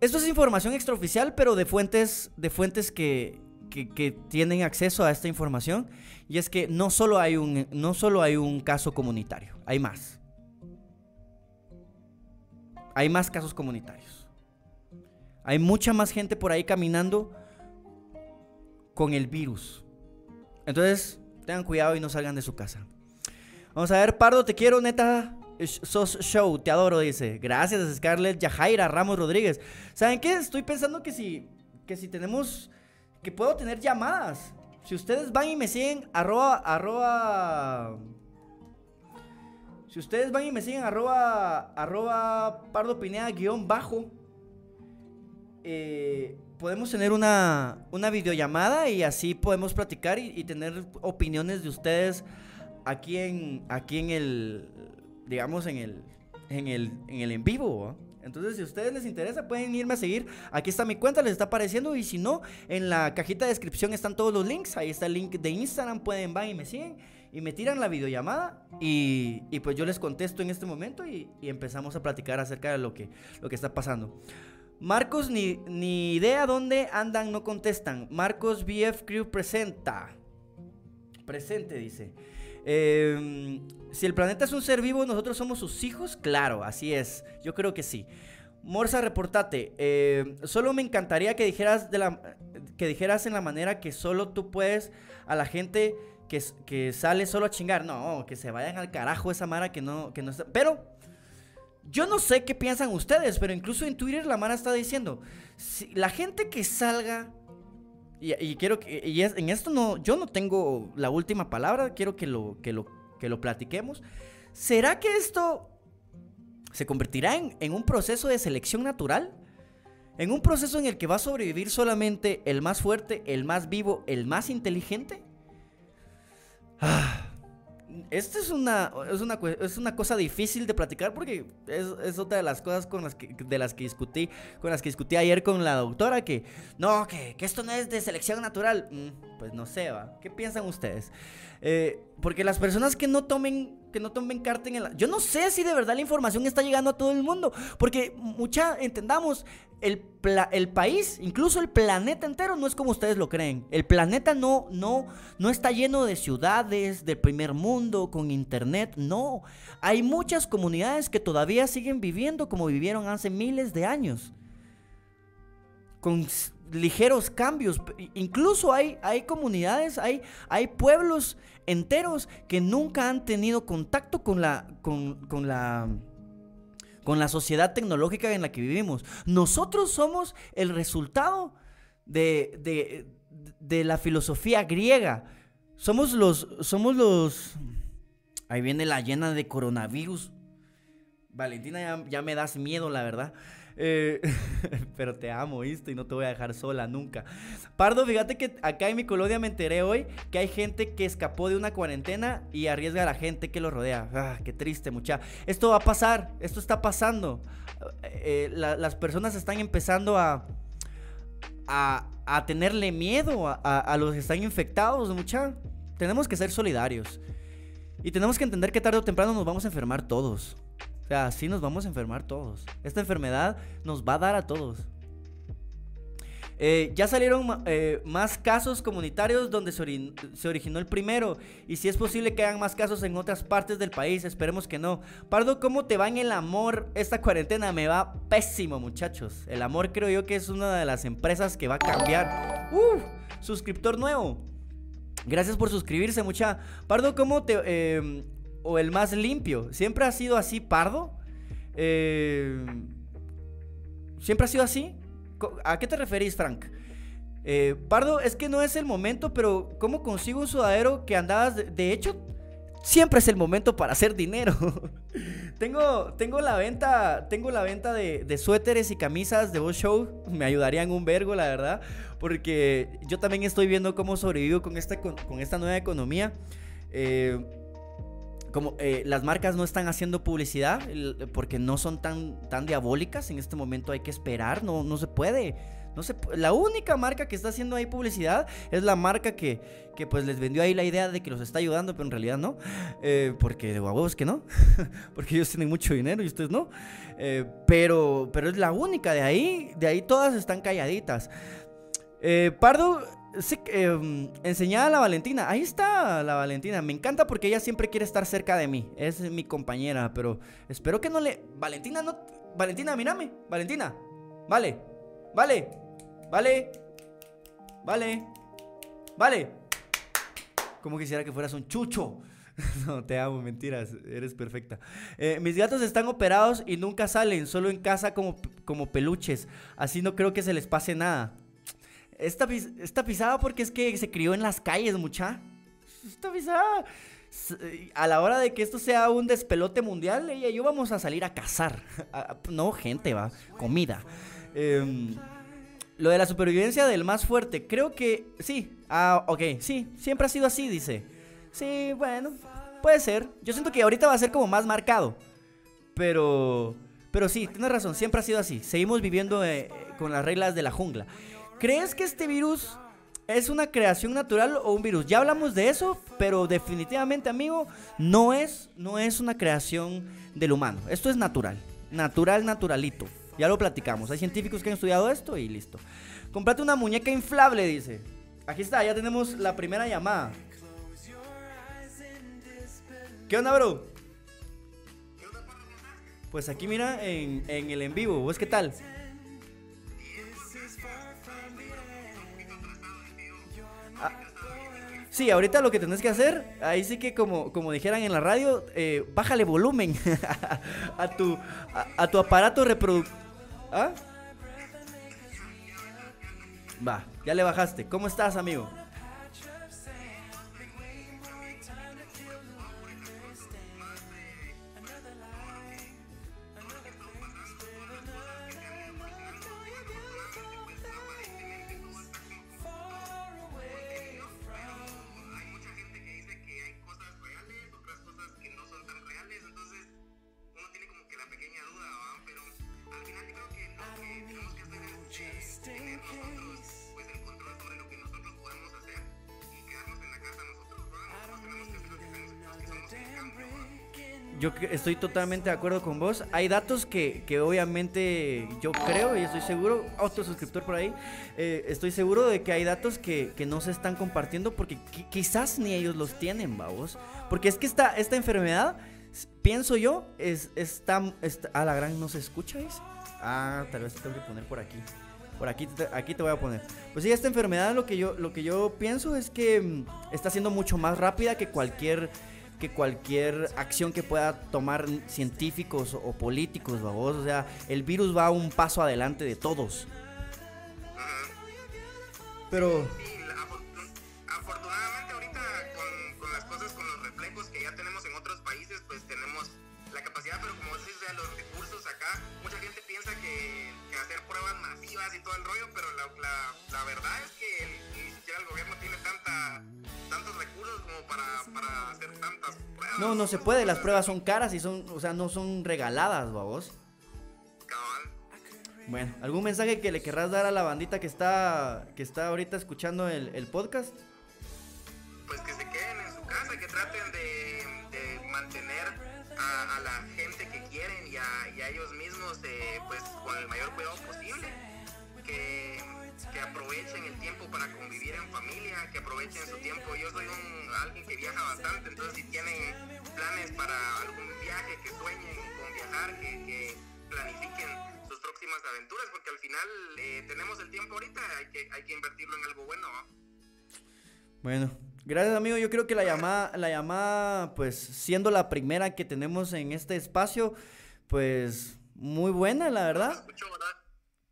S1: esto es información extraoficial, pero de fuentes, de fuentes que, que, tienen acceso a esta información. Y es que no solo hay un, no solo hay un caso comunitario, hay más. Hay más casos comunitarios. Hay mucha más gente por ahí caminando con el virus. Entonces, tengan cuidado y no salgan de su casa. Vamos a ver, Pardo, te quiero, neta. Sos show, te adoro, dice. Gracias, Scarlett Yajaira Ramos Rodríguez. ¿Saben qué? Estoy pensando que si, que si tenemos, que puedo tener llamadas. Si ustedes van y me siguen, arroba, arroba. Si ustedes van y me siguen, arroba, arroba Pardo Pineda guion bajo. Eh, podemos tener una, una videollamada y así podemos platicar y, y, tener opiniones de ustedes aquí en, aquí en el, digamos, en el, en el, en el en vivo. Entonces, si a ustedes les interesa, pueden irme a seguir. Aquí está mi cuenta, les está apareciendo. Y si no, en la cajita de descripción están todos los links. Ahí está el link de Instagram. Pueden van y me siguen. Y me tiran la videollamada. Y, y pues yo les contesto en este momento. Y, y, empezamos a platicar acerca de lo que, lo que está pasando. Marcos, ni, ni idea dónde andan, no contestan. Marcos BF Crew presenta. Presente, dice. Eh, si el planeta es un ser vivo, nosotros somos sus hijos, claro, así es. Yo creo que sí. Morsa, reportate. Eh, solo me encantaría que dijeras, de la, que dijeras en la manera que solo tú puedes a la gente que, sale solo a chingar. No, que se vayan al carajo esa mara que no, que no está. Pero yo no sé qué piensan ustedes, pero incluso en Twitter la Mara está diciendo, la gente que salga, y, quiero que, y en esto no, yo no tengo la última palabra, quiero que lo, que lo, que lo platiquemos. ¿Será que esto se convertirá en, en un proceso de selección natural? ¿En un proceso en el que va a sobrevivir solamente el más fuerte, el más vivo, el más inteligente? Ah. Esta es una, es una, es una cosa difícil de platicar porque es, es, otra de las cosas con las que, de las que discutí, con las que discutí ayer con la doctora, que no, que, que esto no es de selección natural. Mm, pues no sé, ¿va? ¿Qué piensan ustedes? Eh, porque las personas que no tomen que no tomen carta en el... Yo no sé si de verdad la información está llegando a todo el mundo, porque mucha, entendamos, el, el país, incluso el planeta entero no es como ustedes lo creen. El planeta no, no, no está lleno de ciudades del primer mundo con internet, no. Hay muchas comunidades que todavía siguen viviendo como vivieron hace miles de años. Con ligeros cambios. Incluso hay, hay comunidades, hay, hay pueblos enteros que nunca han tenido contacto con la, con, la, con la sociedad tecnológica en la que vivimos. Nosotros somos el resultado de, de, la filosofía griega. Somos los, somos los... Ahí viene la llena de coronavirus. Valentina, ya me das miedo, la verdad. Eh, <laughs> pero te amo, ¿viste? Y no te voy a dejar sola nunca. Pardo, fíjate que acá en mi colonia me enteré hoy que hay gente que escapó de una cuarentena y arriesga a la gente que lo rodea. Ah, qué triste, mucha. Esto va a pasar, esto está pasando. Eh, las personas están empezando a, a, tenerle miedo a, a, los que están infectados, mucha. Tenemos que ser solidarios. Y tenemos que entender que tarde o temprano nos vamos a enfermar todos. O sea, así nos vamos a enfermar todos. Esta enfermedad nos va a dar a todos. Eh, ya salieron eh, más casos comunitarios donde se, originó el primero. Y si es posible que hayan más casos en otras partes del país, esperemos que no. Pardo, ¿cómo te va en el amor esta cuarentena? Me va pésimo, muchachos. El amor creo yo que es una de las empresas que va a cambiar. ¡Uf! Suscriptor nuevo. Gracias por suscribirse, mucha. Pardo, ¿cómo te, eh, o el más limpio. ¿Siempre ha sido así, Pardo? Eh, ¿Siempre ha sido así? ¿A qué te referís, Frank? Eh, Pardo, es que no es el momento, pero ¿cómo consigo un sudadero que andabas? De, hecho, siempre es el momento para hacer dinero. <laughs> tengo, tengo la venta, tengo la venta de, suéteres y camisas de Boss Show. Me ayudarían un vergo, la verdad. Porque yo también estoy viendo cómo sobrevivo con esta, con, esta nueva economía. Eh, como eh, las marcas no están haciendo publicidad porque no son tan, tan diabólicas, en este momento hay que esperar, no, no se puede. No se, la única marca que está haciendo ahí publicidad es la marca que, que pues les vendió ahí la idea de que los está ayudando, pero en realidad no. Eh, porque de huevos que no. <laughs> porque ellos tienen mucho dinero y ustedes no. Eh, pero, pero es la única. De ahí, de ahí todas están calladitas. Pardo Eh, enseñada a la Valentina. Ahí está la Valentina. Me encanta porque ella siempre quiere estar cerca de mí. Es mi compañera, pero espero que no le. Valentina, no. Valentina, mírame. Valentina. Vale. Vale. Vale. Vale. Vale. Como quisiera que fueras un chucho. <laughs> No, te amo, mentiras, eres perfecta. Eh, mis gatos están operados y nunca salen, solo en casa como, como peluches. Así no creo que se les pase nada. Esta, esta pisada porque es que se crió en las calles, mucha. Esta pisada. A la hora de que esto sea un despelote mundial, ella y yo vamos a salir a cazar. <laughs> no, gente, va. Comida. Em, lo de la supervivencia del más fuerte, creo que sí. Ah, ok, sí, siempre ha sido así, dice. Sí, bueno, puede ser. Yo siento que ahorita va a ser como más marcado. Pero, pero sí, tienes razón, siempre ha sido así. Seguimos viviendo eh, con las reglas de la jungla. ¿Crees que este virus es una creación natural o un virus? Ya hablamos de eso, pero definitivamente, amigo, no es, no es una creación del humano. Esto es natural. Natural, naturalito. Ya lo platicamos. Hay científicos que han estudiado esto y listo. Comprate una muñeca inflable, dice. Aquí está, ya tenemos la primera llamada. ¿Qué onda, bro? Pues aquí mira en, en el en vivo. ¿Vos qué tal? Sí, ahorita lo que tenés que hacer, ahí sí que como, como dijeran en la radio, eh, bájale volumen <laughs> a, tu, a, tu aparato reproductor. ¿Ah? Va, ya le bajaste. ¿Cómo estás, amigo? Estoy totalmente de acuerdo con vos. Hay datos que, que obviamente yo creo y estoy seguro, otro suscriptor por ahí, eh, estoy seguro de que hay datos que, que no se están compartiendo porque quizás ni ellos los tienen, vamos. Porque es que esta, esta enfermedad, pienso yo, es, está, a la gran no se escucha, ¿es? Ah, tal vez tengo que poner por aquí. Por aquí, aquí te voy a poner. Pues sí, esta enfermedad lo que yo, lo que yo pienso es que mm, está siendo mucho más rápida que cualquier que cualquier acción que pueda tomar científicos o políticos. O sea, el virus va un paso adelante de todos. Pero...
S3: afortunadamente ahorita con, las cosas, con los reflejos que ya tenemos en otros países, pues tenemos la capacidad, pero como decís, o los recursos acá, mucha gente piensa que, hacer pruebas masivas y todo el rollo, pero la, la, verdad es que siquiera el gobierno tiene tanta tantos recursos como para, hacer tantas pruebas.
S1: No, no se puede, las pruebas son caras y son, o sea, no son regaladas, babos. Bueno, ¿algún mensaje que le querrás dar a la bandita que está, que está ahorita escuchando el, podcast?
S3: Pues que se queden en su casa, que traten de, mantener a, la gente que quieren y a, ellos mismos eh, pues con el mayor cuidado posible. Que que aprovechen el tiempo para convivir en familia, que aprovechen su tiempo. Yo soy un, alguien que viaja bastante, entonces si tienen planes para algún viaje, que sueñen con viajar, que, planifiquen sus próximas aventuras, porque al final eh, tenemos el tiempo ahorita, hay que, hay que invertirlo en algo bueno.
S1: Bueno, gracias amigo. Yo creo que la llamada, la llamada, pues siendo la primera que tenemos en este espacio, pues muy buena, la verdad.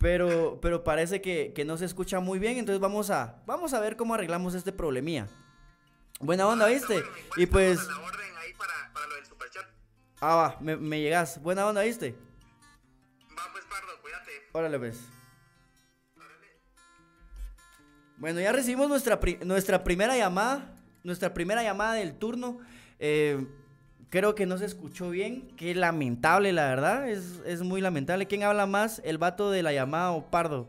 S1: Pero, pero parece que, no se escucha muy bien, entonces vamos a, vamos a ver cómo arreglamos este problemía. Buena onda, ¿viste? Y pues... Ah, va, me, me llegas. Buena onda, ¿viste?
S3: Va, pues, Pardo, cuídate.
S1: Órale, pues. Bueno, ya recibimos nuestra, nuestra primera llamada, nuestra primera llamada del turno. Eh, Creo que no se escuchó bien. Qué lamentable, la verdad. Es, muy lamentable. ¿Quién habla más? ¿El vato de la llamada o Pardo?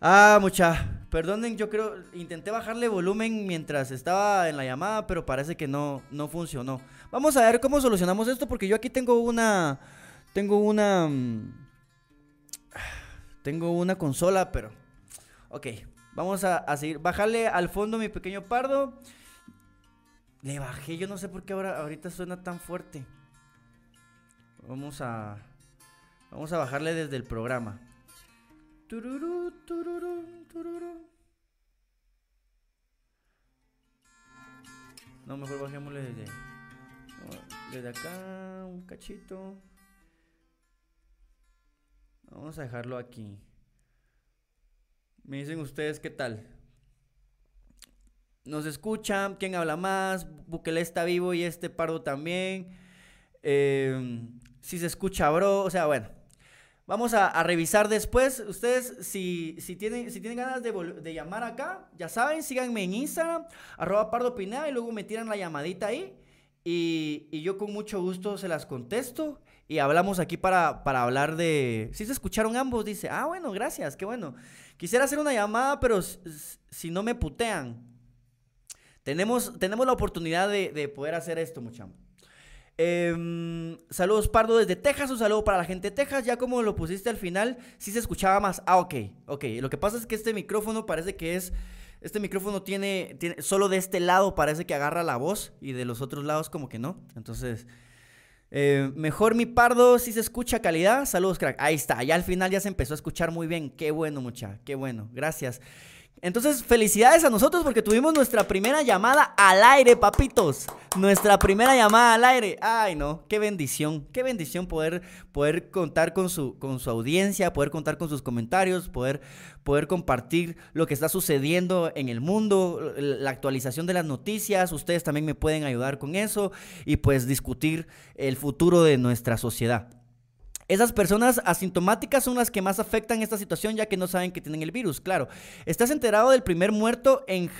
S1: Ah, mucha. Perdonen, yo creo. Intenté bajarle volumen mientras estaba en la llamada, pero parece que no, no funcionó. Vamos a ver cómo solucionamos esto, porque yo aquí tengo una. Tengo una. Mm, tengo una consola, pero. Ok. Vamos a, a seguir. Bajarle al fondo mi pequeño pardo. Le bajé, yo no sé por qué ahora, ahorita suena tan fuerte. Vamos a. Vamos a bajarle desde el programa. Tururú, tururú, tururú. No, mejor bajémosle desde. Desde acá, un cachito. Vamos a dejarlo aquí. Me dicen ustedes qué tal nos escuchan, quién habla más, Bukele está vivo y este pardo también. Em, si se escucha, bro, o sea, bueno. Vamos a, revisar después. Ustedes, si, si, tienen, si tienen ganas de, llamar acá, ya saben, síganme en Instagram, arroba pardo y luego me tiran la llamadita ahí. Y, y, yo con mucho gusto se las contesto. Y hablamos aquí para, para hablar de... Si se escucharon ambos, dice, ah, bueno, gracias, qué bueno. Quisiera hacer una llamada, pero si no me putean, tenemos, tenemos la oportunidad de, poder hacer esto, muchachos. Em, saludos Pardo desde Texas, un saludo para la gente de Texas, ya como lo pusiste al final, sí se escuchaba más. Ah, ok, ok. Lo que pasa es que este micrófono parece que es, este micrófono tiene, tiene solo de este lado parece que agarra la voz y de los otros lados como que no. Entonces, eh, mejor mi Pardo, si se escucha calidad. Saludos, crack. Ahí está, ya al final ya se empezó a escuchar muy bien. Qué bueno, mucha, qué bueno. Gracias. Entonces, felicidades a nosotros porque tuvimos nuestra primera llamada al aire, papitos. Nuestra primera llamada al aire. Ay, no, qué bendición. Qué bendición poder, poder contar con su, con su audiencia, poder contar con sus comentarios, poder, poder compartir lo que está sucediendo en el mundo, la actualización de las noticias. Ustedes también me pueden ayudar con eso y pues discutir el futuro de nuestra sociedad. Esas personas asintomáticas son las que más afectan esta situación ya que no saben que tienen el virus, claro. ¿Estás enterado del primer muerto en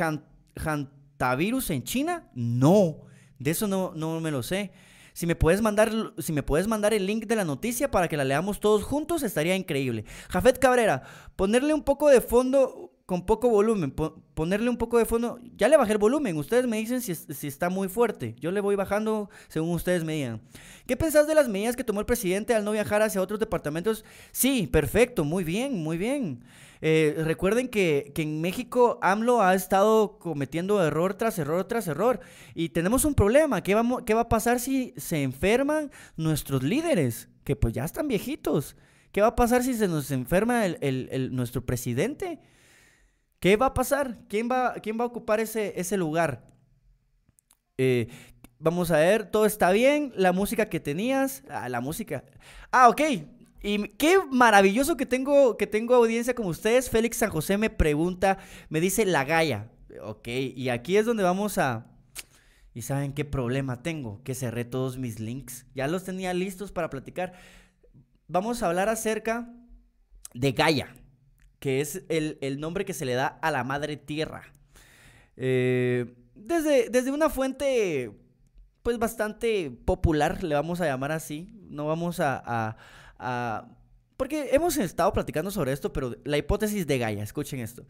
S1: Hantavirus en China? No, de eso no, no me lo sé. Si me, puedes mandar, si me puedes mandar el link de la noticia para que la leamos todos juntos, estaría increíble. Jafet Cabrera, ponerle un poco de fondo con poco volumen, ponerle un poco de fondo. Ya le bajé el volumen, ustedes me dicen si, si, está muy fuerte. Yo le voy bajando según ustedes me digan. ¿Qué pensás de las medidas que tomó el presidente al no viajar hacia otros departamentos? Sí, perfecto, muy bien, muy bien. Eh, recuerden que, que, en México AMLO ha estado cometiendo error tras error tras error. Y tenemos un problema. ¿Qué, vamos, qué va a pasar si se enferman nuestros líderes? Que pues ya están viejitos. ¿Qué va a pasar si se nos enferma el, el, nuestro presidente? ¿Qué va a pasar? ¿Quién va, quién va a ocupar ese, ese lugar? Eh, vamos a ver, todo está bien. La música que tenías. Ah, la música. Ah, ok. Y qué maravilloso que tengo, que tengo audiencia como ustedes. Félix San José me pregunta, me dice la galla. Ok, y aquí es donde vamos a... ¿Y saben qué problema tengo? Que cerré todos mis links. Ya los tenía listos para platicar. Vamos a hablar acerca de Gaia que es el, nombre que se le da a la madre tierra. Eh, desde, desde una fuente, pues bastante popular, le vamos a llamar así, no vamos a porque hemos estado platicando sobre esto, pero la hipótesis de Gaia, escuchen esto.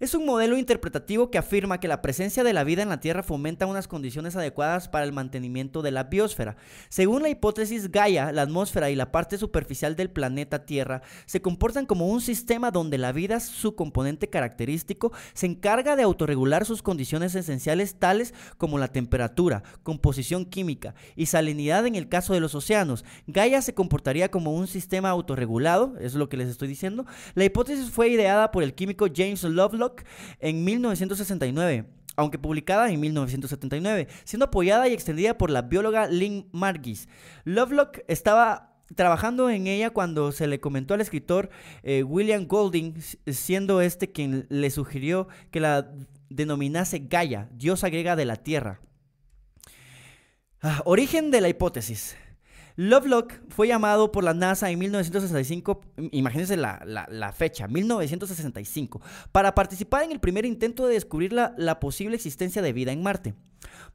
S1: Es un modelo interpretativo que afirma que la presencia de la vida en la Tierra fomenta unas condiciones adecuadas para el mantenimiento de la biosfera. Según la hipótesis Gaia, la atmósfera y la parte superficial del planeta Tierra se comportan como un sistema donde la vida, su componente característico, se encarga de autorregular sus condiciones esenciales tales como la temperatura, composición química y salinidad en el caso de los océanos. Gaia se comportaría como un sistema autorregulado es lo que les estoy diciendo. La hipótesis fue ideada por el químico James Lovelock en 1969 aunque publicada en 1979, siendo apoyada y extendida por la bióloga Lynn Margis. Lovelock estaba trabajando en ella cuando se le comentó al escritor eh, William Golding, siendo este quien le sugirió que la denominase Gaia, diosa griega de la Tierra. Ah, origen de la hipótesis. Lovelock fue llamado por la NASA en 1965, imagínense la, fecha, 1965, para participar en el primer intento de descubrir la posible existencia de vida en Marte.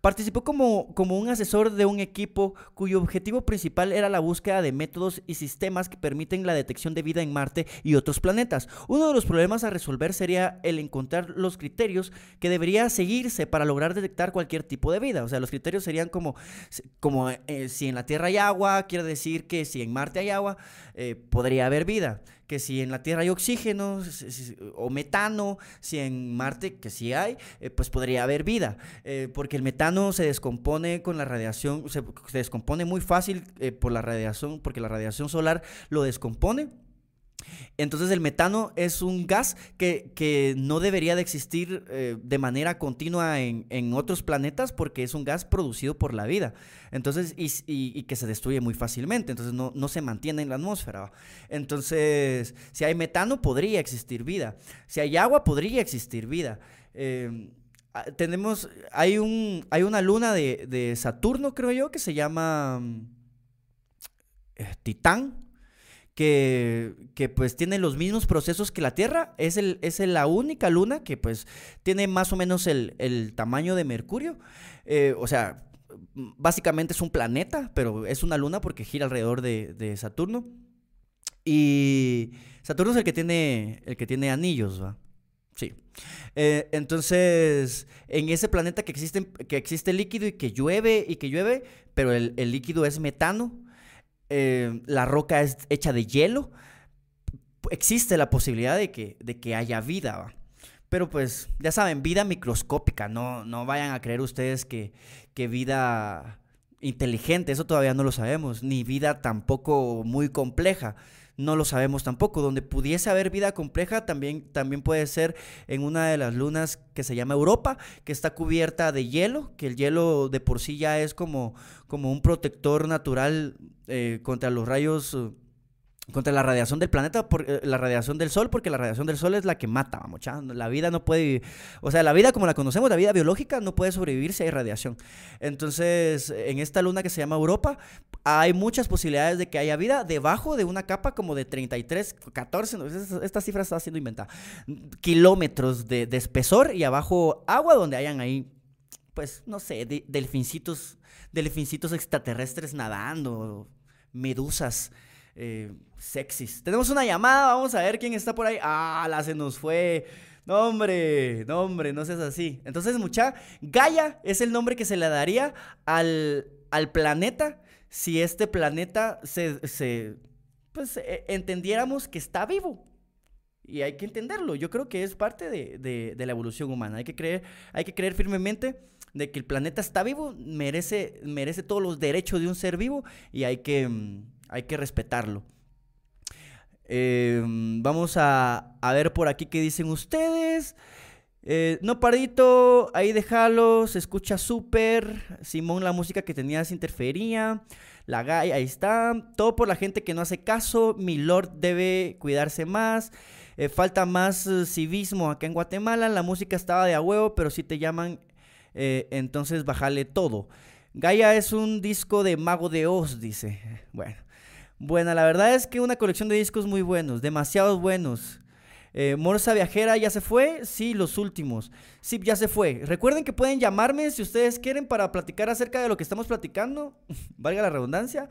S1: Participó como, como un asesor de un equipo cuyo objetivo principal era la búsqueda de métodos y sistemas que permiten la detección de vida en Marte y otros planetas. Uno de los problemas a resolver sería el encontrar los criterios que debería seguirse para lograr detectar cualquier tipo de vida. O sea, los criterios serían como, como eh, si en la Tierra hay agua, quiere decir que si en Marte hay agua, eh, podría haber vida que si en la Tierra hay oxígeno o metano, si en Marte, que sí hay, eh, pues podría haber vida, eh, porque el metano se descompone con la radiación, se, descompone muy fácil eh, por la radiación, porque la radiación solar lo descompone. Entonces el metano es un gas que, no debería de existir eh, de manera continua en, otros planetas porque es un gas producido por la vida. Entonces, y, que se destruye muy fácilmente. Entonces no, se mantiene en la atmósfera. Entonces, si hay metano, podría existir vida. Si hay agua, podría existir vida. Em, ah, tenemos, hay, un, hay una luna de, Saturno, creo yo, que se llama eh, Titán que, pues tiene los mismos procesos que la Tierra. Es, el, es la única luna que pues tiene más o menos el, tamaño de Mercurio. Eh, o sea, básicamente es un planeta, pero es una luna porque gira alrededor de, Saturno. Y Saturno es el que tiene, el que tiene anillos, ¿va? Sí. Eh, entonces, en ese planeta que existe, que existe líquido y que llueve y que llueve, pero el, el líquido es metano, eh, la roca es hecha de hielo, existe la posibilidad de que, de que haya vida. Pero pues, ya saben, vida microscópica, no, no vayan a creer ustedes que, que vida inteligente, eso todavía no lo sabemos, ni vida tampoco muy compleja. No lo sabemos tampoco. Donde pudiese haber vida compleja también, también puede ser en una de las lunas que se llama Europa, que está cubierta de hielo, que el hielo de por sí ya es como, como un protector natural eh, contra los rayos contra la radiación del planeta, eh, la radiación del sol, porque la radiación del sol es la que mata, vamos, la vida no puede, o sea, la vida como la conocemos, la vida biológica no puede sobrevivir si hay radiación. Entonces, en esta luna que se llama Europa, hay muchas posibilidades de que haya vida debajo de una capa como de 33, 14, esta, cifra está siendo inventada, kilómetros de, espesor y abajo agua donde hayan ahí, pues, no sé, delfincitos, delfincitos extraterrestres nadando, medusas eh, sexys. Tenemos una llamada, vamos a ver quién está por ahí. Ah, la se nos fue. No, hombre, no, hombre, no seas así. Entonces, mucha, Gaia es el nombre que se le daría al, al planeta si este planeta se, se pues, e, entendiéramos que está vivo. Y hay que entenderlo. Yo creo que es parte de, de, de, la evolución humana. Hay que creer, hay que creer firmemente de que el planeta está vivo, merece, merece todos los derechos de un ser vivo y hay que mm, hay que respetarlo. Em, vamos a, ver por aquí qué dicen ustedes. Eh, no, Pardito, ahí déjalo, se escucha súper. Simón, la música que tenías interfería. La Gaia, ahí está. Todo por la gente que no hace caso. Mi Lord debe cuidarse más. Eh, falta más eh, civismo acá en Guatemala. La música estaba de a huevo, pero si te llaman, entonces bájale todo. Gaia es un disco de Mago de Oz, dice. Bueno. Bueno, la verdad es que una colección de discos muy buenos, demasiados buenos. Eh, Morsa Viajera ya se fue, sí, los últimos. Sí, ya se fue. Recuerden que pueden llamarme si ustedes quieren para platicar acerca de lo que estamos platicando, <laughs> valga la redundancia.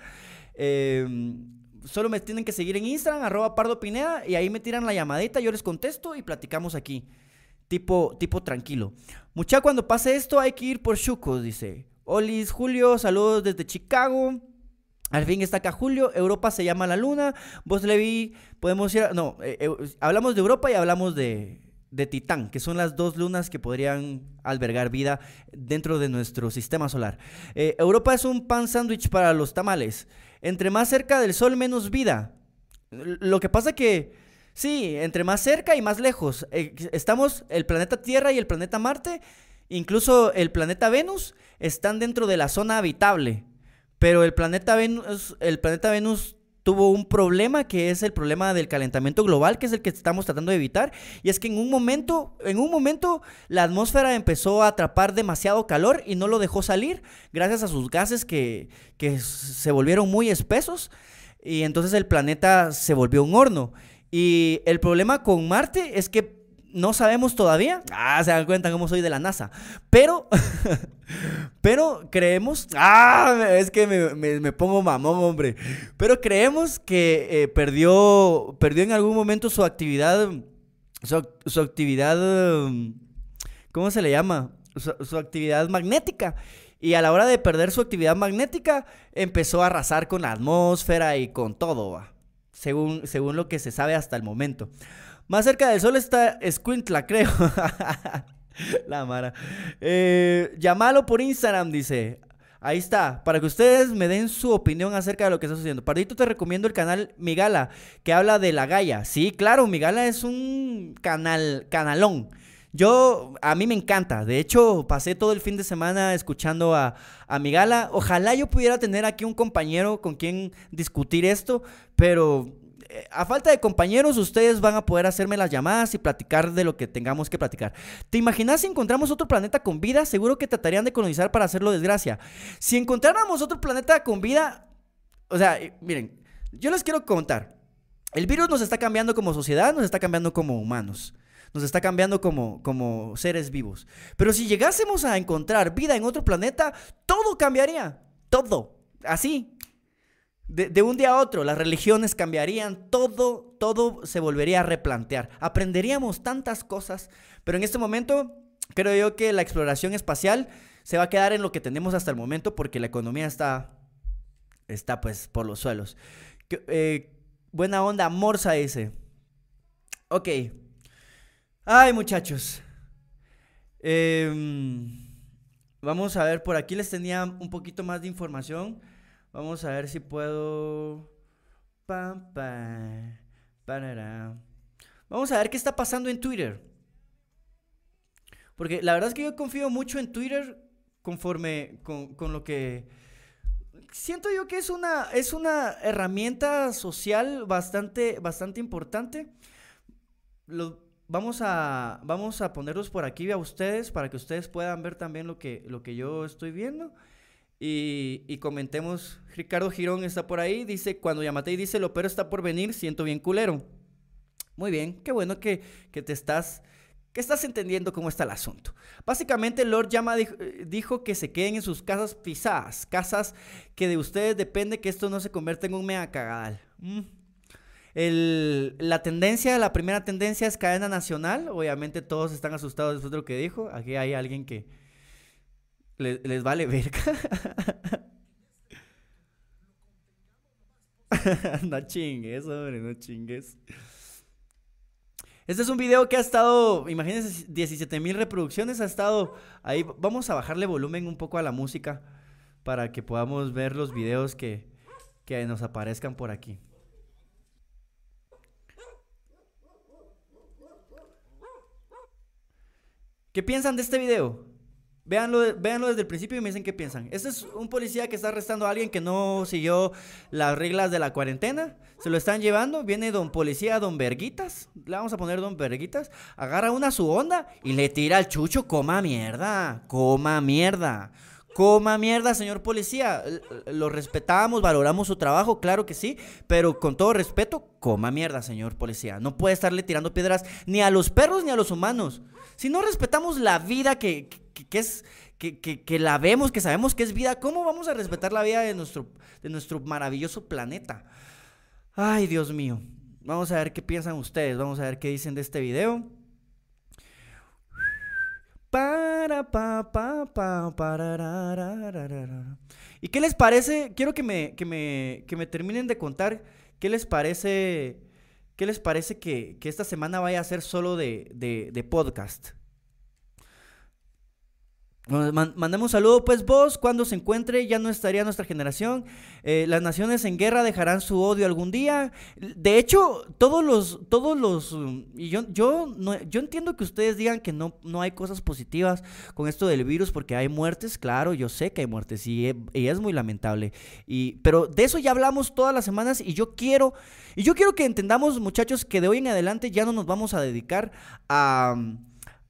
S1: Em, solo me tienen que seguir en Instagram, arroba pardopinea, y ahí me tiran la llamadita, yo les contesto y platicamos aquí. Tipo, tipo tranquilo. Mucha, cuando pase esto hay que ir por Chucos, dice. Olis, Julio, saludos desde Chicago. Al fin está acá Julio, Europa se llama la luna, vos Levi, podemos ir, no, eh, eh, hablamos de Europa y hablamos de, de Titán, que son las dos lunas que podrían albergar vida dentro de nuestro sistema solar. Eh, Europa es un pan sándwich para los tamales. Entre más cerca del Sol, menos vida. Lo que pasa que, sí, entre más cerca y más lejos. estamos, el planeta Tierra y el planeta Marte, incluso el planeta Venus, están dentro de la zona habitable. Pero el planeta Venus, el planeta Venus tuvo un problema que es el problema del calentamiento global, que es el que estamos tratando de evitar, y es que en un momento, en un momento la atmósfera empezó a atrapar demasiado calor y no lo dejó salir gracias a sus gases que, que se volvieron muy espesos y entonces el planeta se volvió un horno. Y el problema con Marte es que no sabemos todavía. Ah, se dan cuenta cómo soy de la NASA. Pero, <laughs> pero creemos. Ah, es que me, pongo mamón, hombre. Pero creemos que eh, perdió, perdió en algún momento su actividad. Su, actividad. ¿Cómo se le llama? Su, actividad magnética. Y a la hora de perder su actividad magnética, empezó a arrasar con la atmósfera y con todo, según, según lo que se sabe hasta el momento. Más cerca del sol está Squintla, creo. <laughs> La Mara. Eh, llámalo por Instagram, dice. Ahí está, para que ustedes me den su opinión acerca de lo que está sucediendo. Pardito, te recomiendo el canal Migala, que habla de la Gaia. Sí, claro, Migala es un canal, canalón. Yo, a mí me encanta. De hecho, pasé todo el fin de semana escuchando a, a Migala. Ojalá yo pudiera tener aquí un compañero con quien discutir esto, pero a falta de compañeros, ustedes van a poder hacerme las llamadas y platicar de lo que tengamos que platicar. ¿Te imaginas si encontramos otro planeta con vida? Seguro que tratarían de colonizar para hacerlo desgracia. Si encontráramos otro planeta con vida, o sea, eh, miren, yo les quiero contar. El virus nos está cambiando como sociedad, nos está cambiando como humanos. Nos está cambiando como, como seres vivos. Pero si llegásemos a encontrar vida en otro planeta, todo cambiaría. Todo. Así, de, un día a otro, las religiones cambiarían, todo, todo se volvería a replantear. Aprenderíamos tantas cosas, pero en este momento creo yo que la exploración espacial se va a quedar en lo que tenemos hasta el momento porque la economía está, está pues por los suelos. Eh, buena onda, Morsa dice. Ok. Ay, muchachos. Em, vamos a ver, por aquí les tenía un poquito más de información. Vamos a ver si puedo Pa, pa, parará. Vamos a ver qué está pasando en Twitter. Porque la verdad es que yo confío mucho en Twitter conforme con, con lo que... Siento yo que es una, es una herramienta social bastante, bastante importante. Lo, vamos, a, vamos a ponerlos por aquí a ustedes para que ustedes puedan ver también lo que, lo que yo estoy viendo. Y, comentemos, Ricardo Girón está por ahí, dice, cuando y dice, lo pero está por venir, siento bien culero. Muy bien, qué bueno que, que te estás que estás entendiendo cómo está el asunto. Básicamente, Lord Yama dijo, que se queden en sus casas pisadas, casas que de ustedes depende que esto no se convierta en un mega cagadal. Mm. la tendencia, la primera tendencia es cadena nacional. Obviamente todos están asustados después de lo que dijo. Aquí hay alguien que les vale verga. <laughs> no chingues, hombre, no chingues. Este es un video que ha estado, imagínense, 17 mil reproducciones, ha estado ahí. Vamos a bajarle volumen un poco a la música para que podamos ver los videos que, que nos aparezcan por aquí. ¿Qué piensan de este video? Véanlo, desde el principio y me dicen qué piensan. Este es un policía que está arrestando a alguien que no siguió las reglas de la cuarentena. Se lo están llevando. Viene don policía, don Verguitas. Le vamos a poner don Verguitas. Agarra una su onda y le tira al chucho. Coma mierda. Coma mierda. Coma mierda, señor policía. Lo respetamos, valoramos su trabajo, claro que sí. Pero con todo respeto, coma mierda, señor policía. No puede estarle tirando piedras ni a los perros ni a los humanos. Si no respetamos la vida que que, es, que, la vemos, que sabemos que es vida, ¿cómo vamos a respetar la vida de nuestro, de nuestro maravilloso planeta? Ay, Dios mío. Vamos a ver qué piensan ustedes, vamos a ver qué dicen de este video. Para, pa, pa, pa, para, ¿Y qué les parece? Quiero que me, que me, que me terminen de contar qué les parece, qué les parece que, que esta semana vaya a ser solo de, de, de podcast. Mandemos un saludo, pues vos, cuando se encuentre, ya no estaría nuestra generación. Eh, las naciones en guerra dejarán su odio algún día. De hecho, todos los, todos los, y yo, yo, no, yo entiendo que ustedes digan que no, no hay cosas positivas con esto del virus, porque hay muertes, claro, yo sé que hay muertes y, y es muy lamentable. Y, pero de eso ya hablamos todas las semanas y yo quiero, y yo quiero que entendamos, muchachos, que de hoy en adelante ya no nos vamos a dedicar a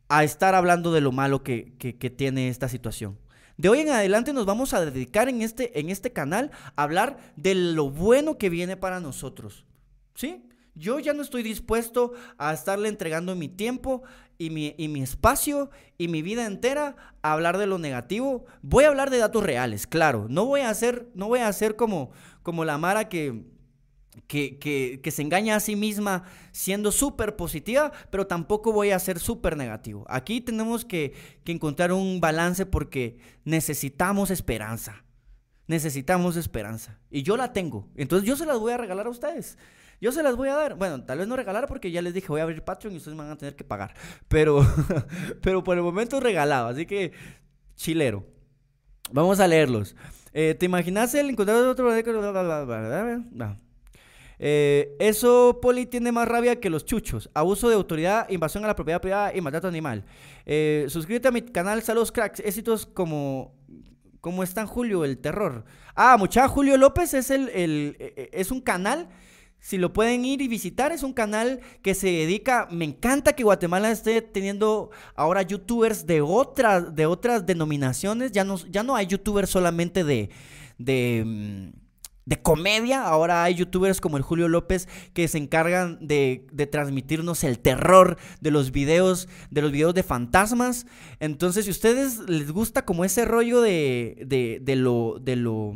S1: a estar hablando de lo malo que, tiene esta situación. De hoy en adelante nos vamos a dedicar en este, en este canal a hablar de lo bueno que viene para nosotros. ¿Sí? Yo ya no estoy dispuesto a estarle entregando mi tiempo y mi, y mi, espacio y mi vida entera a hablar de lo negativo. Voy a hablar de datos reales, claro. No voy a hacer, no voy a hacer como, como la Mara que, que, se engaña a sí misma siendo súper positiva, pero tampoco voy a ser súper negativo. Aquí tenemos que, encontrar un balance porque necesitamos esperanza. Necesitamos esperanza. Y yo la tengo. Entonces yo se las voy a regalar a ustedes. Yo se las voy a dar. Bueno, tal vez no regalar porque ya les dije voy a abrir Patreon y ustedes me van a tener que pagar. Pero, <laughs> pero por el momento regalado. Así que, chilero. Vamos a leerlos. Eh, ¿Te imaginas el encontrar otro... Eh, eso, Poli, tiene más rabia que los chuchos. Abuso de autoridad, invasión a la propiedad privada y maltrato animal. Eh, suscríbete a mi canal, saludos cracks. Éxitos como... ¿Cómo están Julio? El terror. Ah, mucha Julio López es, el, el, e, e, es un canal si lo pueden ir y visitar, es un canal que se dedica, me encanta que Guatemala esté teniendo ahora youtubers de otras, de otras denominaciones, ya no, ya no hay youtubers solamente de, de, mm, de comedia. Ahora hay youtubers como el Julio López que se encargan de, transmitirnos el terror de los videos, de los videos de fantasmas. Entonces, si a ustedes les gusta como ese rollo de, de, lo, de lo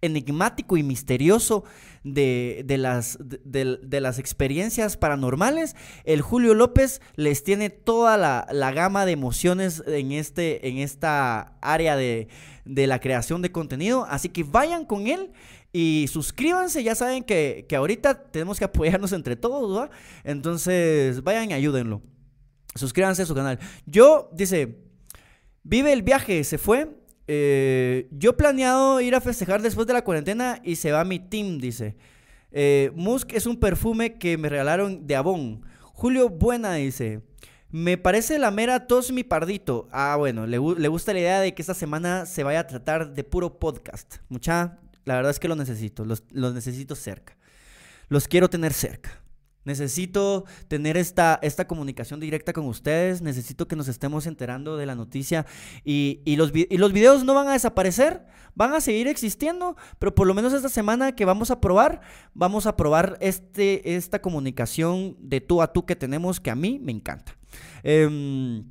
S1: enigmático y misterioso de, las, de, las experiencias paranormales, el Julio López les tiene toda la, la gama de emociones en, este, en esta área de, de la creación de contenido. Así que vayan con él y suscríbanse, ya saben que, ahorita tenemos que <laughs> apoyarnos entre todos, ¿va? Entonces, vayan y ayúdenlo. Suscríbanse a su canal. Yo, dice, vive el viaje, se fue. Eh, yo planeado ir a festejar después de la cuarentena y se va mi team, dice. Eh, Musk es un perfume que me regalaron de Avon. Julio Buena dice, me parece la mera tos mi pardito. Ah, bueno, le, gusta la idea de que esta semana se vaya a tratar de puro podcast. Mucha, la verdad es que lo necesito, los, los necesito cerca. Los quiero tener cerca. Necesito tener esta, esta comunicación directa con ustedes, necesito que nos estemos enterando de la noticia y, los, y los videos no van a desaparecer, van a seguir existiendo, pero por lo menos esta semana que vamos a probar, vamos a probar este, esta comunicación de tú a tú que tenemos que a mí me encanta. Em,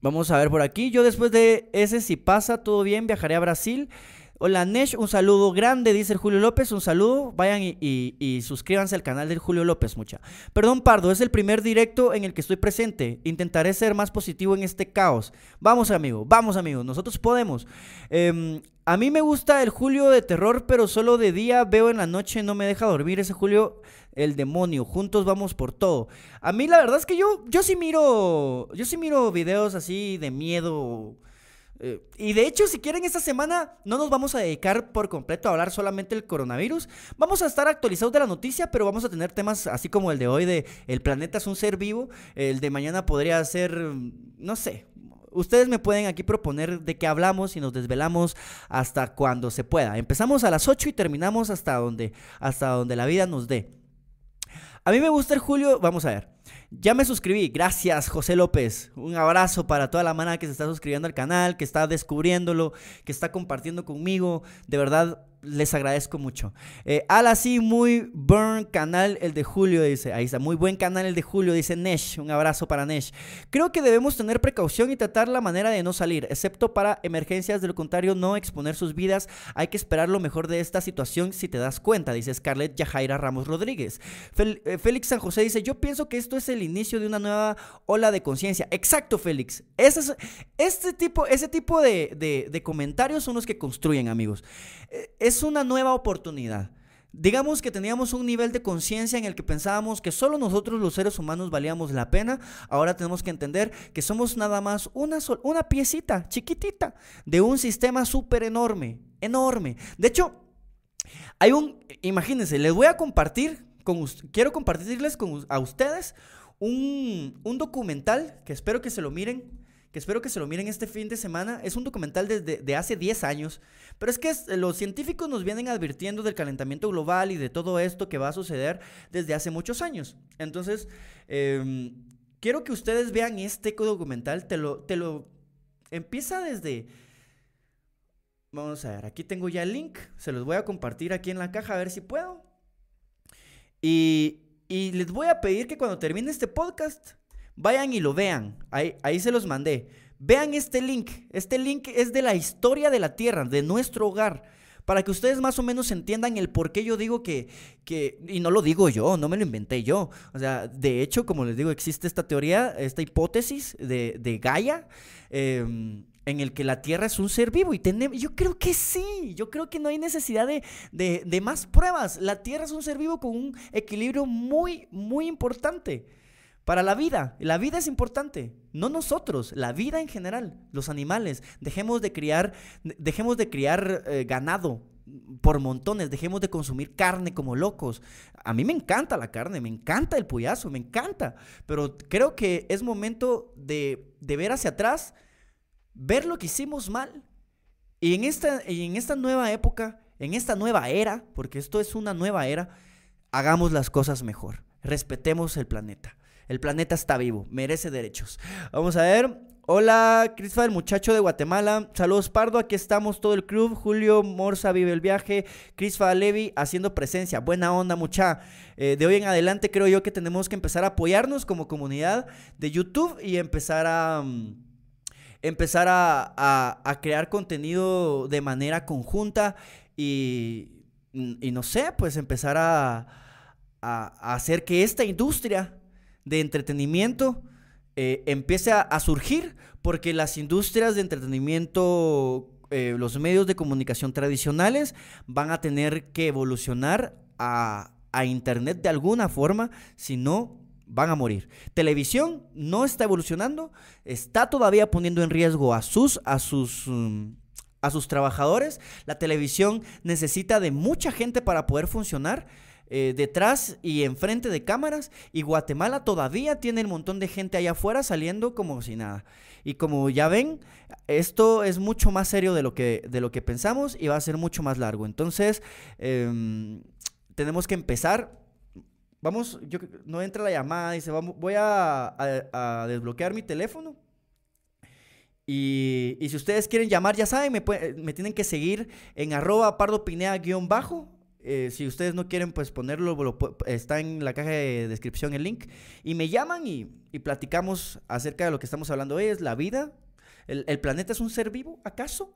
S1: vamos a ver por aquí, yo después de ese si pasa todo bien viajaré a Brasil. Hola Nesh, un saludo grande, dice el Julio López, un saludo. Vayan y, suscríbanse al canal del Julio López, mucha. Perdón, Pardo, es el primer directo en el que estoy presente. Intentaré ser más positivo en este caos. Vamos, amigo, vamos, amigos, nosotros podemos. Em, a mí me gusta el Julio de terror, pero solo de día veo en la noche, no me deja dormir ese Julio, el demonio. Juntos vamos por todo. A mí la verdad es que yo, yo sí miro, yo sí miro videos así de miedo eh, y de hecho, si quieren, esta semana no nos vamos a dedicar por completo a hablar solamente del coronavirus. Vamos a estar actualizados de la noticia, pero vamos a tener temas así como el de hoy de el planeta es un ser vivo. El de mañana podría ser, no sé. Ustedes me pueden aquí proponer de qué hablamos y nos desvelamos hasta cuando se pueda. Empezamos a las 8 y terminamos hasta donde, hasta donde la vida nos dé. A mí me gusta el Julio, vamos a ver. Ya me suscribí, gracias José López. Un abrazo para toda la manada que se está suscribiendo al canal, que está descubriéndolo, que está compartiendo conmigo. De verdad, les agradezco mucho. Eh, Ala, sí, muy burn canal el de Julio, dice. Ahí está, muy buen canal el de Julio, dice Nesh. Un abrazo para Nesh. Creo que debemos tener precaución y tratar la manera de no salir, excepto para emergencias. De lo contrario, no exponer sus vidas. Hay que esperar lo mejor de esta situación si te das cuenta, dice Scarlett Yajaira Ramos Rodríguez. Eh, Félix San José dice: Yo pienso que esto es el inicio de una nueva ola de conciencia. Exacto, Félix. Ese, este tipo, ese tipo de, de comentarios son los que construyen, amigos. Eh, es una nueva oportunidad. Digamos que teníamos un nivel de conciencia en el que pensábamos que solo nosotros los seres humanos valíamos la pena. Ahora tenemos que entender que somos nada más una, una piecita chiquitita de un sistema súper enorme, enorme. De hecho, hay un, imagínense, les voy a compartir, con, quiero compartirles con, a ustedes un, un documental que espero que se lo miren espero que se lo miren este fin de semana. Es un documental desde de hace 10 años, pero es que los científicos nos vienen advirtiendo del calentamiento global y de todo esto que va a suceder desde hace muchos años. Entonces, em, quiero que ustedes vean este documental. Te lo, te lo empieza desde... Vamos a ver, aquí tengo ya el link. Se los voy a compartir aquí en la caja a ver si puedo. Y, y les voy a pedir que cuando termine este podcast Vayan y lo vean. Ahí, ahí se los mandé. Vean este link. Este link es de la historia de la Tierra, de nuestro hogar. Para que ustedes más o menos entiendan el por qué yo digo que, que, y no lo digo yo, no me lo inventé yo. O sea, de hecho, como les digo, existe esta teoría, esta hipótesis de, de Gaia, em, en el que la Tierra es un ser vivo. Y yo creo que sí, yo creo que no hay necesidad de, de, de más pruebas. La Tierra es un ser vivo con un equilibrio muy, muy importante para la vida. La vida es importante, no nosotros, la vida en general, los animales. Dejemos de criar, dejemos de criar eh, ganado por montones, dejemos de consumir carne como locos. A mí me encanta la carne, me encanta el puyazo, me encanta, pero creo que es momento de, de ver hacia atrás, ver lo que hicimos mal. Y en esta, en esta nueva época, en esta nueva era, porque esto es una nueva era, hagamos las cosas mejor, respetemos el planeta. El planeta está vivo, merece derechos. Vamos a ver. Hola, Crisfa, el muchacho de Guatemala. Saludos, Pardo. Aquí estamos todo el club. Julio Morza vive el viaje. Crisfa Levi haciendo presencia. Buena onda, mucha. Eh, de hoy en adelante creo yo que tenemos que empezar a apoyarnos como comunidad de YouTube y empezar a... Mm, empezar a, crear contenido de manera conjunta y, y no sé, pues empezar a, a hacer que esta industria de entretenimiento eh, empiece a, surgir porque las industrias de entretenimiento, eh, los medios de comunicación tradicionales van a tener que evolucionar a, Internet de alguna forma, si no van a morir. Televisión no está evolucionando, está todavía poniendo en riesgo a sus, a sus, mm, a sus trabajadores. La televisión necesita de mucha gente para poder funcionar eh, detrás y enfrente de cámaras y Guatemala todavía tiene un montón de gente allá afuera saliendo como si nada. Y como ya ven, esto es mucho más serio de lo que, de lo que pensamos y va a ser mucho más largo. Entonces, em, tenemos que empezar. Vamos, yo, no entra la llamada, dice, voy a, desbloquear mi teléfono. Y, si ustedes quieren llamar, ya saben, me, me tienen que seguir en arroba pardopinea-bajo eh, si ustedes no quieren, pues ponerlo, está en la caja de descripción el link. Y me llaman y, platicamos acerca de lo que estamos hablando hoy, es la vida. ¿El, planeta es un ser vivo, acaso?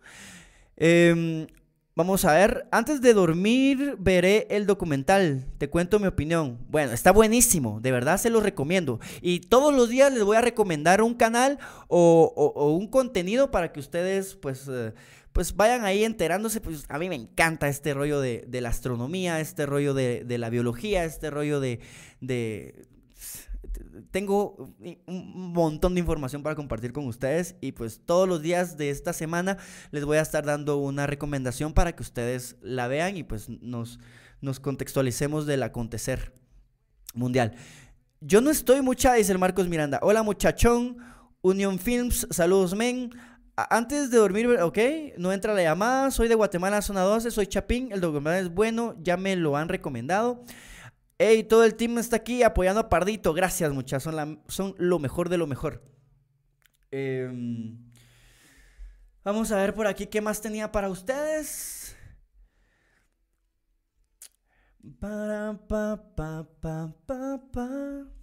S1: Em, vamos a ver, antes de dormir veré el documental, te cuento mi opinión. Bueno, está buenísimo, de verdad se lo recomiendo. Y todos los días les voy a recomendar un canal o, un contenido para que ustedes pues... Eh, pues vayan ahí enterándose, pues a mí me encanta este rollo de, la astronomía, este rollo de, la biología, este rollo de, Tengo un montón de información para compartir con ustedes y pues todos los días de esta semana les voy a estar dando una recomendación para que ustedes la vean y pues nos, nos contextualicemos del acontecer mundial. Yo no estoy mucha, dice el Marcos Miranda. Hola muchachón, Union Films, saludos men antes de dormir, ok, no entra la llamada, soy de Guatemala, zona 12, soy Chapín, el documental es bueno, ya me lo han recomendado. Hey, todo el team está aquí apoyando a Pardito, gracias muchachos, son, son lo mejor de lo mejor. Em, vamos a ver por aquí qué más tenía para ustedes. Para, pa, pa, pa, pa, pa.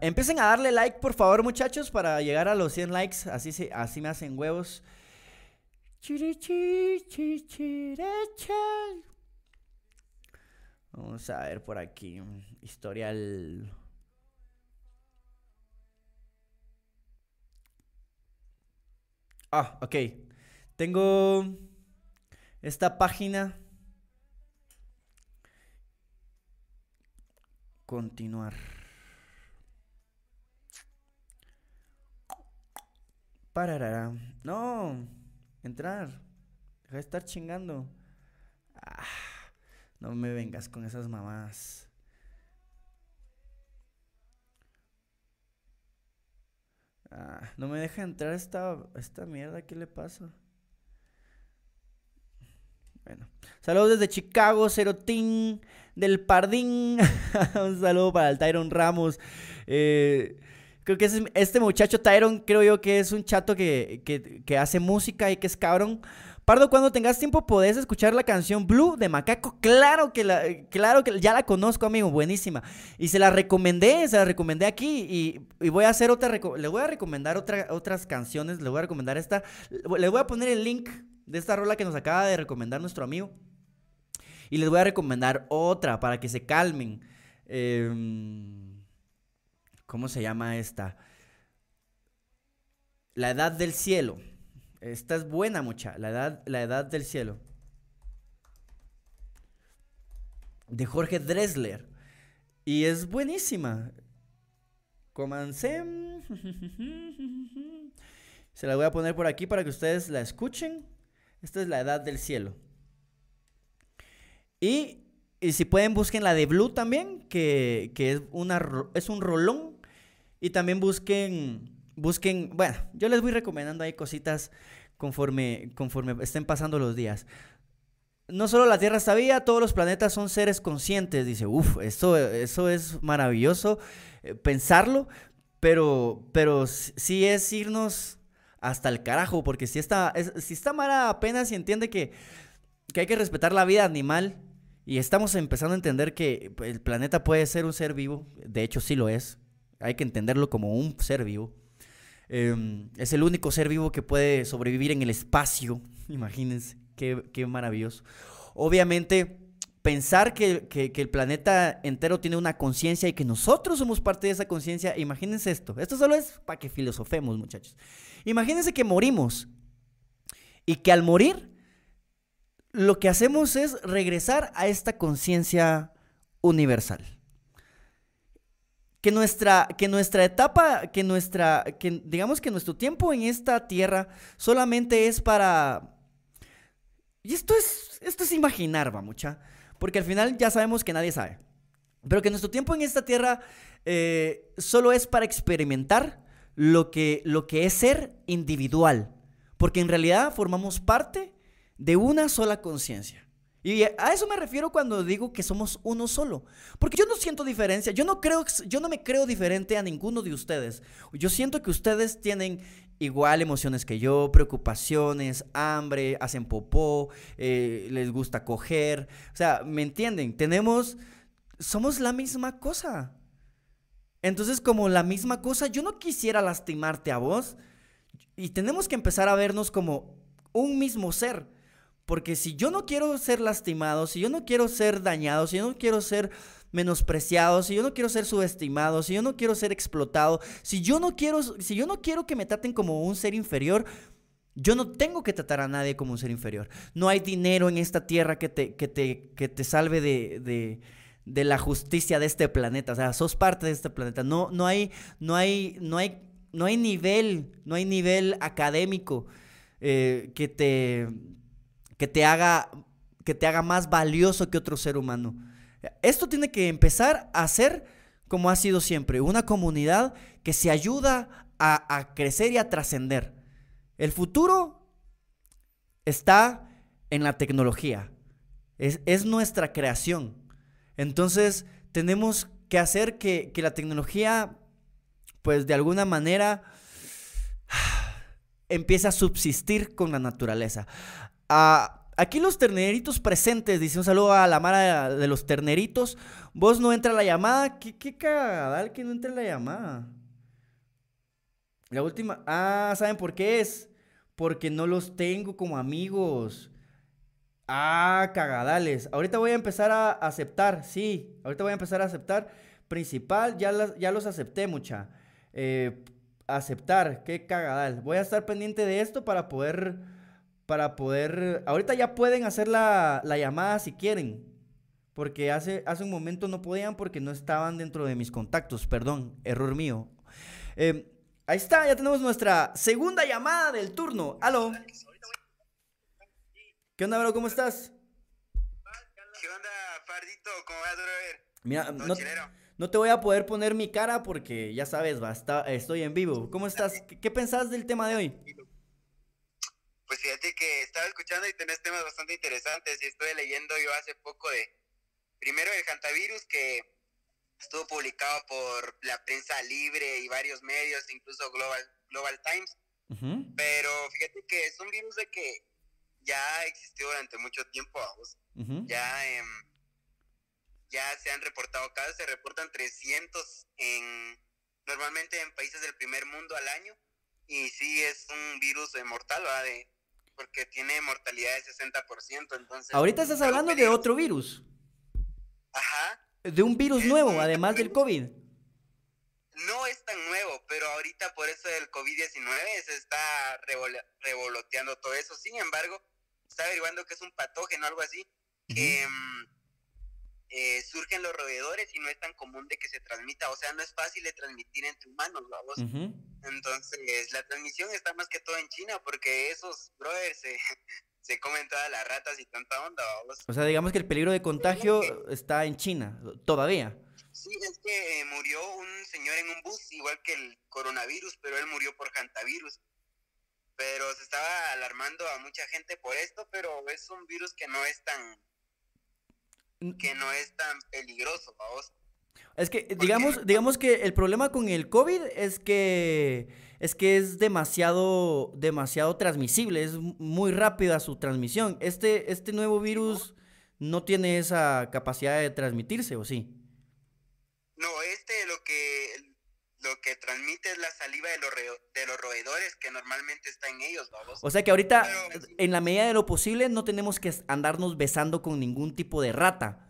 S1: Empiecen a darle like, por favor, muchachos, para llegar a los 100 likes. Así, se, así me hacen huevos. Vamos a ver por aquí. Historial. Ah, ok. Tengo esta página continuar. Pararara. No, entrar. Deja de estar chingando. Ah, no me vengas con esas mamás. Ah, no me deja entrar esta, esta mierda. ¿Qué le pasa? Bueno. Saludos desde Chicago, Cerotín del Pardín. <laughs> Un saludo para el Tyron Ramos. Eh, creo que es, este muchacho Tyron, creo yo que es un chato que, hace música y que es cabrón. Pardo, cuando tengas tiempo podés escuchar la canción Blue de Macaco. Claro que la, claro que ya la conozco, amigo, buenísima. Y se la recomendé, se la recomendé aquí y, voy a hacer otra, le voy a recomendar otra, otras canciones, le voy a recomendar esta, le voy a poner el link de esta rola que nos acaba de recomendar nuestro amigo. Y les voy a recomendar otra para que se calmen. Em, ¿Cómo se llama esta? La Edad del Cielo. Esta es buena, mucha. La Edad, la edad del Cielo. De Jorge Dressler. Y es buenísima. Comencé. <laughs> Se la voy a poner por aquí para que ustedes la escuchen. Esta es la Edad del Cielo. Y, si pueden, busquen la de Blue también, que, es, una, es un rolón. Y también busquen, busquen, bueno, yo les voy recomendando ahí cositas conforme, conforme estén pasando los días. No solo la Tierra está viva, todos los planetas son seres conscientes. Dice, uff, eso, eso es maravilloso eh, pensarlo, pero, pero sí es irnos hasta el carajo, porque si esta, si esta Mara apenas entiende que, que hay que respetar la vida animal, y estamos empezando a entender que el planeta puede ser un ser vivo, de hecho sí lo es, hay que entenderlo como un ser vivo. Em, es el único ser vivo que puede sobrevivir en el espacio, <laughs> imagínense, qué, maravilloso. Obviamente, pensar que, el planeta entero tiene una conciencia y que nosotros somos parte de esa conciencia, imagínense esto, esto solo es para que filosofemos muchachos. Imagínense que morimos y que al morir lo que hacemos es regresar a esta conciencia universal. Que nuestra, que nuestra etapa, que nuestra, que digamos que nuestro tiempo en esta tierra solamente es para, y esto es, esto es imaginar, va mucha, porque al final ya sabemos que nadie sabe, pero que nuestro tiempo en esta tierra eh, solo es para experimentar lo que, lo que es ser individual, porque en realidad formamos parte de una sola conciencia. Y a eso me refiero cuando digo que somos uno solo. Porque yo no siento diferencia. Yo no creo, yo no me creo diferente a ninguno de ustedes. Yo siento que ustedes tienen igual emociones que yo, preocupaciones, hambre, hacen popó, eh, les gusta coger. O sea, ¿me entienden? Tenemos, somos la misma cosa. Entonces, como la misma cosa, yo no quisiera lastimarte a vos. Y tenemos que empezar a vernos como un mismo ser. Porque si yo no quiero ser lastimado, si yo no quiero ser dañado, si yo no quiero ser menospreciado, si yo no quiero ser subestimado, si yo no quiero ser explotado, si yo no quiero, si yo no quiero que me traten como un ser inferior, yo no tengo que tratar a nadie como un ser inferior. No hay dinero en esta tierra que te, que te, que te salve de, de, de, la justicia de este planeta. O sea, sos parte de este planeta. No, no hay, no hay, no hay, no hay nivel, no hay nivel académico eh, que te que te haga, que te haga más valioso que otro ser humano. Esto tiene que empezar a ser como ha sido siempre, una comunidad que se ayuda a, crecer y a trascender. El futuro está en la tecnología, es, nuestra creación. Entonces tenemos que hacer que, que la tecnología, pues de alguna manera, <sighs> empiece a subsistir con la naturaleza aquí los terneritos presentes, dice un saludo a la Mara de los terneritos. Vos no entra la llamada. ¿Qué, qué cagadal que no entra la llamada? La última. Ah, ¿saben por qué es? Porque no los tengo como amigos. Ah, cagadales. Ahorita voy a empezar a aceptar, sí. Ahorita voy a empezar a aceptar. Principal, ya, ya los acepté, mucha. Eh, aceptar, qué cagadal. Voy a estar pendiente de esto para poder para poder... Ahorita ya pueden hacer la, llamada si quieren. Porque hace, hace un momento no podían porque no estaban dentro de mis contactos. Perdón, error mío. Em, ahí está, ya tenemos nuestra segunda llamada del turno. Aló. ¿Qué onda, bro? ¿Cómo estás?
S3: ¿Qué onda, Fardito? ¿Cómo vas, brother?
S1: Mira, no, no, te voy a poder poner mi cara porque ya sabes, basta, estoy en vivo. ¿Cómo estás? ¿Qué, qué pensás del tema de hoy?
S3: Pues fíjate que estaba escuchando y tenés temas bastante interesantes y estuve leyendo yo hace poco de, primero el hantavirus que estuvo publicado por la prensa libre y varios medios, incluso Global, Global Times. Pero fíjate que es un virus de que ya existió durante mucho tiempo, vamos. Ya, em, ya se han reportado casos, se reportan 300 en, normalmente en países del primer mundo al año. Y sí es un virus mortal, ¿verdad? De, porque tiene mortalidad de 60%, entonces...
S1: Ahorita estás hablando de otro virus.
S3: Ajá.
S1: De un virus nuevo, además del COVID.
S3: No es tan nuevo, pero ahorita por eso del COVID-19 se está revoloteando todo eso. Sin embargo, está averiguando que es un patógeno, algo así, que mm, eh, surgen los roedores y no es tan común de que se transmita. O sea, no es fácil de transmitir entre humanos, vamos. Entonces, la transmisión está más que todo en China porque esos brothers se, <laughs> se comen todas las ratas y tanta onda, vamos.
S1: O sea, digamos que el peligro de contagio está en China, todavía.
S3: Sí, es que eh, murió un señor en un bus, igual que el coronavirus, pero él murió por hantavirus. Pero se estaba alarmando a mucha gente por esto, pero es un virus que no es tan que no es tan peligroso, vamos.
S1: Es que, digamos, digamos que el problema con el COVID es que es que es demasiado, demasiado transmisible, es muy rápida su transmisión. Este, este nuevo virus no tiene esa capacidad de transmitirse, ¿o sí?
S3: No, este lo que lo que transmite es la saliva de los, de los roedores que normalmente está en ellos, vamos.
S1: O sea que ahorita, en la medida de lo posible, no tenemos que andarnos besando con ningún tipo de rata.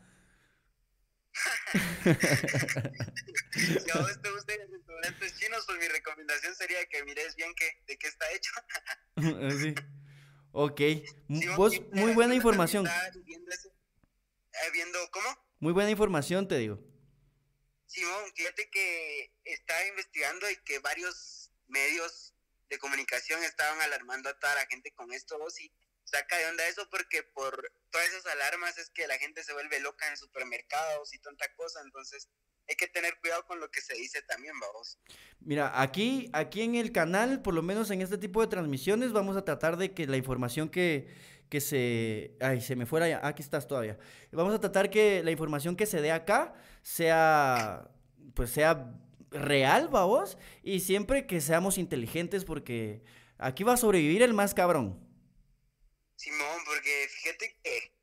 S1: <laughs>
S3: si a vos te gustan los restaurantes chinos, pues mi recomendación sería que mires bien que, de qué está hecho. <laughs>
S1: sí. Ok. Vos, muy buena información.
S3: Eh, viendo, ¿cómo?
S1: Muy buena información, te digo.
S3: Simón, fíjate que estaba investigando y que varios medios de comunicación estaban alarmando a toda la gente con esto, vos, y saca de onda eso porque por todas esas alarmas es que la gente se vuelve loca en supermercados y tanta cosa, entonces hay que tener cuidado con lo que se dice también, vamos.
S1: Mira, aquí, aquí en el canal, por lo menos en este tipo de transmisiones, vamos a tratar de que la información que, que se... Ay, se me fuera ya. Aquí estás todavía. Vamos a tratar que la información que se dé acá sea, pues sea real, vamos, y siempre que seamos inteligentes porque aquí va a sobrevivir el más cabrón.
S3: Simón, porque fíjate que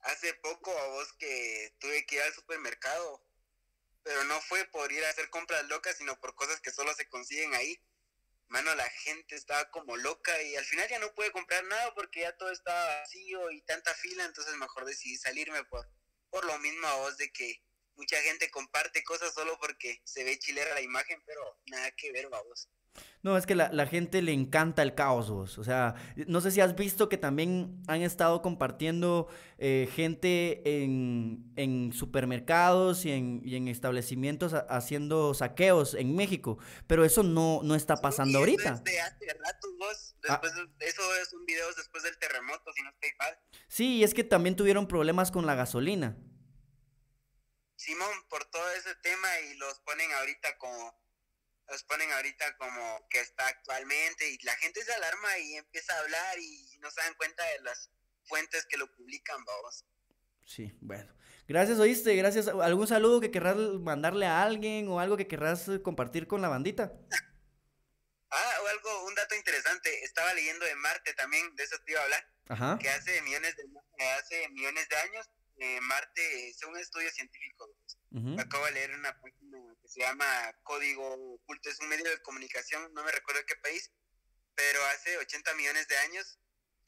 S3: hace poco a vos que tuve que ir al supermercado pero no fue por ir a hacer compras locas, sino por cosas que solo se consiguen ahí. Mano, la gente estaba como loca y al final ya no pude comprar nada porque ya todo estaba vacío y tanta fila, entonces mejor decidí salirme por, por lo mismo a vos de que mucha gente comparte cosas solo porque se ve chilera la imagen, pero nada que ver, vamos.
S1: No, es que la, la, gente le encanta el caos, vos. O sea, no sé si has visto que también han estado compartiendo eh, gente en, en, supermercados y en, y en establecimientos a, haciendo saqueos en México. Pero eso no, no está pasando
S3: sí,
S1: ahorita.
S3: Es de hace rato, vos. Después, ah. Eso es un video después del terremoto, si no estoy mal.
S1: Sí, y es que también tuvieron problemas con la gasolina.
S3: Simón, por todo ese tema y los ponen ahorita como los ponen ahorita como que está actualmente y la gente se alarma y empieza a hablar y no se dan cuenta de las fuentes que lo publican, vamos.
S1: Sí, bueno. Gracias, oíste, gracias. ¿Algún saludo que querrás mandarle a alguien o algo que querrás compartir con la bandita? <laughs>
S3: ah, o algo, un dato interesante. Estaba leyendo de Marte también, de eso te iba a hablar.
S1: Ajá.
S3: Que hace millones de, hace millones de años, eh, Marte, según un estudio científico, uh -huh. acabo de leer una página que se llama Código Oculto, es un medio de comunicación, no me recuerdo qué país, pero hace 80 millones de años,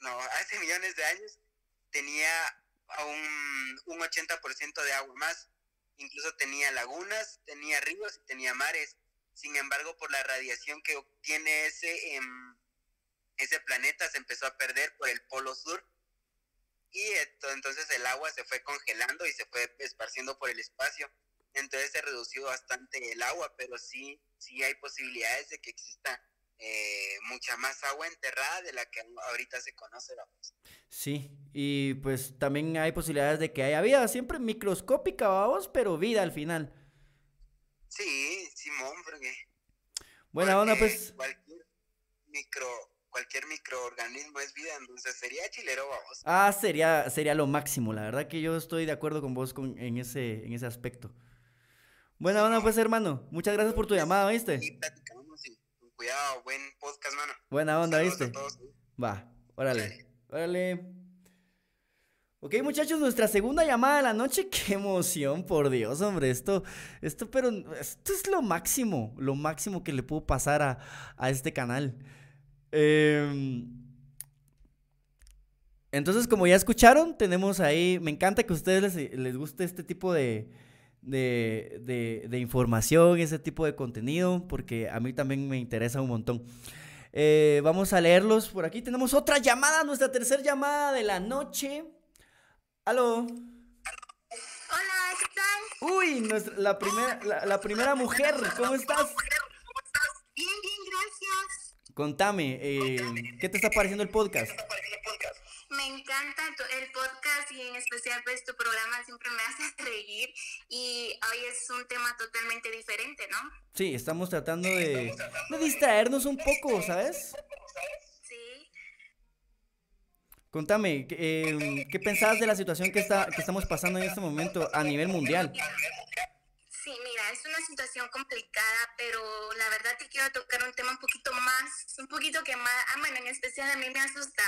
S3: no, <laughs> hace millones de años tenía un, un 80% de agua más, incluso tenía lagunas, tenía ríos y tenía mares. Sin embargo, por la radiación que obtiene ese, eh, ese planeta, se empezó a perder por el polo sur y esto, entonces el agua se fue congelando y se fue esparciendo por el espacio. Entonces se redució bastante el agua, pero sí, sí hay posibilidades de que exista eh, mucha más agua enterrada de la que ahorita se conoce. Vamos.
S1: Sí, y pues también hay posibilidades de que haya vida, siempre microscópica, vamos, pero vida al final.
S3: Sí, Simón, porque...
S1: Buena onda, pues...
S3: Cualquier micro cualquier microorganismo es vida, entonces sería chilero, vamos.
S1: Ah, sería, sería lo máximo, la verdad que yo estoy de acuerdo con vos con, en, ese, en ese aspecto. Buena onda, pues, hermano. Muchas gracias por tu llamada, ¿viste?
S3: Sí, platicamos y con cuidado, buen podcast, mano.
S1: Buena onda,
S3: Saludos
S1: ¿viste?
S3: a todos, ¿sí?
S1: Va, órale, órale. Ok, muchachos, nuestra segunda llamada de la noche. <laughs> Qué emoción, por Dios, hombre. Esto, esto, pero esto es lo máximo, lo máximo que le puedo pasar a, a este canal. Eh, entonces, como ya escucharon, tenemos ahí, me encanta que a ustedes les, les guste este tipo de, de, de, de, información, ese tipo de contenido, porque a mí también me interesa un montón. Eh, vamos a leerlos por aquí. Tenemos otra llamada, nuestra tercera llamada de la noche. Aló.
S4: Hola, ¿qué tal?
S1: Uy, nuestra, la, primera, la, la primera mujer, ¿cómo estás? Contame, eh, ¿qué te está pareciendo el podcast?
S4: Me encanta el podcast y en especial pues tu programa siempre me hace <laughs> reír y hoy es un tema totalmente diferente, ¿no?
S1: Sí, estamos tratando de, de distraernos un poco, ¿sabes?
S4: Sí.
S1: Contame, ¿qué, eh, ¿qué pensabas de la situación que, está, que estamos pasando en este momento a nivel mundial?
S4: Sí, mira, es una situación complicada, pero la verdad te quiero tocar un tema un poquito más, un poquito que más, ah, bueno, en especial a mí me asusta.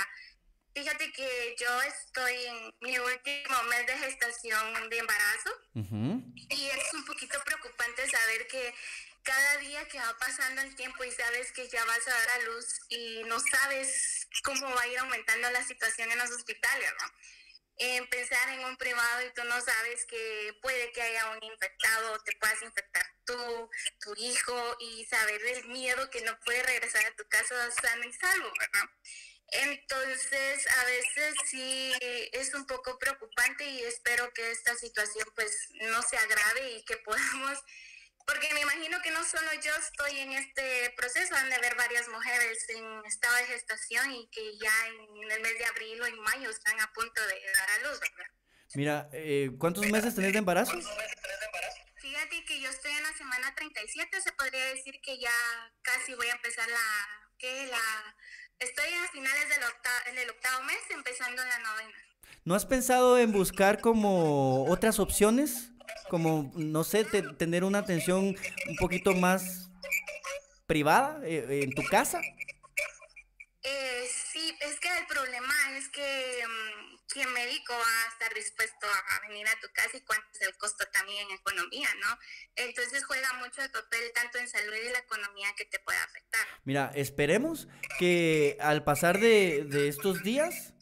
S4: Fíjate que yo estoy en mi último mes de gestación de embarazo y es un poquito preocupante saber que cada día que va pasando el tiempo y sabes que ya vas a dar a luz y no sabes cómo va a ir aumentando la situación en los hospitales, ¿no? En pensar en un privado y tú no sabes que puede que haya un infectado, te puedas infectar tú, tu hijo y saber el miedo que no puedes regresar a tu casa sano y salvo, ¿verdad? Entonces, a veces sí es un poco preocupante y espero que esta situación pues no se agrave y que podamos Porque me imagino que no solo yo estoy en este proceso, han de haber varias mujeres en estado de gestación y que ya en el mes de abril o en mayo están a punto de dar a luz, ¿verdad?
S1: Mira, eh, ¿cuántos meses tenés de embarazo?
S4: Fíjate que yo estoy en la semana 37, se podría decir que ya casi voy a empezar la, ¿qué? La, estoy a finales del octavo, en el octavo mes, empezando la novena.
S1: ¿No has pensado en buscar como otras opciones? Como, no sé, tener una atención un poquito más privada eh, en tu casa.
S4: Eh, sí, es que el problema es que mm, ¿quién médico va a estar dispuesto a venir a tu casa y cuánto es el costo también en economía, ¿no? Entonces juega mucho el papel tanto en salud y la economía que te puede afectar.
S1: Mira, esperemos que al pasar de, de estos días,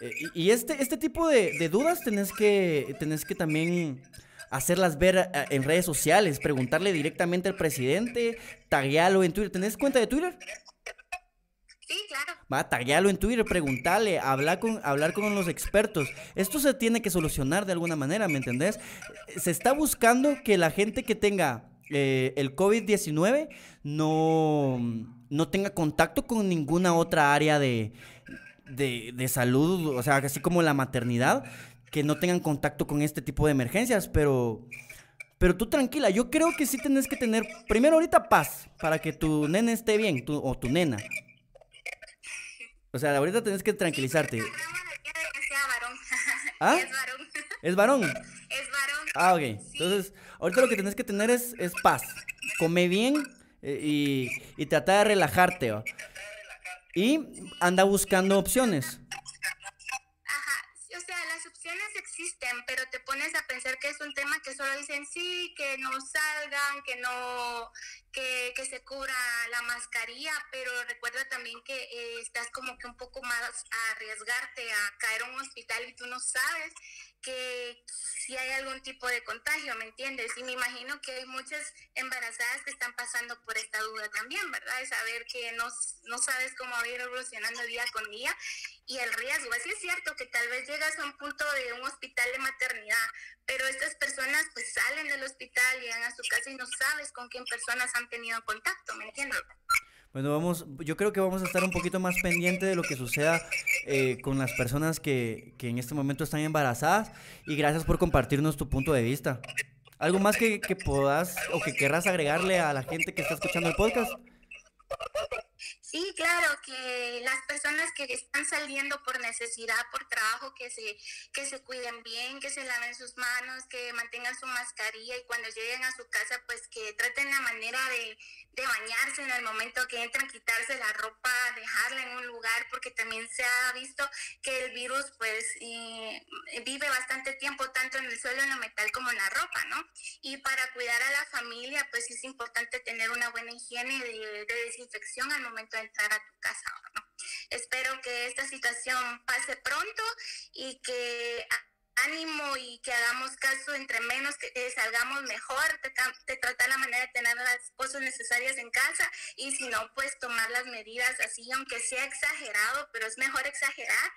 S1: eh, y este, este tipo de, de, dudas tenés que, tenés que también hacerlas ver eh, en redes sociales, preguntarle directamente al presidente, taguealo en Twitter. ¿Tenés cuenta de Twitter?
S4: Sí, claro.
S1: Va, taguealo en Twitter, preguntarle, hablar con, hablar con los expertos. Esto se tiene que solucionar de alguna manera, ¿me entendés? Se está buscando que la gente que tenga eh, el COVID-19 no, no tenga contacto con ninguna otra área de, de, de salud, o sea, así como la maternidad, que no tengan contacto con este tipo de emergencias, pero... Pero tú tranquila, yo creo que sí tenés que tener, primero ahorita paz, para que tu nene esté bien, tu, o tu nena. O sea, ahorita tenés que tranquilizarte. <laughs>
S4: ¿Ah? Es varón.
S1: ¿Es varón?
S4: Es varón.
S1: Ah, ok. Entonces, ahorita lo que tenés que tener es, es paz. Come bien eh, y, y trata de relajarte. Y anda buscando opciones.
S4: Existen, pero te pones a pensar que es un tema que solo dicen sí, que no salgan, que no, que, que, se cubra la mascarilla, pero recuerda también que eh, estás como que un poco más a arriesgarte a caer a un hospital y tú no sabes que si hay algún tipo de contagio, ¿me entiendes? Y me imagino que hay muchas embarazadas que están pasando por esta duda también, ¿verdad? De saber que no, no sabes cómo va a ir evolucionando día con día y el riesgo. Así es cierto que tal vez llegas a un punto de un hospital de maternidad, pero estas personas pues salen del hospital, llegan a su casa y no sabes con quién personas han tenido contacto, ¿me entiendes?
S1: Bueno, vamos, yo creo que vamos a estar un poquito más pendiente de lo que suceda eh, con las personas que, que, en este momento están embarazadas y gracias por compartirnos tu punto de vista. ¿Algo más que, que puedas o que querrás agregarle a la gente que está escuchando el podcast?
S4: Sí, claro, que las personas que están saliendo por necesidad, por trabajo, que se, que se cuiden bien, que se laven sus manos, que mantengan su mascarilla y cuando lleguen a su casa, pues que traten la manera de, de bañarse en el momento que entran, quitarse la ropa, dejarla en un lugar, porque también se ha visto que el virus pues vive bastante tiempo tanto en el suelo, en lo metal como en la ropa, ¿no? Y para cuidar a la familia, pues es importante tener una buena higiene de, de desinfección al momento de entrar a tu casa, ¿no? Espero que esta situación pase pronto y que ánimo y que hagamos caso entre menos que salgamos mejor, te, te tratar la manera de tener las cosas necesarias en casa y si no, pues tomar las medidas así, aunque sea exagerado, pero es mejor exagerar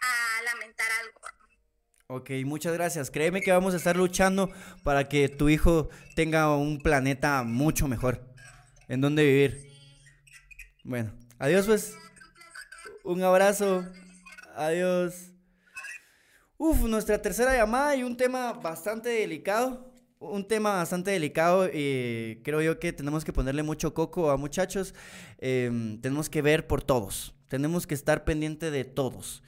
S4: a lamentar algo.
S1: Ok, muchas gracias. Créeme que vamos a estar luchando para que tu hijo tenga un planeta mucho mejor en donde vivir. Bueno, adiós pues. Un abrazo. Adiós. Uf, nuestra tercera llamada y un tema bastante delicado. Un tema bastante delicado y creo yo que tenemos que ponerle mucho coco a muchachos. Eh, tenemos que ver por todos. Tenemos que estar pendiente de todos.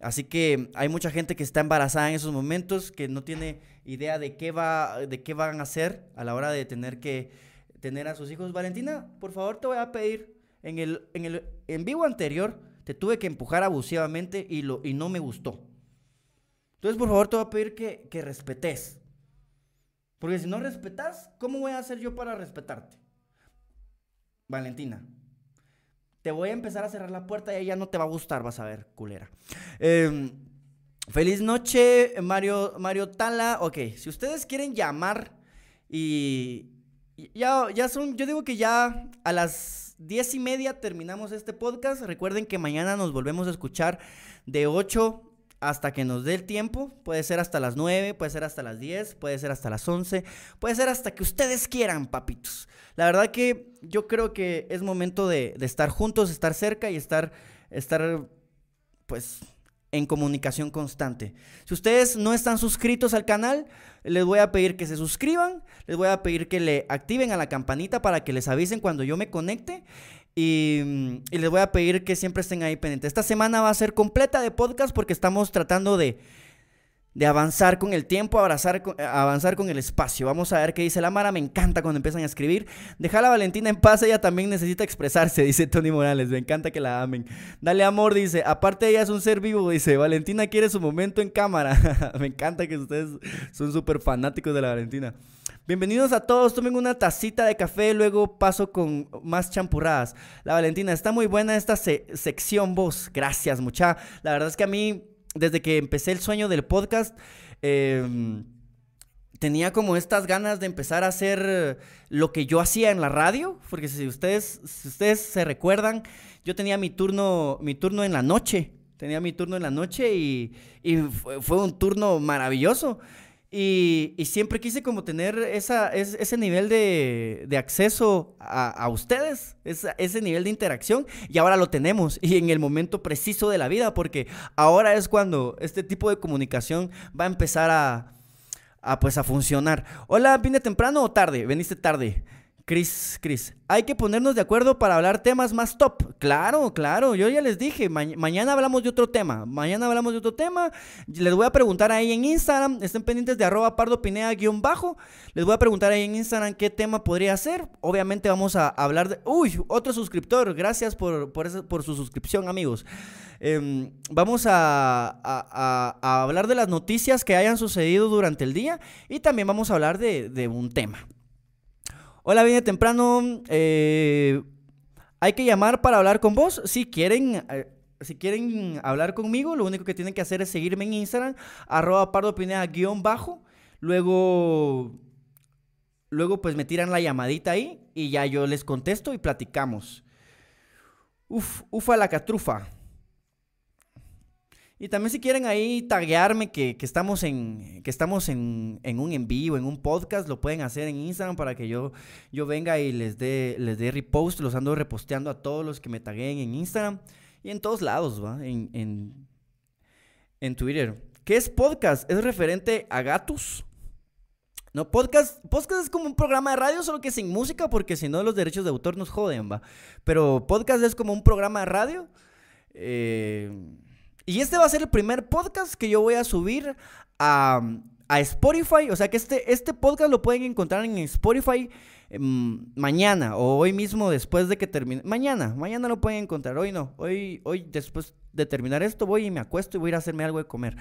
S1: Así que hay mucha gente que está embarazada en esos momentos, que no tiene idea de qué, va, de qué van a hacer a la hora de tener que tener a sus hijos. Valentina, por favor te voy a pedir, en el, en el en vivo anterior te tuve que empujar abusivamente y, lo, y no me gustó. Entonces, por favor, te voy a pedir que, que respetes. Porque si no respetas, ¿cómo voy a hacer yo para respetarte? Valentina, te voy a empezar a cerrar la puerta y ella no te va a gustar, vas a ver, culera. Eh, feliz noche, Mario, Mario Tala. Ok, si ustedes quieren llamar y, ya, ya son, yo digo que ya a las diez y media terminamos este podcast. Recuerden que mañana nos volvemos a escuchar de 8 hasta que nos dé el tiempo. Puede ser hasta las 9, puede ser hasta las 10, puede ser hasta las 11, puede ser hasta que ustedes quieran, papitos. La verdad que yo creo que es momento de, de estar juntos, estar cerca y estar, estar, pues, en comunicación constante. Si ustedes no están suscritos al canal, les voy a pedir que se suscriban, les voy a pedir que le activen a la campanita para que les avisen cuando yo me conecte. Y, les voy a pedir que siempre estén ahí pendientes. Esta semana va a ser completa de podcast porque estamos tratando de, de avanzar con el tiempo, avanzar con, avanzar con el espacio. Vamos a ver qué dice la Mara. Me encanta cuando empiezan a escribir. Deja a la Valentina en paz, ella también necesita expresarse, <laughs> dice Tony Morales. Me encanta que la amen. Dale amor, dice. Aparte, ella es un ser vivo, dice. Valentina quiere su momento en cámara. <laughs> Me encanta que ustedes son súper fanáticos de la Valentina. Bienvenidos a todos, tomen una tacita de café, luego paso con más champurradas. La Valentina, está muy buena esta se sección vos. Gracias, mucha. La verdad es que a mí, desde que empecé el sueño del podcast, eh, tenía como estas ganas de empezar a hacer lo que yo hacía en la radio, porque si ustedes, si ustedes se recuerdan, yo tenía mi turno, mi turno en la noche. Tenía mi turno en la noche y, y fue un turno maravilloso. Y, y, siempre quise como tener esa, es, ese nivel de, de acceso a, a ustedes, ese nivel de interacción, y ahora lo tenemos, y en el momento preciso de la vida, porque ahora es cuando este tipo de comunicación va a empezar a, a pues a funcionar. Hola, ¿vine temprano o tarde? Veniste tarde. Cris, Cris, hay que ponernos de acuerdo para hablar temas más top. Claro, claro, yo ya les dije, ma mañana hablamos de otro tema. Mañana hablamos de otro tema. Les voy a preguntar ahí en Instagram, estén pendientes de arroba pardopinea-bajo. Les voy a preguntar ahí en Instagram qué tema podría ser. Obviamente vamos a hablar de... Uy, otro suscriptor, gracias por, por, su suscripción, amigos. Eh, vamos a, hablar de las noticias que hayan sucedido durante el día y también vamos a hablar de un tema. Hola, viene temprano. Eh, hay que llamar para hablar con vos. Si quieren, eh, si quieren hablar conmigo, lo único que tienen que hacer es seguirme en Instagram, arroba pardopineda-bajo. Luego, luego pues me tiran la llamadita ahí y ya yo les contesto y platicamos. Uf, ufa la catrufa. Y también si quieren ahí taguearme que, que estamos, en, que estamos en, en, un en vivo, en un podcast, lo pueden hacer en Instagram para que yo, yo venga y les dé, les dé repost. Los ando reposteando a todos los que me tagueen en Instagram y en todos lados, ¿va? En, en, en Twitter. ¿Qué es podcast? ¿Es referente a gatos? No, podcast, podcast es como un programa de radio, solo que sin música, porque si no los derechos de autor nos joden, ¿va? Pero podcast es como un programa de radio. Eh y este va a ser el primer podcast que yo voy a subir a, a Spotify. O sea que este, este podcast lo pueden encontrar en Spotify eh, mañana o hoy mismo después de que termine. Mañana, mañana lo pueden encontrar. Hoy no. Hoy, hoy después de terminar esto voy y me acuesto y voy a hacerme algo de comer.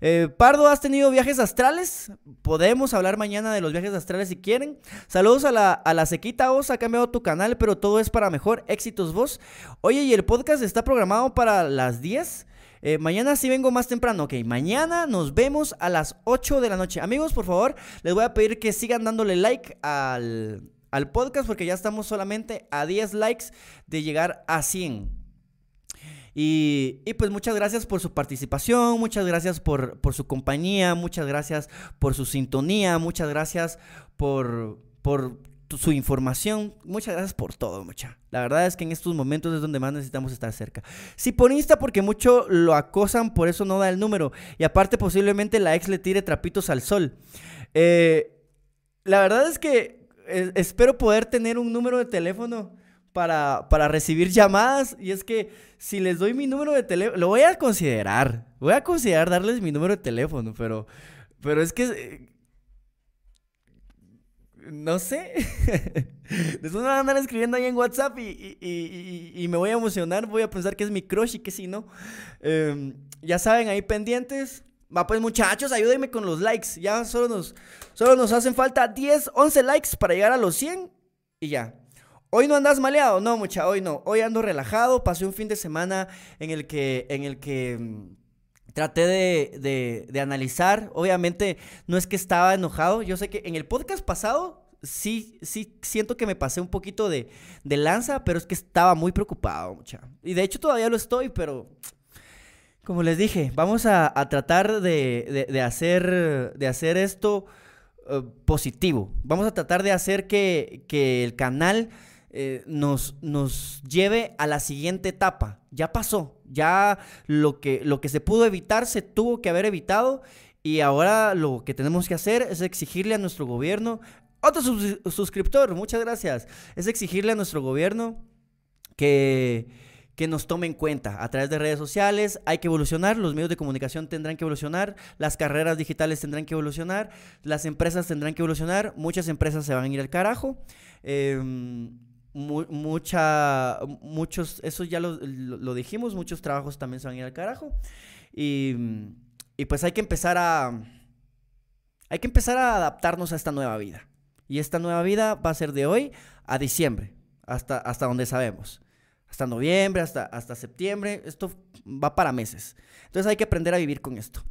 S1: Eh, Pardo, ¿has tenido viajes astrales? Podemos hablar mañana de los viajes astrales si quieren. Saludos a la, a la sequita Os, ha cambiado tu canal, pero todo es para mejor. Éxitos vos. Oye, y el podcast está programado para las 10. Eh, mañana sí vengo más temprano. Ok, mañana nos vemos a las 8 de la noche. Amigos, por favor, les voy a pedir que sigan dándole like al, al podcast porque ya estamos solamente a 10 likes de llegar a 100. Y, y, pues muchas gracias por su participación, muchas gracias por, por, su compañía, muchas gracias por su sintonía, muchas gracias por, por su información. Muchas gracias por todo, mucha. La verdad es que en estos momentos es donde más necesitamos estar cerca. Si por Insta, porque mucho lo acosan, por eso no da el número. Y aparte, posiblemente la ex le tire trapitos al sol. Eh, la verdad es que eh, espero poder tener un número de teléfono para, para recibir llamadas. Y es que si les doy mi número de teléfono, lo voy a considerar. Voy a considerar darles mi número de teléfono, pero, pero es que no sé. <laughs> Después me van a andar escribiendo ahí en WhatsApp y, y, y, me voy a emocionar. Voy a pensar que es mi crush y que si no. Eh, ya saben, ahí pendientes. Va, pues muchachos, ayúdenme con los likes. Ya solo nos, solo nos hacen falta 10, 11 likes para llegar a los 100 y ya. Hoy no andas maleado, no, mucha, hoy no. Hoy ando relajado. Pasé un fin de semana en el que, en el que mm, traté de, de, de, analizar. Obviamente, no es que estaba enojado. Yo sé que en el podcast pasado sí, sí siento que me pasé un poquito de, de lanza, pero es que estaba muy preocupado, mucha. Y de hecho todavía lo estoy, pero Como les dije, vamos a, tratar de, hacer, de hacer esto eh, positivo. Vamos a tratar de hacer que, el canal eh, nos, nos lleve a la siguiente etapa. Ya pasó, ya lo que, lo que se pudo evitar se tuvo que haber evitado y ahora lo que tenemos que hacer es exigirle a nuestro gobierno, otro suscriptor, muchas gracias, es exigirle a nuestro gobierno que que nos tome en cuenta a través de redes sociales. Hay que evolucionar, los medios de comunicación tendrán que evolucionar, las carreras digitales tendrán que evolucionar, las empresas tendrán que evolucionar, muchas empresas se van a ir al carajo. Mucha, muchos, eso ya lo, dijimos, muchos trabajos también se van a ir al carajo. Y, y pues hay que empezar a... Hay que empezar a adaptarnos a esta nueva vida. Y esta nueva vida va a ser de hoy a diciembre, hasta, hasta donde sabemos hasta noviembre, hasta, hasta septiembre. Esto va para meses. Entonces hay que aprender a vivir con esto.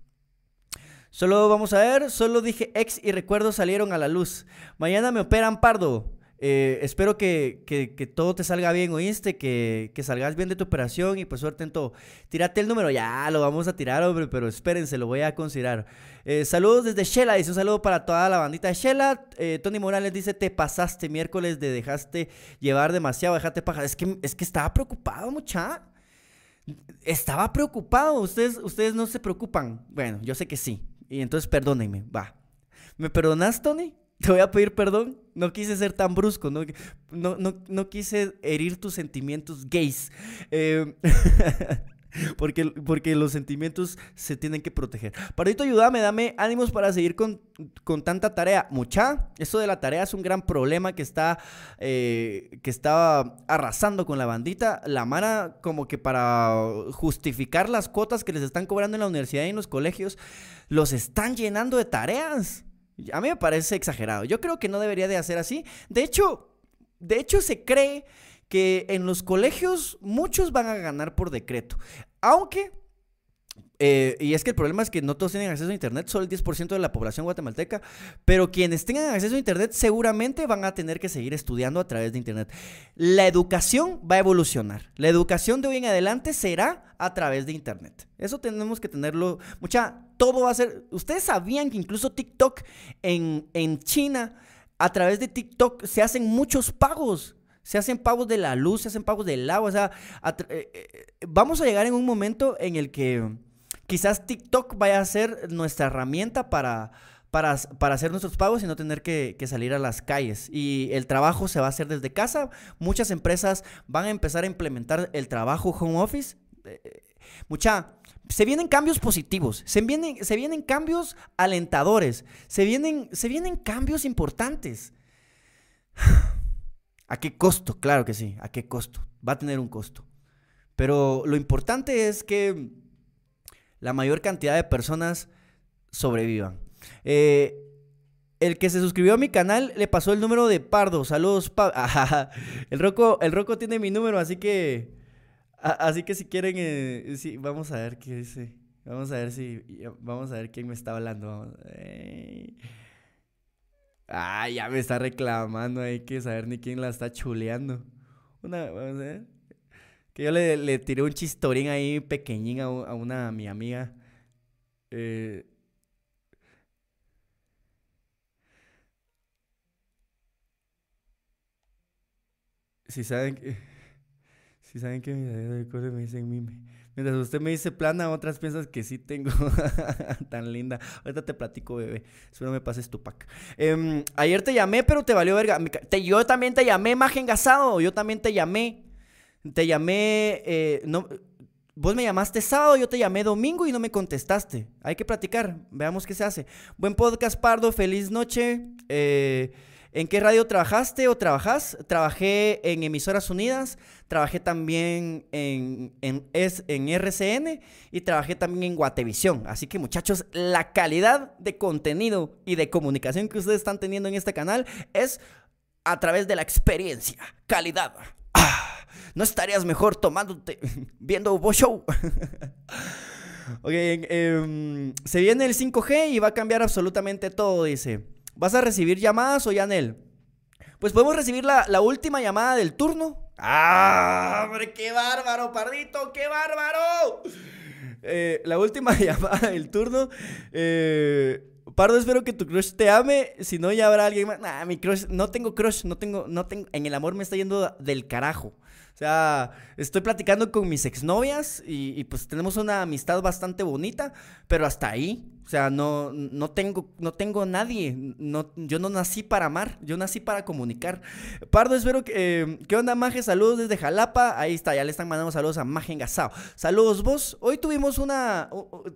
S1: Solo vamos a ver, solo dije ex y recuerdos salieron a la luz. Mañana me operan pardo. Eh, espero que, todo te salga bien, oíste, que, que, salgas bien de tu operación y pues suerte en todo. Tírate el número, ya lo vamos a tirar, hombre, pero espérense, lo voy a considerar. Eh, saludos desde Shela, dice un saludo para toda la bandita de Shela. Eh, Tony Morales dice, te pasaste miércoles de dejaste llevar demasiado, dejaste paja. Es que, es que estaba preocupado, mucha. Estaba preocupado, ustedes, ustedes no se preocupan. Bueno, yo sé que sí. Y entonces perdónenme, va. ¿Me perdonas, Tony? Te voy a pedir perdón. No quise ser tan brusco, no, no, quise herir tus sentimientos gays. Eh, <laughs> porque, porque los sentimientos se tienen que proteger. Parito, ayúdame, dame ánimos para seguir con, tanta tarea. Mucha, esto de la tarea es un gran problema que está, eh, que está arrasando con la bandita. La mara, como que para justificar las cuotas que les están cobrando en la universidad y en los colegios, los están llenando de tareas. A mí me parece exagerado. Yo creo que no debería de hacer así. De hecho, de hecho se cree que en los colegios muchos van a ganar por decreto. Aunque eh, y es que el problema es que no todos tienen acceso a Internet, solo el 10% de la población guatemalteca, pero quienes tengan acceso a Internet seguramente van a tener que seguir estudiando a través de Internet. La educación va a evolucionar. La educación de hoy en adelante será a través de Internet. Eso tenemos que tenerlo. Mucha, todo va a ser... Ustedes sabían que incluso TikTok en, en China, a través de TikTok se hacen muchos pagos. Se hacen pagos de la luz, se hacen pagos del agua. O sea, eh, eh, vamos a llegar en un momento en el que Quizás TikTok vaya a ser nuestra herramienta para, para, hacer nuestros pagos y no tener que, salir a las calles. Y el trabajo se va a hacer desde casa. Muchas empresas van a empezar a implementar el trabajo home office. Eh, mucha, se vienen cambios positivos, se vienen, se vienen cambios alentadores, se vienen, se vienen cambios importantes. <sighs> ¿A qué costo? Claro que sí, ¿a qué costo? Va a tener un costo. Pero lo importante es que la mayor cantidad de personas sobrevivan. Eh, el que se suscribió a mi canal le pasó el número de Pardo. Saludos, <laughs> el Roco, el Roco tiene mi número, así que. así que si quieren. Eh, vamos a ver qué. Vamos a ver si. Vamos a ver quién me está hablando. Ah, ya me está reclamando. Hay que saber ni quién la está chuleando. Una, vamos a ver. Que yo le, tiré un chistorín ahí pequeñín a, una mi amiga. Eh, si saben que. Si saben que mi me dicen mime. Mientras usted me dice plana, otras piensas que sí tengo. <laughs> Tan linda. Ahorita te platico, bebé. Espero me pases tu pack. Em, ayer te llamé, pero te valió verga. yo también te llamé, maje engasado. Yo también te llamé. Te llamé, eh, no, vos me llamaste sábado, yo te llamé domingo y no me contestaste. Hay que platicar, veamos qué se hace. Buen podcast, Pardo, feliz noche. Eh, ¿En qué radio trabajaste o trabajas? Trabajé en Emisoras Unidas, trabajé también en, en, en RCN y trabajé también en Guatevisión. Así que muchachos, la calidad de contenido y de comunicación que ustedes están teniendo en este canal es a través de la experiencia, calidad. ¿No estarías mejor tomándote, <laughs> viendo un show? <laughs> ok, em, se viene el 5G y va a cambiar absolutamente todo, dice. ¿Vas a recibir llamadas o Yanel? Pues podemos recibir la, última llamada del turno. ¡Ah! ¡Hombre, qué bárbaro, pardito! ¡Qué bárbaro! Eh, la última <laughs> llamada del turno. Eh, Pardo, espero que tu crush te ame. Si no, ya habrá alguien más. Nah, mi crush. No tengo crush. No tengo. No tengo. En el amor me está yendo del carajo. O sea, estoy platicando con mis exnovias y, y pues tenemos una amistad bastante bonita, pero hasta ahí. O sea, no, no tengo, no tengo nadie. No, yo no nací para amar, yo nací para comunicar. Pardo, espero que. eh, ¿Qué onda, Maje? Saludos desde Jalapa. Ahí está, ya le están mandando saludos a Maje Engasao. Saludos, vos. Hoy tuvimos una.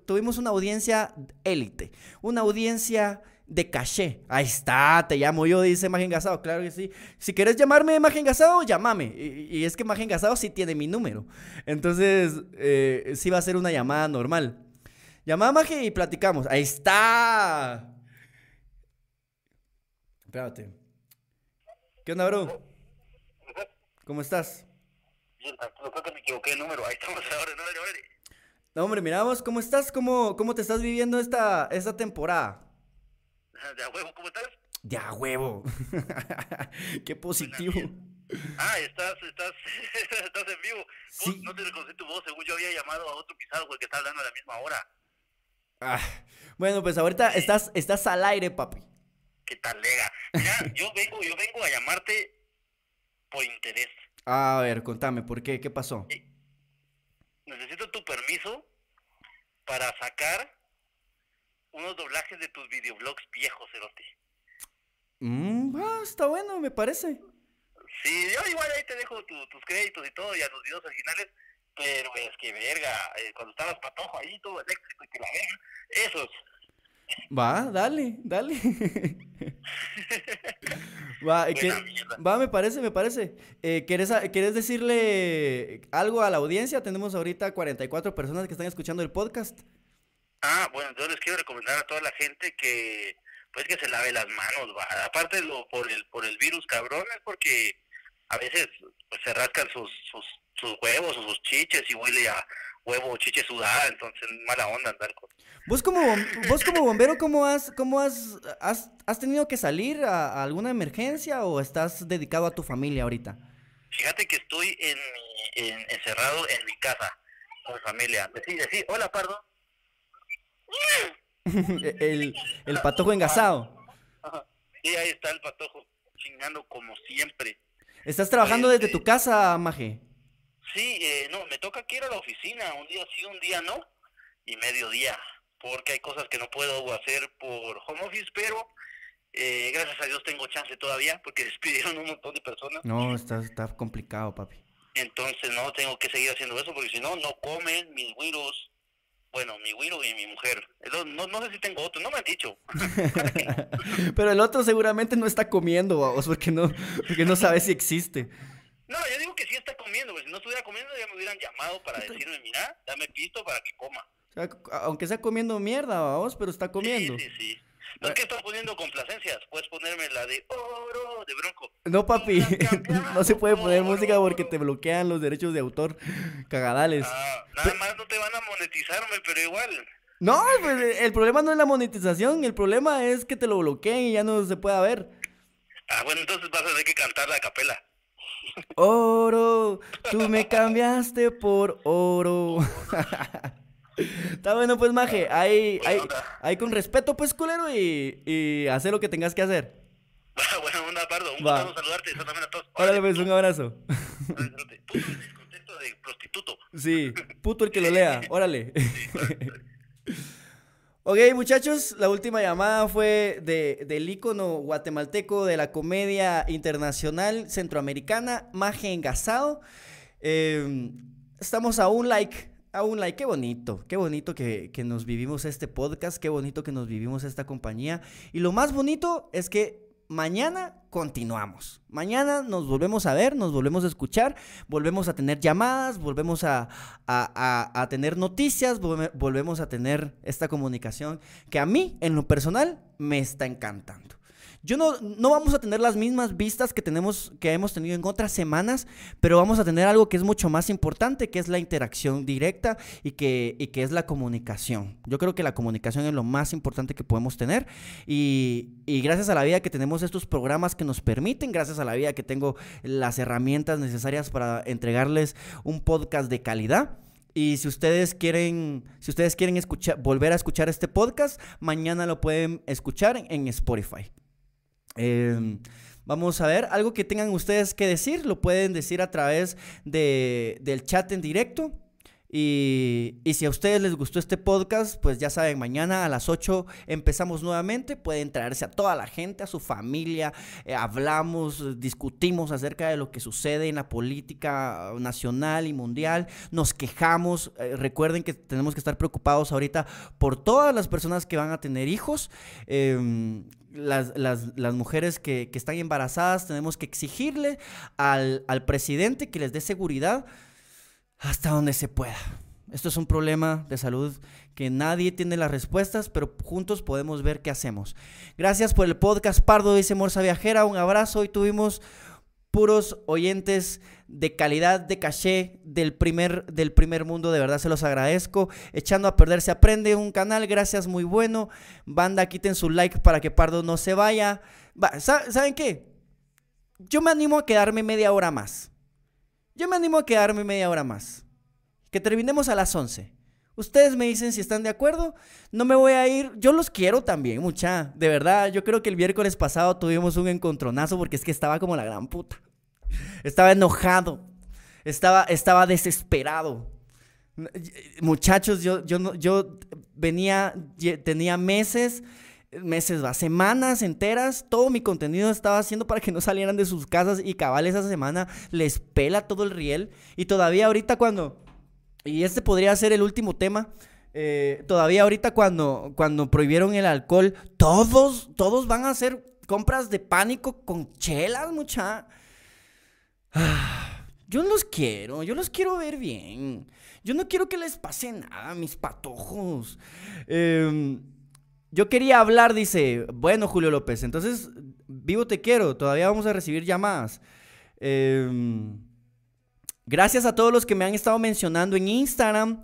S1: tuvimos una audiencia élite. Una audiencia de caché. Ahí está, te llamo yo, dice Maje Engasao. Claro que sí. Si quieres llamarme Maje Engasao, llámame. Y, y es que Maje Engasao sí tiene mi número. Entonces, eh, sí va a ser una llamada normal. Llamada Maje y platicamos. Ahí está. Espérate. ¿Qué onda, bro? ¿Cómo estás?
S5: Bien, tranquilo, creo que me equivoqué de número. Ahí estamos ahora, no, no,
S1: No, hombre, miramos, ¿cómo estás? ¿Cómo, cómo te estás viviendo esta, esta temporada? <laughs>
S5: De a huevo, ¿cómo estás?
S1: De a huevo. <laughs> Qué positivo.
S5: Ah, estás, estás, <laughs> estás en vivo.
S1: Sí.
S5: No te reconocí tu voz, según yo había llamado a otro pisado, güey, que está hablando a la misma hora.
S1: Ah, bueno, pues ahorita estás, estás al aire, papi.
S5: ¿Qué tal, lega? Mira, yo vengo, yo vengo a llamarte por interés.
S1: A ver, contame, ¿por qué? ¿Qué pasó?
S5: Necesito tu permiso para sacar unos doblajes de tus videoblogs viejos, Erote.
S1: Mm, ah, está bueno, me parece.
S5: Sí, yo igual ahí te dejo tu- tus créditos y todo, y a los videos originales, pero es que verga, eh, cuando estabas patojo ahí, todo eléctrico y que la verga, esos.
S1: Va, dale, dale. <laughs> va,
S5: Buena
S1: ¿qué-
S5: mierda.
S1: va, me parece, me parece. Eh, ¿quieres, a- ¿Quieres decirle algo a la audiencia? Tenemos ahorita 44 personas que están escuchando el podcast.
S5: Ah, bueno, yo les quiero recomendar a toda la gente que, pues que se lave las manos, va. Aparte lo, por el, por el virus, cabrón, es porque a veces pues, se rascan sus, sus, sus huevos o sus chiches y huele a huevo o chiche sudada, entonces mala onda andar con...
S1: Vos como, vos como bombero, ¿cómo has, cómo has, has, has tenido que salir a, a alguna emergencia o estás dedicado a tu familia ahorita?
S5: Fíjate que estoy en en- encerrado en mi casa con mi familia. Decí, decí, hola, Pardo. <laughs>
S1: el, el patojo engasado.
S5: Y ahí está el patojo, chingando como siempre.
S1: ¿Estás trabajando desde tu casa, Maje?
S5: Sí, eh, no, me toca que ir a la oficina, un día sí, un día no, y mediodía, porque hay cosas que no puedo hacer por home office, pero eh, gracias a Dios tengo chance todavía, porque <laughs> despidieron un montón de personas,
S1: No, está, está complicado, papi.
S5: entonces no tengo que seguir haciendo eso, porque si no, no comen mis güiros, bueno, mi güiro y mi mujer. No, no, no sé si tengo otro, no me han dicho. <laughs>
S1: Pero el otro seguramente no está comiendo, vamos, porque no, porque no sabe si existe.
S5: No, yo digo que sí está comiendo, porque si no estuviera comiendo ya me hubieran llamado para decirme, mira, dame pisto para que coma.
S1: O sea, aunque sea comiendo mierda, vamos, pero está comiendo.
S5: Sí, sí, sí. No es que estás poniendo complacencias, puedes ponerme la de oro de bronco.
S1: No, papi, <laughs> no se puede poner música porque te bloquean los derechos de autor cagadales.
S5: Ah, nada más no te van a monetizarme, pero igual.
S1: No, pues el problema no es la monetización, el problema es que te lo bloqueen y ya no se pueda ver.
S5: Ah, bueno, entonces vas a tener que cantar la capela.
S1: Oro, tú me <laughs> cambiaste por oro. <laughs> Está bueno, pues, maje. Ahí, ahí, ahí con respeto, pues, culero, y, y hacer lo que tengas que hacer. <laughs>
S5: Buena onda, Pardo. Un gusto saludarte. Eso también a todos.
S1: Órale, pues, un abrazo. <laughs>
S5: Puto, de prostituto.
S1: Sí, puto el que lo <laughs> lea. Órale. Ok, muchachos, la última llamada fue de, del ícono guatemalteco de la comedia internacional centroamericana, Maje Engasado. Eh, estamos a un like, a un like. Qué bonito, qué bonito que, que nos vivimos este podcast, qué bonito que nos vivimos esta compañía. Y lo más bonito es que mañana continuamos. Mañana nos volvemos a ver, nos volvemos a escuchar, volvemos a tener llamadas, volvemos a, a- a- a tener noticias, volve- volvemos a tener esta comunicación que a mí, en lo personal, me está encantando. Yo no, no vamos a tener las mismas vistas que tenemos, que hemos tenido en otras semanas, pero vamos a tener algo que es mucho más importante, que es la interacción directa y que, y que es la comunicación. Yo creo que la comunicación es lo más importante que podemos tener y, y gracias a la vida que tenemos estos programas que nos permiten, gracias a la vida que tengo las herramientas necesarias para entregarles un podcast de calidad. Y si ustedes quieren, si ustedes quieren volver a escuchar este podcast, mañana lo pueden escuchar en Spotify. Em, vamos a ver, algo que tengan ustedes que decir, lo pueden decir a través de, del chat en directo. Y, y, si a ustedes les gustó este podcast, pues ya saben, mañana a las 8 empezamos nuevamente. Pueden traerse a toda la gente, a su familia. Eh, hablamos, discutimos acerca de lo que sucede en la política nacional y mundial. Nos quejamos. Eh, recuerden que tenemos que estar preocupados ahorita por todas las personas que van a tener hijos. Eh, las, las, las, mujeres que, que, están embarazadas, tenemos que exigirle al, al presidente que les dé seguridad hasta donde se pueda. Esto es un problema de salud que nadie tiene las respuestas, pero juntos podemos ver qué hacemos. Gracias por el podcast Pardo, dice Morsa Viajera. Un abrazo. Hoy tuvimos puros oyentes de calidad, de caché del primer, del primer mundo. De verdad se los agradezco. Echando a perder se aprende un canal. Gracias, muy bueno. Banda, quiten su like para que Pardo no se vaya. ¿Saben qué? Yo me animo a quedarme media hora más. Yo me animo a quedarme media hora más. Que terminemos a las 11. Ustedes me dicen si están de acuerdo. No me voy a ir. Yo los quiero también, mucha. De verdad, yo creo que el miércoles pasado tuvimos un encontronazo porque es que estaba como la gran puta. Estaba enojado. Estaba, estaba desesperado. Muchachos, yo, yo, yo venía, tenía meses meses, va, semanas enteras, todo mi contenido estaba haciendo para que no salieran de sus casas y cabal esa semana les pela todo el riel. Y todavía ahorita cuando, y este podría ser el último tema, eh, todavía ahorita cuando, cuando prohibieron el alcohol, todos, todos van a hacer compras de pánico con chelas, mucha. <sighs> yo los quiero, yo los quiero ver bien. Yo no quiero que les pase nada, mis patojos. Eh, yo quería hablar, dice, bueno, Julio López, entonces, vivo te quiero, todavía vamos a recibir llamadas. Em, gracias a todos los que me han estado mencionando en Instagram.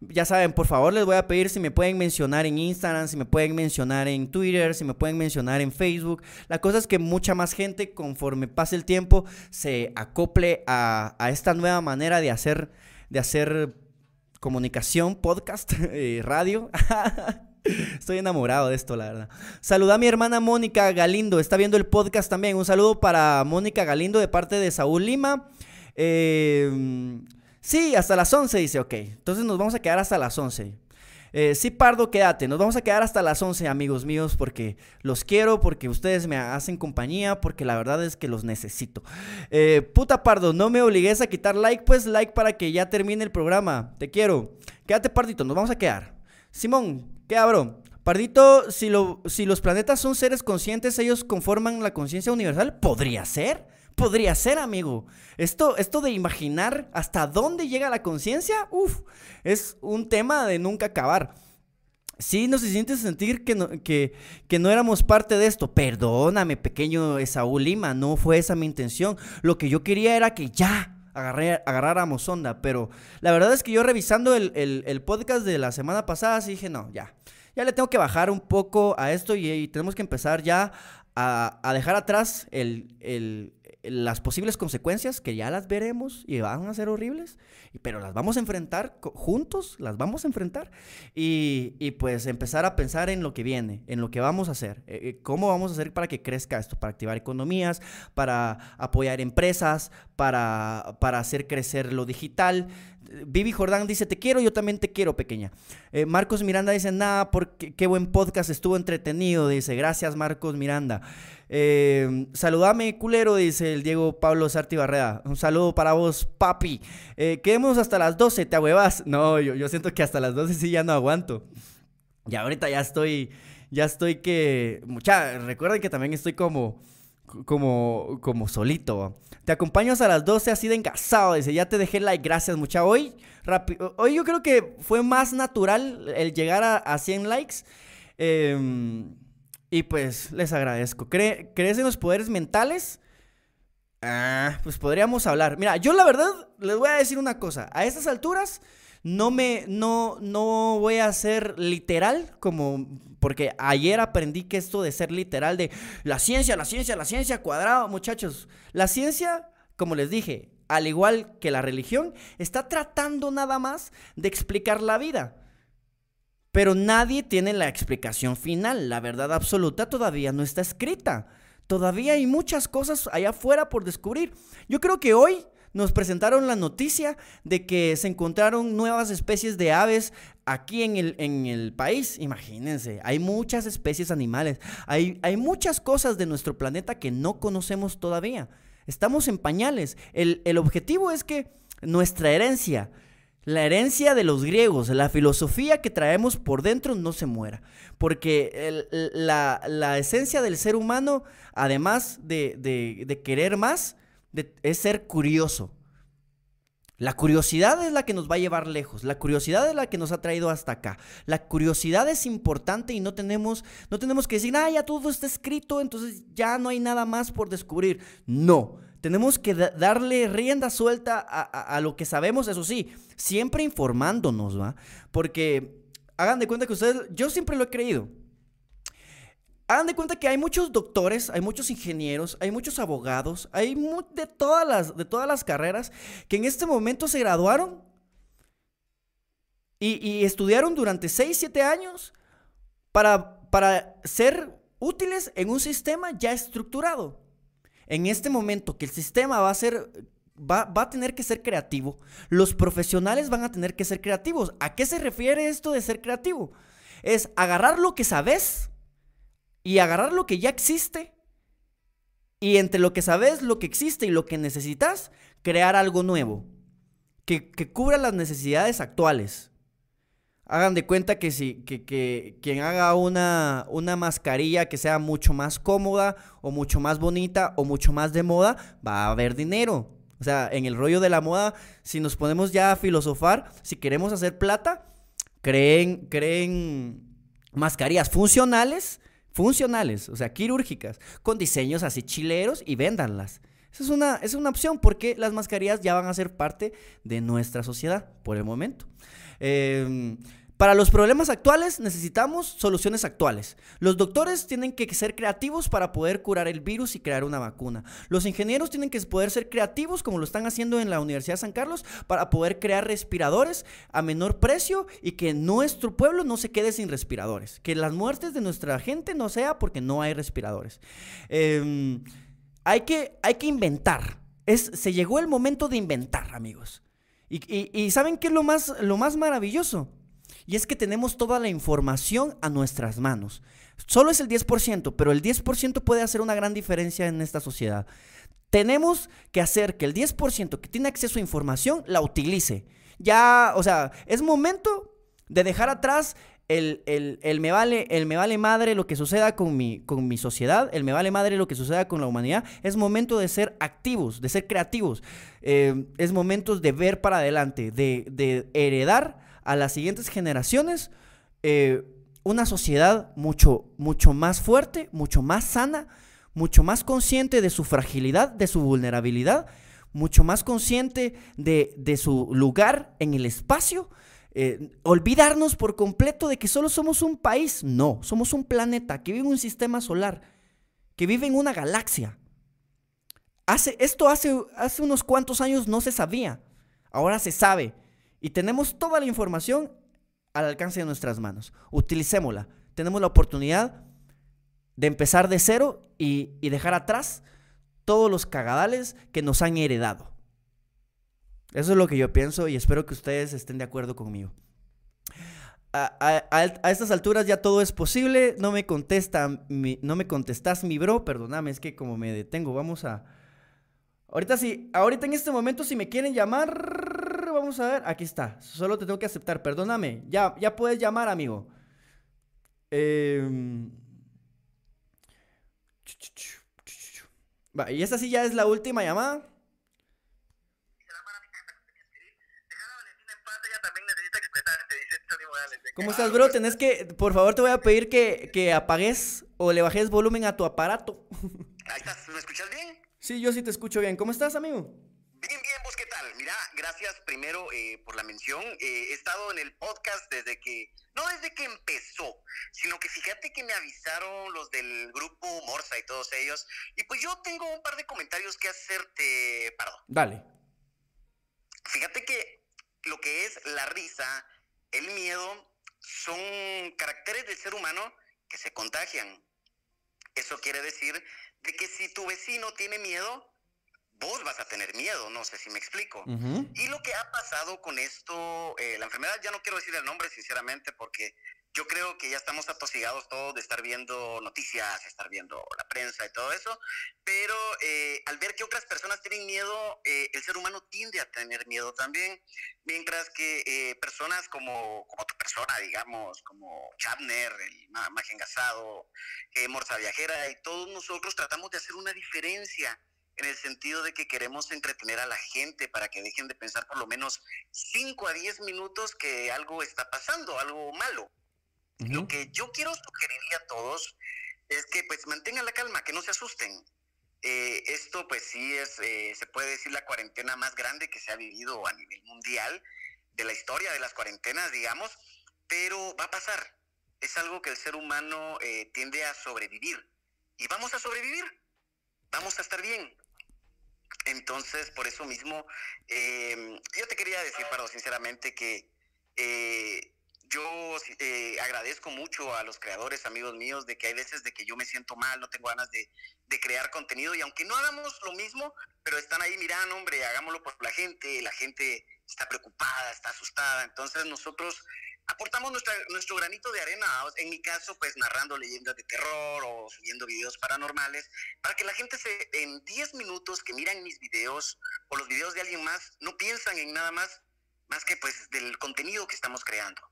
S1: Ya saben, por favor les voy a pedir si me pueden mencionar en Instagram, si me pueden mencionar en Twitter, si me pueden mencionar en Facebook. La cosa es que mucha más gente, conforme pase el tiempo, se acople a, esta nueva manera de hacer, de hacer comunicación, podcast, <laughs> eh, radio. <laughs> Estoy enamorado de esto, la verdad. Saluda a mi hermana Mónica Galindo. Está viendo el podcast también. Un saludo para Mónica Galindo de parte de Saúl Lima. Eh, sí, hasta las 11 dice, ok. Entonces nos vamos a quedar hasta las 11. Eh, sí, Pardo, quédate. Nos vamos a quedar hasta las 11, amigos míos, porque los quiero, porque ustedes me hacen compañía, porque la verdad es que los necesito. Eh, puta Pardo, no me obligues a quitar like, pues like para que ya termine el programa. Te quiero. Quédate, Pardito, nos vamos a quedar. Simón, ¿Qué abro? Pardito, si, si los planetas son seres conscientes, ellos conforman la conciencia universal. Podría ser. Podría ser, amigo. Esto, esto de imaginar hasta dónde llega la conciencia, uff, es un tema de nunca acabar. Sí, no se siente sentir que no, que, que no éramos parte de esto. Perdóname, pequeño Esaú Lima, no fue esa mi intención. Lo que yo quería era que ya agarré, agarráramos onda, pero la verdad es que yo revisando el, el podcast de la semana pasada, sí dije, no, ya, ya le tengo que bajar un poco a esto y, tenemos que empezar ya a, dejar atrás las posibles consecuencias, que ya las veremos y van a ser horribles, pero las vamos a enfrentar juntos, las vamos a enfrentar y, pues empezar a pensar en lo que viene, en lo que vamos a hacer, eh, eh, cómo vamos a hacer para que crezca esto, para activar economías, para apoyar empresas, para, para hacer crecer lo digital. Vivi Jordán dice, te quiero, yo también te quiero, pequeña. Eh, Marcos Miranda dice, nada, porque qué buen podcast, estuvo entretenido, dice, gracias Marcos Miranda. Eh, saludame, culero, dice el Diego Pablo Sarti Barreda. Un saludo para vos, papi. Eh, quedemos hasta las 12, ¿te ahuevas? No, yo, yo siento que hasta las 12 sí ya no aguanto. Y ahorita ya estoy, ya estoy que... Mucha, recuerden que también estoy como como, como solito. Te acompaño hasta las 12 así de engasado. Dice, ya te dejé like, gracias mucha. Hoy, hoy yo creo que fue más natural el llegar a, 100 likes. Em, y pues les agradezco. ¿Crees en los poderes mentales? Ah, pues podríamos hablar. Mira, yo la verdad les voy a decir una cosa. A estas alturas no me, no, no voy a ser literal como, porque ayer aprendí que esto de ser literal de la ciencia, la ciencia, la ciencia, cuadrado, muchachos, la ciencia, como les dije, al igual que la religión, está tratando nada más de explicar la vida. Pero nadie tiene la explicación final. La verdad absoluta todavía no está escrita. Todavía hay muchas cosas allá afuera por descubrir. Yo creo que hoy nos presentaron la noticia de que se encontraron nuevas especies de aves aquí en el, en el país. Imagínense, hay muchas especies animales. Hay, hay muchas cosas de nuestro planeta que no conocemos todavía. Estamos en pañales. El, el objetivo es que nuestra herencia, la herencia de los griegos, la filosofía que traemos por dentro no se muera. Porque la, esencia del ser humano, además de, querer más, es ser curioso. La curiosidad es la que nos va a llevar lejos. La curiosidad es la que nos ha traído hasta acá. La curiosidad es importante y no tenemos, no tenemos que decir, ah, ya todo está escrito, entonces ya no hay nada más por descubrir. No. Tenemos que darle rienda suelta a, lo que sabemos, eso sí, siempre informándonos, ¿va? Porque hagan de cuenta que ustedes, yo siempre lo he creído. Hagan de cuenta que hay muchos doctores, hay muchos ingenieros, hay muchos abogados, hay de, todas las, de todas las carreras que en este momento se graduaron y, estudiaron durante 6, 7 años para, para ser útiles en un sistema ya estructurado en este momento que el sistema va a ser Va, va, a tener que ser creativo. Los profesionales van a tener que ser creativos. ¿A qué se refiere esto de ser creativo? Es agarrar lo que sabes y agarrar lo que ya existe. Y entre lo que sabes, lo que existe y lo que necesitas, crear algo nuevo. Que, que cubra las necesidades actuales hagan de cuenta que si que, quien haga una, una mascarilla que sea mucho más cómoda o mucho más bonita o mucho más de moda, va a haber dinero. O sea, en el rollo de la moda, si nos ponemos ya a filosofar, si queremos hacer plata, creen, creen mascarillas funcionales, funcionales, o sea, quirúrgicas, con diseños así chileros y véndanlas. Esa es una, es una opción porque las mascarillas ya van a ser parte de nuestra sociedad por el momento. Eh, para los problemas actuales necesitamos soluciones actuales. Los doctores tienen que ser creativos para poder curar el virus y crear una vacuna. Los ingenieros tienen que poder ser creativos como lo están haciendo en la Universidad de San Carlos para poder crear respiradores a menor precio y que nuestro pueblo no se quede sin respiradores. Que las muertes de nuestra gente no sea porque no hay respiradores. Em, hay, que, hay que inventar. Se llegó el momento de inventar, amigos. Y, ¿saben qué es lo más, lo más maravilloso? Y es que tenemos toda la información a nuestras manos. Solo es el 10%, pero el 10% puede hacer una gran diferencia en esta sociedad. Tenemos que hacer que el 10% que tiene acceso a información la utilice. Ya, o sea, es momento de dejar atrás el, me vale, el me vale madre lo que suceda con mi, con mi sociedad, el me vale madre lo que suceda con la humanidad. Es momento de ser activos, de ser creativos. Eh, es momento de ver para adelante, de, de heredar a las siguientes generaciones eh, una sociedad mucho, mucho más fuerte, mucho más sana, mucho más consciente de su fragilidad, de su vulnerabilidad, mucho más consciente de, su lugar en el espacio. Eh, olvidarnos por completo de que solo somos un país. No, somos un planeta que vive en un sistema solar, que vive en una galaxia. Hace, esto hace, hace unos cuantos años no se sabía, ahora se sabe. Y tenemos toda la información al alcance de nuestras manos. Utilicémosla. Tenemos la oportunidad de empezar de cero y, dejar atrás todos los cagadales que nos han heredado. Eso es lo que yo pienso y espero que ustedes estén de acuerdo conmigo. A, estas alturas ya todo es posible. No me contesta no me contestas mi bro. Perdóname, es que como me detengo, vamos a. Ahorita sí, ahorita en este momento, si me quieren llamar, vamos a ver. Aquí está. Solo te tengo que aceptar. Perdóname. Ya, ya puedes llamar, amigo. Em, y esta sí ya es la última llamada. ¿Cómo estás, bro? Tenés que, por favor, te voy a pedir que, que apagues o le bajes volumen a tu aparato.
S3: Ahí estás, ¿me escuchas bien?
S1: Sí, yo sí te escucho bien. ¿Cómo estás, amigo?
S3: Gracias primero eh, por la mención. Eh, he estado en el podcast desde que, no desde que empezó, sino que fíjate que me avisaron los del grupo Morsa y todos ellos. Y pues yo tengo un par de comentarios que hacerte, perdón.
S1: Dale.
S3: Fíjate que lo que es la risa, el miedo, son caracteres del ser humano que se contagian. Eso quiere decir de que si tu vecino tiene miedo, vos vas a tener miedo, no sé si me explico. Y lo que ha pasado con esto, eh, la enfermedad, ya no quiero decir el nombre sinceramente porque yo creo que ya estamos atosigados todos de estar viendo noticias, estar viendo la prensa y todo eso, pero eh, al ver que otras personas tienen miedo, eh, el ser humano tiende a tener miedo también, mientras que personas como, como tu persona, digamos, como Chapner, el Magen Gasado, Morsa Viajera y todos nosotros tratamos de hacer una diferencia en el sentido de que queremos entretener a la gente para que dejen de pensar por lo menos 5 a 10 minutos que algo está pasando, algo malo. Lo que yo quiero sugerir a todos es que pues mantengan la calma, que no se asusten. Eh, esto pues sí es, eh, se puede decir, la cuarentena más grande que se ha vivido a nivel mundial, de la historia de las cuarentenas, digamos, pero va a pasar. Es algo que el ser humano eh, tiende a sobrevivir. Y vamos a sobrevivir. Vamos a estar bien. Entonces, por eso mismo, em, yo te quería decir, Paro, sinceramente, que eh, yo eh, agradezco mucho a los creadores, amigos míos, de que hay veces de que yo me siento mal, no tengo ganas de, de crear contenido y aunque no hagamos lo mismo, pero están ahí, mirando, hombre, hagámoslo por la gente, la gente está preocupada, está asustada, entonces nosotros aportamos nuestra, nuestro granito de arena, en mi caso, pues narrando leyendas de terror o subiendo videos paranormales, para que la gente se, en 10 minutos que miran mis videos o los videos de alguien más, no piensan en nada más, más que pues del contenido que estamos creando.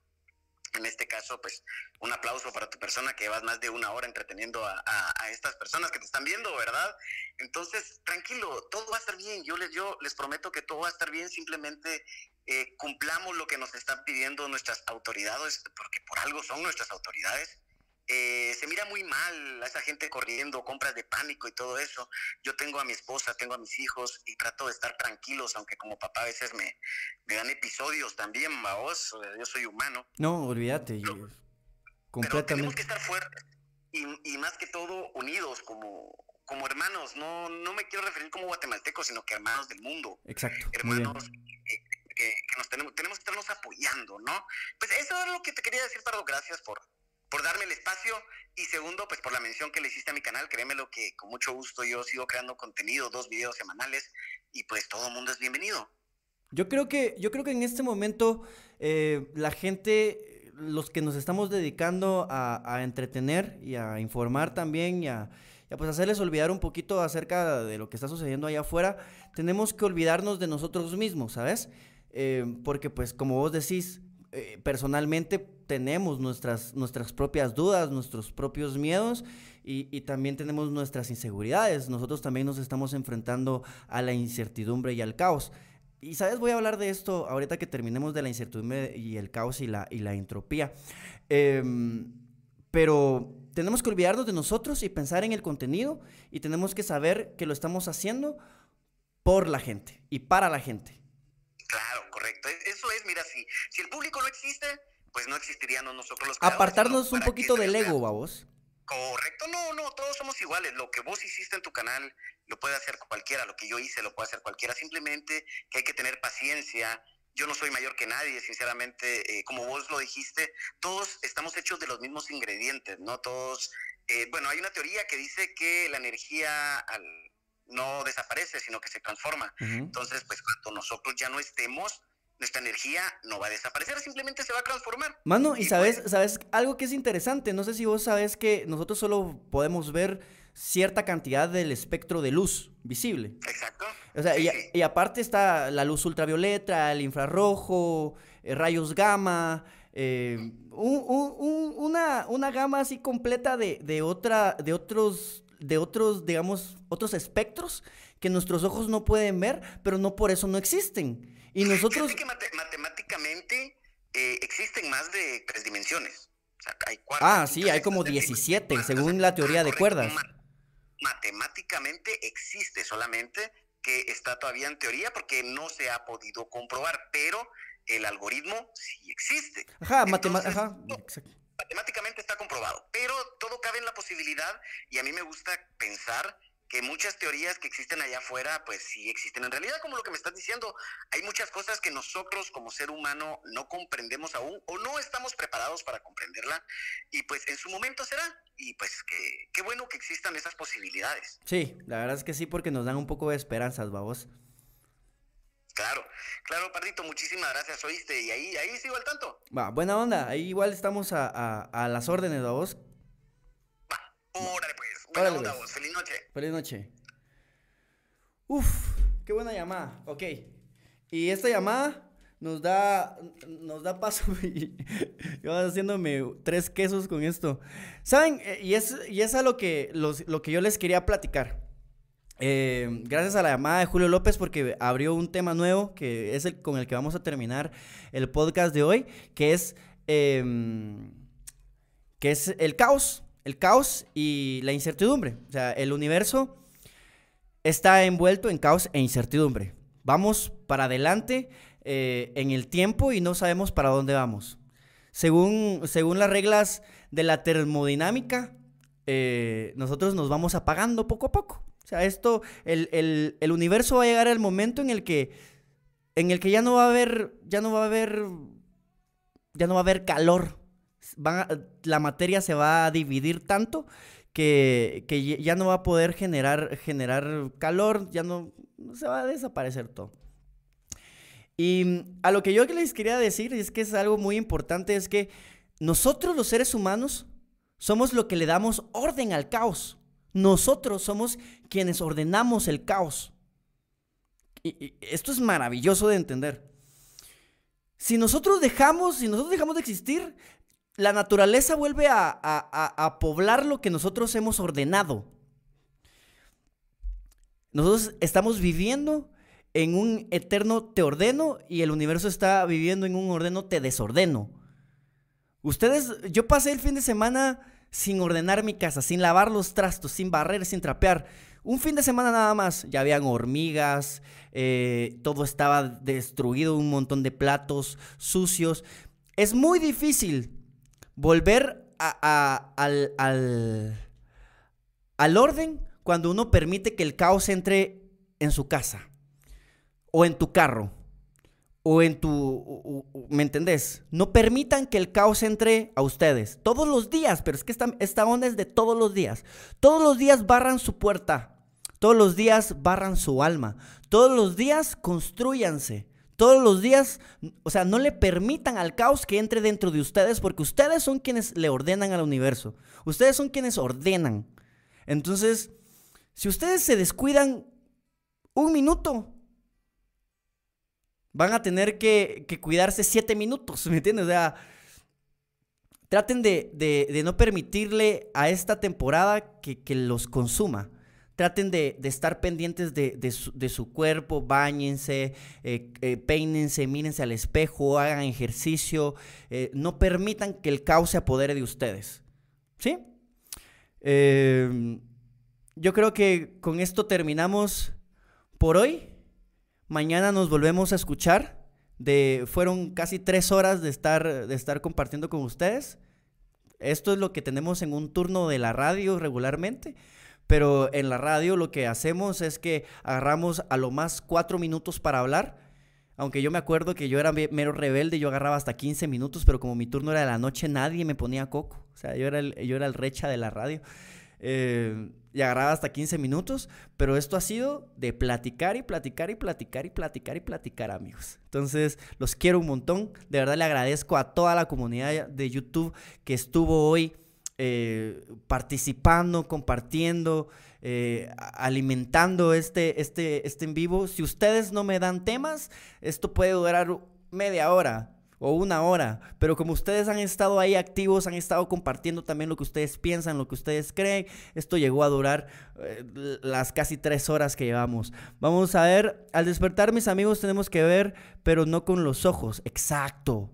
S3: En este caso, pues un aplauso para tu persona que vas más de una hora entreteniendo a, a, estas personas que te están viendo, ¿verdad? Entonces, tranquilo, todo va a estar bien. Yo les, yo les prometo que todo va a estar bien. Simplemente eh, cumplamos lo que nos están pidiendo nuestras autoridades, porque por algo son nuestras autoridades. Eh, se mira muy mal a esa gente corriendo, compras de pánico y todo eso. Yo tengo a mi esposa, tengo a mis hijos y trato de estar tranquilos, aunque como papá a veces me, me dan episodios también, vos, yo soy humano.
S1: No, olvídate.
S3: Pero, completamente. tenemos que estar fuertes y, y, más que todo unidos como, como hermanos. No, no me quiero referir como guatemaltecos, sino que hermanos del mundo.
S1: Exacto.
S3: Hermanos que, nos tenemos, tenemos que estarnos apoyando, ¿no? Pues eso es lo que te quería decir, Pardo. Gracias por, por darme el espacio y segundo, pues por la mención que le hiciste a mi canal. Créemelo que con mucho gusto yo sigo creando contenido, dos videos semanales y pues todo el mundo es bienvenido.
S1: Yo creo que, yo creo que en este momento eh, la gente, los que nos estamos dedicando a, entretener y a informar también y a, y a, pues hacerles olvidar un poquito acerca de lo que está sucediendo allá afuera, tenemos que olvidarnos de nosotros mismos, ¿sabes? Eh, porque pues como vos decís, eh, personalmente tenemos nuestras, nuestras propias dudas, nuestros propios miedos y, también tenemos nuestras inseguridades. Nosotros también nos estamos enfrentando a la incertidumbre y al caos. Y sabes, voy a hablar de esto ahorita que terminemos de la incertidumbre y el caos y la, y la entropía. Em, pero tenemos que olvidarnos de nosotros y pensar en el contenido y tenemos que saber que lo estamos haciendo por la gente y para la gente.
S3: Claro, correcto. E-, eso es, mira, si, si el público no existe, pues no existiríamos nosotros los
S1: Apartarnos un poquito del ego, vos.
S3: Correcto, no, no, todos somos iguales. Lo que vos hiciste en tu canal lo puede hacer cualquiera, lo que yo hice lo puede hacer cualquiera. Simplemente que hay que tener paciencia. Yo no soy mayor que nadie, sinceramente, eh, como vos lo dijiste, todos estamos hechos de los mismos ingredientes, ¿no? Todos, eh, bueno, hay una teoría que dice que la energía al, no desaparece, sino que se transforma. Entonces, pues cuando nosotros ya no estemos, nuestra energía no va a desaparecer, simplemente se va a transformar.
S1: Mano, y, sabes, pues sabes algo que es interesante, no sé si vos sabes que nosotros solo podemos ver cierta cantidad del espectro de luz visible.
S3: Exacto.
S1: O sea, y, aparte está la luz ultravioleta, el infrarrojo, eh, rayos gamma, eh, una, una, gama así completa de, de, otra, de otros de otros, digamos, otros espectros que nuestros ojos no pueden ver, pero no por eso no existen. Y nosotros...
S3: que matemáticamente eh, existen más de tres dimensiones.
S1: ah, sí, hay como 17, según la teoría de cuerdas.
S3: Matemáticamente existe solamente que está todavía en teoría porque no se ha podido comprobar, pero el algoritmo sí existe.
S1: Ajá, matemáticamente
S3: está comprobado, pero todo cabe en la posibilidad y a mí me gusta pensar que muchas teorías que existen allá afuera, pues sí existen. En realidad, como lo que me estás diciendo, hay muchas cosas que nosotros como ser humano no comprendemos aún o no estamos preparados para comprenderla y pues en su momento será. Y pues qué bueno que existan esas posibilidades.
S1: Sí, la verdad es que sí, porque nos dan un poco de esperanzas, vamos.
S3: Claro, claro, Pardito, muchísimas gracias, oíste, y ahí, ahí sigo al tanto.
S1: Va, buena onda, ahí igual estamos a, a, las órdenes, vos.
S3: Va, órale pues, buena onda pues. vos, feliz noche.
S1: Feliz noche. Uf, qué buena llamada, ok. Y esta llamada nos da, nos da paso, <laughs> yo haciéndome tres quesos con esto. ¿Saben? Eh, y es, y es a lo que, los, lo que yo les quería platicar. Eh, gracias a la llamada de Julio López porque abrió un tema nuevo que es el con el que vamos a terminar el podcast de hoy, que es, em, que es el caos, el caos y la incertidumbre. O sea, el universo está envuelto en caos e incertidumbre. Vamos para adelante eh, en el tiempo y no sabemos para dónde vamos. Según, según las reglas de la termodinámica, eh, nosotros nos vamos apagando poco a poco. O sea, esto, el, universo va a llegar al momento en el que, en el que ya no va a haber, ya no va a haber, ya no va a haber calor. la materia se va a dividir tanto que, ya no va a poder generar, generar calor, ya no, se va a desaparecer todo. Y a lo que yo les quería decir es que es algo muy importante, es que nosotros los seres humanos somos lo que le damos orden al caos. Nosotros somos quienes ordenamos el caos. Y, esto es maravilloso de entender. Si nosotros dejamos, si nosotros dejamos de existir, la naturaleza vuelve a, poblar lo que nosotros hemos ordenado. Nosotros estamos viviendo en un eterno te ordeno y el universo está viviendo en un ordeno te desordeno. Ustedes, yo pasé el fin de semana sin ordenar mi casa, sin lavar los trastos, sin barrer, sin trapear. Un fin de semana nada más, ya habían hormigas, eh, todo estaba destruido, un montón de platos sucios. Es muy difícil volver al, al orden cuando uno permite que el caos entre en su casa o en tu carro o en tu, ¿me entendés? No permitan que el caos entre a ustedes todos los días, pero es que esta, esta onda es de todos los días. Todos los días barran su puerta, todos los días barran su alma, todos los días construyanse. Todos los días, o sea, no le permitan al caos que entre dentro de ustedes porque ustedes son quienes le ordenan al universo. Ustedes son quienes ordenan. Entonces, si ustedes se descuidan un minuto, van a tener que, cuidarse siete minutos, ¿me entiendes? O sea, traten de, no permitirle a esta temporada que, los consuma. Traten de, estar pendientes de, su, cuerpo, bañense, eh, eh, peínense, mírense al espejo, hagan ejercicio. Eh, no permitan que el caos se apodere de ustedes. ¿Sí? yo creo que con esto terminamos por hoy. Mañana nos volvemos a escuchar. De, fueron casi tres horas de estar, de estar compartiendo con ustedes. Esto es lo que tenemos en un turno de la radio regularmente. Pero en la radio lo que hacemos es que agarramos a lo más cuatro minutos para hablar. Aunque yo me acuerdo que yo era mero rebelde, yo agarraba hasta 15 minutos, pero como mi turno era de la noche, nadie me ponía coco. O sea, yo era el, yo era el recha de la radio. Eh, y agarraba hasta 15 minutos, pero esto ha sido de platicar y platicar y platicar y platicar y platicar, amigos. Entonces, los quiero un montón. De verdad le agradezco a toda la comunidad de YouTube que estuvo hoy eh, participando, compartiendo, eh, alimentando este, este, este en vivo. Si ustedes no me dan temas, esto puede durar media hora, o una hora, pero como ustedes han estado ahí activos, han estado compartiendo también lo que ustedes piensan, lo que ustedes creen, esto llegó a durar eh, las casi tres horas que llevamos. Vamos a ver, al despertar mis amigos tenemos que ver, pero no con los ojos, exacto.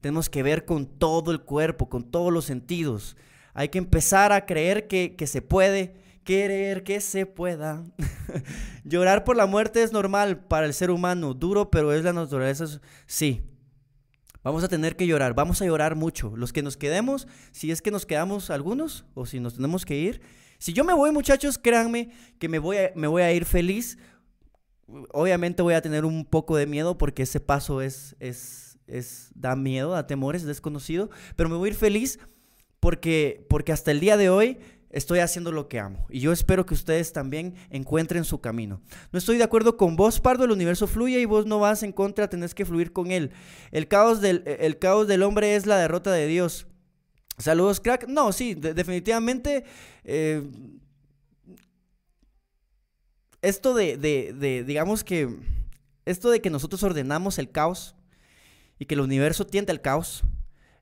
S1: Tenemos que ver con todo el cuerpo, con todos los sentidos. Hay que empezar a creer que, que se puede, querer que se pueda. <laughs> Llorar por la muerte es normal para el ser humano, duro, pero es la naturaleza, sí. Vamos a tener que llorar, vamos a llorar mucho. Los que nos quedemos, si es que nos quedamos algunos o si nos tenemos que ir, Si yo me voy, muchachos, créanme que me voy a, me voy a ir feliz. Obviamente voy a tener un poco de miedo porque ese paso es, es, es da miedo, da temor, es desconocido, pero me voy a ir feliz porque, porque hasta el día de hoy estoy haciendo lo que amo. Y yo espero que ustedes también encuentren su camino. No estoy de acuerdo con vos, Pardo, el universo fluye y vos no vas en contra, tenés que fluir con él. El caos del, el caos del hombre es la derrota de Dios. Saludos, crack. No, sí, definitivamente. Eh, esto de, de, digamos que, esto de que nosotros ordenamos el caos y que el universo tiende al caos,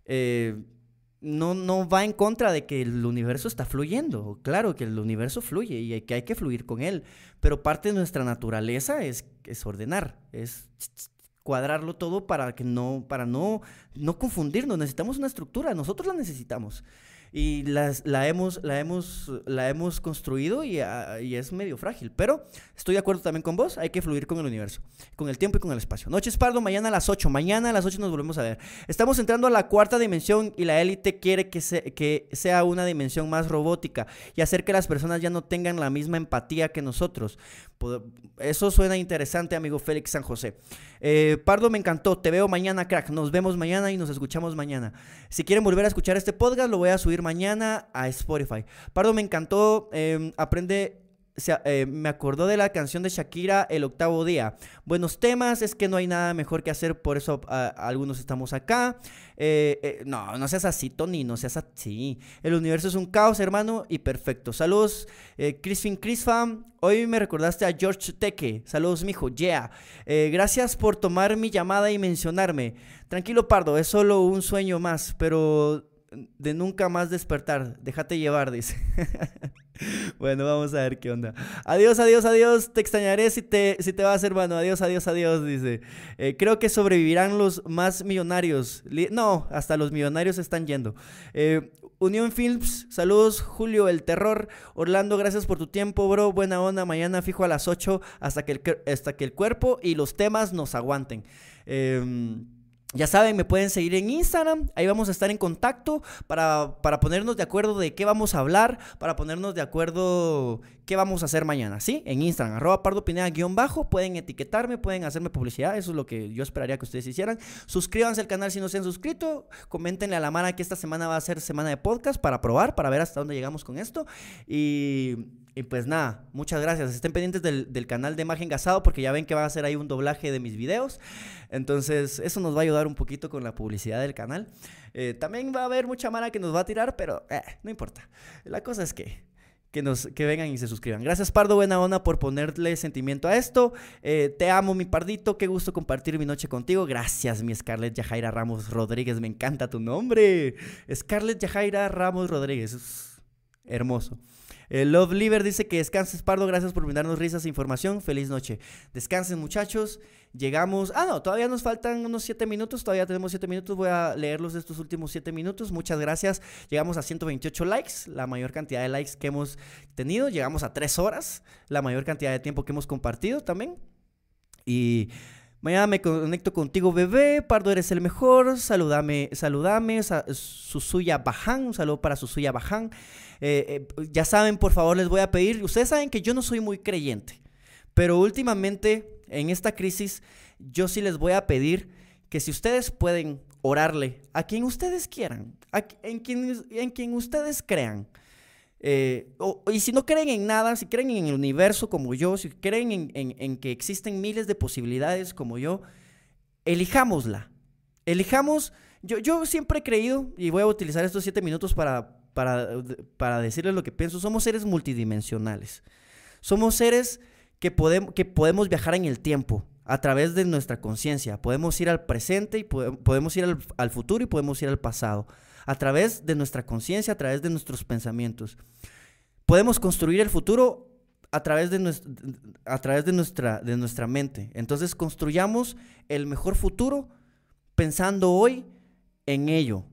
S1: eh, no, no va en contra de que el universo está fluyendo. Claro que el universo fluye y que hay que fluir con él, pero parte de nuestra naturaleza es, es ordenar, es cuadrarlo todo para que no, para no, no confundirnos. Necesitamos una estructura, nosotros la necesitamos y las, la, hemos, la, hemos, la hemos construido ah, y, es medio frágil. Pero estoy de acuerdo también con vos, hay que fluir con el universo, con el tiempo y con el espacio. Noches Pardo, mañana a las 8, mañana a las 8 nos volvemos a ver. Estamos entrando a la cuarta dimensión y la élite quiere que, que sea una dimensión más robótica y hacer que las personas ya no tengan la misma empatía que nosotros. Eso suena interesante, amigo Félix San José. Eh, Pardo, me encantó. Te veo mañana, crack. Nos vemos mañana y nos escuchamos mañana. Si quieren volver a escuchar este podcast, lo voy a subir mañana a Spotify. Pardo, me encantó. Em, aprende eh, me acordó de la canción de Shakira, El octavo día. Buenos temas, es que no hay nada mejor que hacer, por eso algunos estamos acá. Eh, eh, no, no seas así, Tony, no seas así. El universo es un caos, hermano, y perfecto. Saludos, Crispin Crisfam. Hoy me recordaste a George Teque. Saludos, mijo, yeah. gracias por tomar mi llamada y mencionarme. Tranquilo, Pardo, es solo un sueño más, pero de nunca más despertar. Déjate llevar, dice. <laughs> <laughs> bueno, vamos a ver qué onda. Adiós, adiós, adiós. Te extrañaré si te, si te vas, hermano. Adiós, adiós, adiós, dice. Eh, creo que sobrevivirán los más millonarios. no, hasta los millonarios están yendo. Eh, Unión Films, saludos, Julio, el terror. Orlando, gracias por tu tiempo, bro. Buena onda. Mañana fijo a las 8 hasta que el, hasta que el cuerpo y los temas nos aguanten. Eh, ya saben, me pueden seguir en Instagram, ahí vamos a estar en contacto para, ponernos de acuerdo de qué vamos a hablar, para ponernos de acuerdo qué vamos a hacer mañana, ¿sí? En Instagram, arroba pardopineda-bajo, pueden etiquetarme, pueden hacerme publicidad, eso es lo que yo esperaría que ustedes hicieran. Suscríbanse al canal si no se han suscrito, coméntenle a la Mara que esta semana va a ser semana de podcast para probar, para ver hasta dónde llegamos con esto. Y y pues nada, muchas gracias. Estén pendientes del, canal de Margen Gasado porque ya ven que va a hacer ahí un doblaje de mis videos. Entonces, eso nos va a ayudar un poquito con la publicidad del canal. Eh, también va a haber mucha mara que nos va a tirar, pero eh, no importa. La cosa es que, que, nos, que vengan y se suscriban. Gracias, Pardo Buena Onda, por ponerle sentimiento a esto. Eh, te amo, mi Pardito. Qué gusto compartir mi noche contigo. Gracias, mi Scarlett Yajaira Ramos Rodríguez. Me encanta tu nombre. Scarlett Yajaira Ramos Rodríguez. hermoso. El Love Liver dice que descanses, Pardo. Gracias por brindarnos risas e información. Feliz noche. Descansen, muchachos. Llegamos. Ah, no, todavía nos faltan unos 7 minutos. Todavía tenemos 7 minutos. Voy a leerlos estos últimos 7 minutos. Muchas gracias. Llegamos a 128 likes, la mayor cantidad de likes que hemos tenido. Llegamos a 3 horas, la mayor cantidad de tiempo que hemos compartido también. Y. Mañana me conecto contigo, bebé. Pardo, eres el mejor. Saludame, saludame. Susuya Bajan. Un saludo para Susuya Bajan. Eh, eh, ya saben, por favor, les voy a pedir. Ustedes saben que yo no soy muy creyente. Pero últimamente, en esta crisis, yo sí les voy a pedir que si ustedes pueden orarle a quien ustedes quieran, en, quien, en quien ustedes crean. Eh, y si no creen en nada, si creen en el universo como yo, si creen en, que existen miles de posibilidades como yo, elijámosla. Elijamos, yo, yo siempre he creído, y voy a utilizar estos siete minutos para, para, para decirles lo que pienso, somos seres multidimensionales. Somos seres que, podemos, que podemos viajar en el tiempo a través de nuestra conciencia. Podemos ir al presente y podemos ir al futuro y podemos ir al pasado a través de nuestra conciencia, a través de nuestros pensamientos. Podemos construir el futuro a través, de, a través de, nuestra, de nuestra mente. Entonces construyamos el mejor futuro pensando hoy en ello,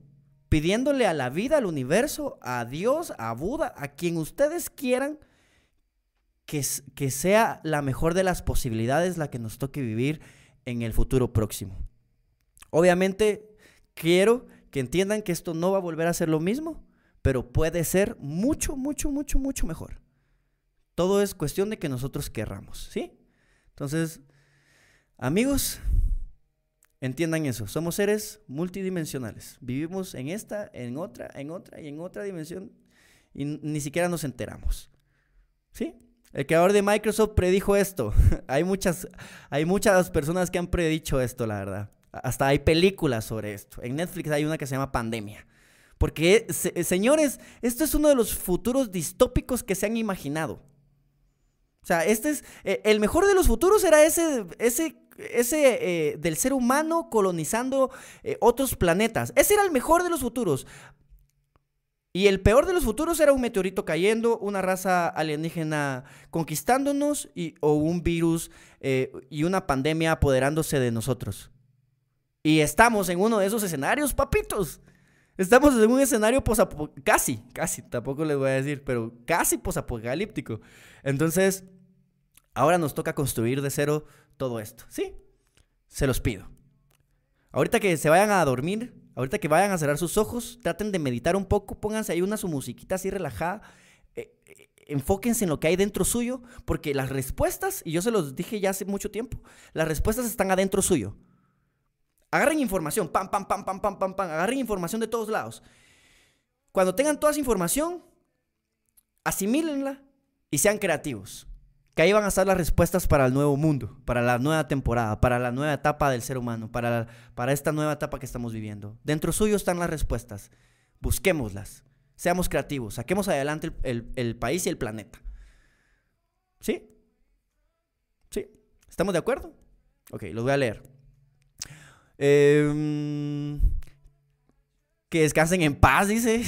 S1: pidiéndole a la vida, al universo, a Dios, a Buda, a quien ustedes quieran, que, que sea la mejor de las posibilidades la que nos toque vivir en el futuro próximo. Obviamente, quiero que entiendan que esto no va a volver a ser lo mismo, pero puede ser mucho, mucho, mucho, mucho mejor. Todo es cuestión de que nosotros querramos, ¿sí? Entonces, amigos, entiendan eso. Somos seres multidimensionales. Vivimos en esta, en otra, en otra y en otra dimensión y ni siquiera nos enteramos. ¿Sí? El creador de Microsoft predijo esto. <laughs> hay, muchas, hay muchas personas que han predicho esto, la verdad. Hasta hay películas sobre esto. En Netflix hay una que se llama Pandemia. Porque, señores, esto es uno de los futuros distópicos que se han imaginado. O sea, este es. Eh, el mejor de los futuros era ese. ese ese eh, del ser humano colonizando eh, otros planetas. Ese era el mejor de los futuros. Y el peor de los futuros era un meteorito cayendo, una raza alienígena conquistándonos y, o un virus eh, y una pandemia apoderándose de nosotros. Y estamos en uno de esos escenarios, papitos. Estamos en un escenario posapocalíptico, casi, casi, tampoco les voy a decir, pero casi posapocalíptico. Entonces, ahora nos toca construir de cero todo esto. ¿Sí? Se los pido. Ahorita que se vayan a dormir, Ahorita que vayan a cerrar sus ojos, traten de meditar un poco, pónganse ahí una su musiquita así relajada. Eh, eh, enfóquense en lo que hay dentro suyo, porque las respuestas, y yo se los dije ya hace mucho tiempo, las respuestas están adentro suyo. Agarren información, pam, pam, pam, pam, pam, pam, pam, agarren información de todos lados. Cuando tengan toda esa información, asimílenla y sean creativos que ahí van a estar las respuestas para el nuevo mundo, para la nueva temporada, para la nueva etapa del ser humano, para, para esta nueva etapa que estamos viviendo. Dentro suyo están las respuestas. Busquémoslas. Seamos creativos. Saquemos adelante el, país y el planeta. ¿Sí? ¿Sí? ¿Estamos de acuerdo? Ok, los voy a leer. Eh, que descansen en paz, dice.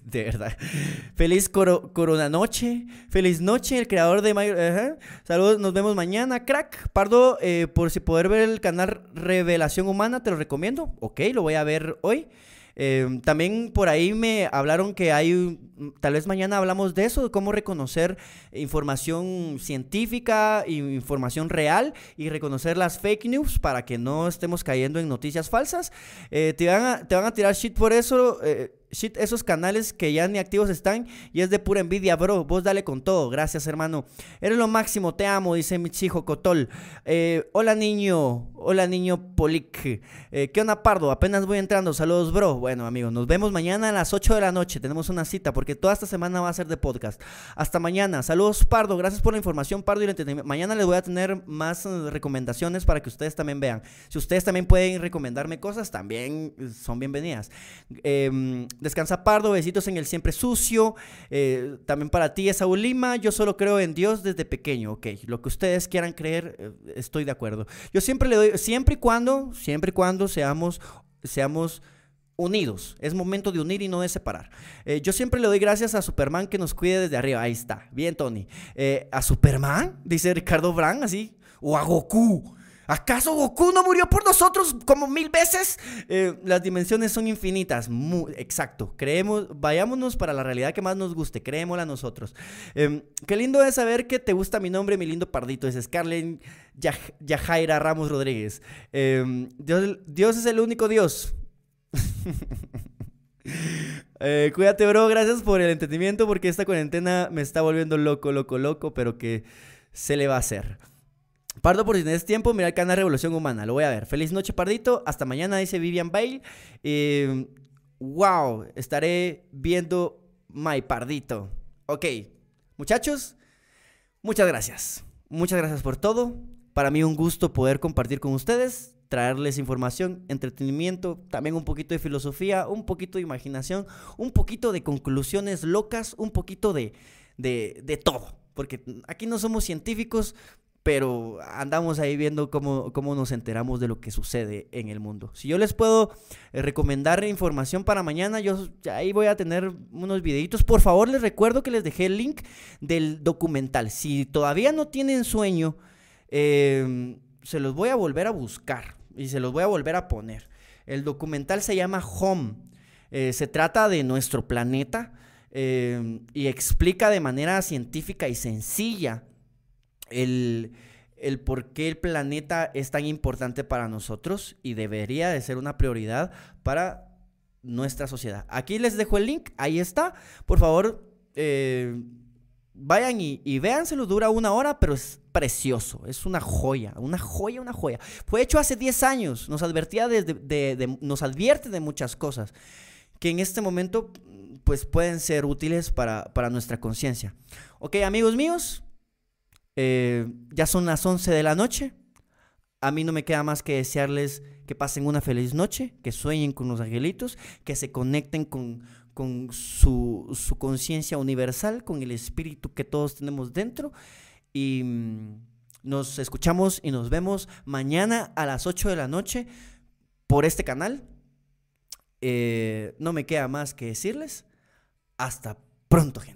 S1: <laughs> de verdad. Feliz Corona Noche. Feliz noche, el creador de Mayo. Saludos, nos vemos mañana, crack. Pardo, eh, por si poder ver el canal Revelación Humana, te lo recomiendo. Ok, lo voy a ver hoy. Em, también por ahí me hablaron que hay, tal vez mañana hablamos de eso, de cómo reconocer información científica, información real y reconocer las fake news para que no estemos cayendo en noticias falsas. Eh, te, van a, te van a tirar shit por eso. Eh, shit, esos canales que ya ni activos están y es de pura envidia, bro. Vos dale con todo. Gracias, hermano. Eres lo máximo, te amo, dice mi hijo Cotol. Eh, hola, niño. Hola, niño Polic. ¿Qué onda, Pardo? Apenas voy entrando. Saludos, bro. Bueno, amigos, nos vemos mañana a las 8 de la noche. Tenemos una cita porque toda esta semana va a ser de podcast. Hasta mañana. Saludos, Pardo. Gracias por la información, Pardo, y. Mañana les voy a tener más eh, recomendaciones para que ustedes también vean. Si ustedes también pueden recomendarme cosas, también son bienvenidas. Eh, Descansa Pardo, besitos en el siempre sucio. Eh, también para ti, Saúl Lima. Yo solo creo en Dios desde pequeño. Ok, lo que ustedes quieran creer, eh, estoy de acuerdo. Yo siempre le doy, siempre y cuando, siempre y cuando seamos, seamos unidos. Es momento de unir y no de separar. Eh, yo siempre le doy gracias a Superman que nos cuide desde arriba. Ahí está. Bien, Tony. ¿A Superman? Dice Ricardo Brand, así. O a Goku. ¿Acaso Goku no murió por nosotros como mil veces? Eh, las dimensiones son infinitas. exacto. Creemos, vayámonos para la realidad que más nos guste. Creémosla nosotros. Em, qué lindo es saber que te gusta mi nombre, mi lindo pardito. Es Scarlett Yajaira Ramos Rodríguez. Em, Dios, Dios es el único Dios. Eh, cuídate, bro. Gracias por el entretenimiento porque esta cuarentena me está volviendo loco, loco, loco, pero que se le va a hacer. Pardo, por si tienes tiempo, mira el canal Revolución Humana. Lo voy a ver. Feliz noche, Pardito. Hasta mañana, dice Vivian Bale. Eh, wow, estaré viendo My Pardito. Ok, muchachos, muchas gracias. Muchas gracias por todo. Para mí un gusto poder compartir con ustedes, traerles información, entretenimiento, también un poquito de filosofía, un poquito de imaginación, un poquito de conclusiones locas, un poquito de, de, de todo. Porque aquí no somos científicos, pero andamos ahí viendo cómo, cómo, nos enteramos de lo que sucede en el mundo. Si yo les puedo eh, recomendar información para mañana, yo ahí voy a tener unos videitos. Por favor, les recuerdo que les dejé el link del documental. Si todavía no tienen sueño, em, se los voy a volver a buscar y se los voy a volver a poner. El documental se llama Home. Eh, se trata de nuestro planeta em, y explica de manera científica y sencilla el, el por qué el planeta es tan importante para nosotros y debería de ser una prioridad para nuestra sociedad. Aquí les dejo el link, ahí está. Por favor, eh, vayan y, y véanselo, dura una hora, pero es precioso, es una joya, una joya, una joya. Fue hecho hace 10 años, nos, advertía de, de- nos advierte de muchas cosas que en este momento pues pueden ser útiles para, para nuestra conciencia. Ok, amigos míos, eh, ya son las 11 de la noche. A mí no me queda más que desearles que pasen una feliz noche, que sueñen con los angelitos, que se conecten con, con su, su conciencia universal, con el espíritu que todos tenemos dentro. Y mm, nos escuchamos y nos vemos mañana a las 8 de la noche por este canal. Eh, no me queda más que decirles hasta pronto, gente.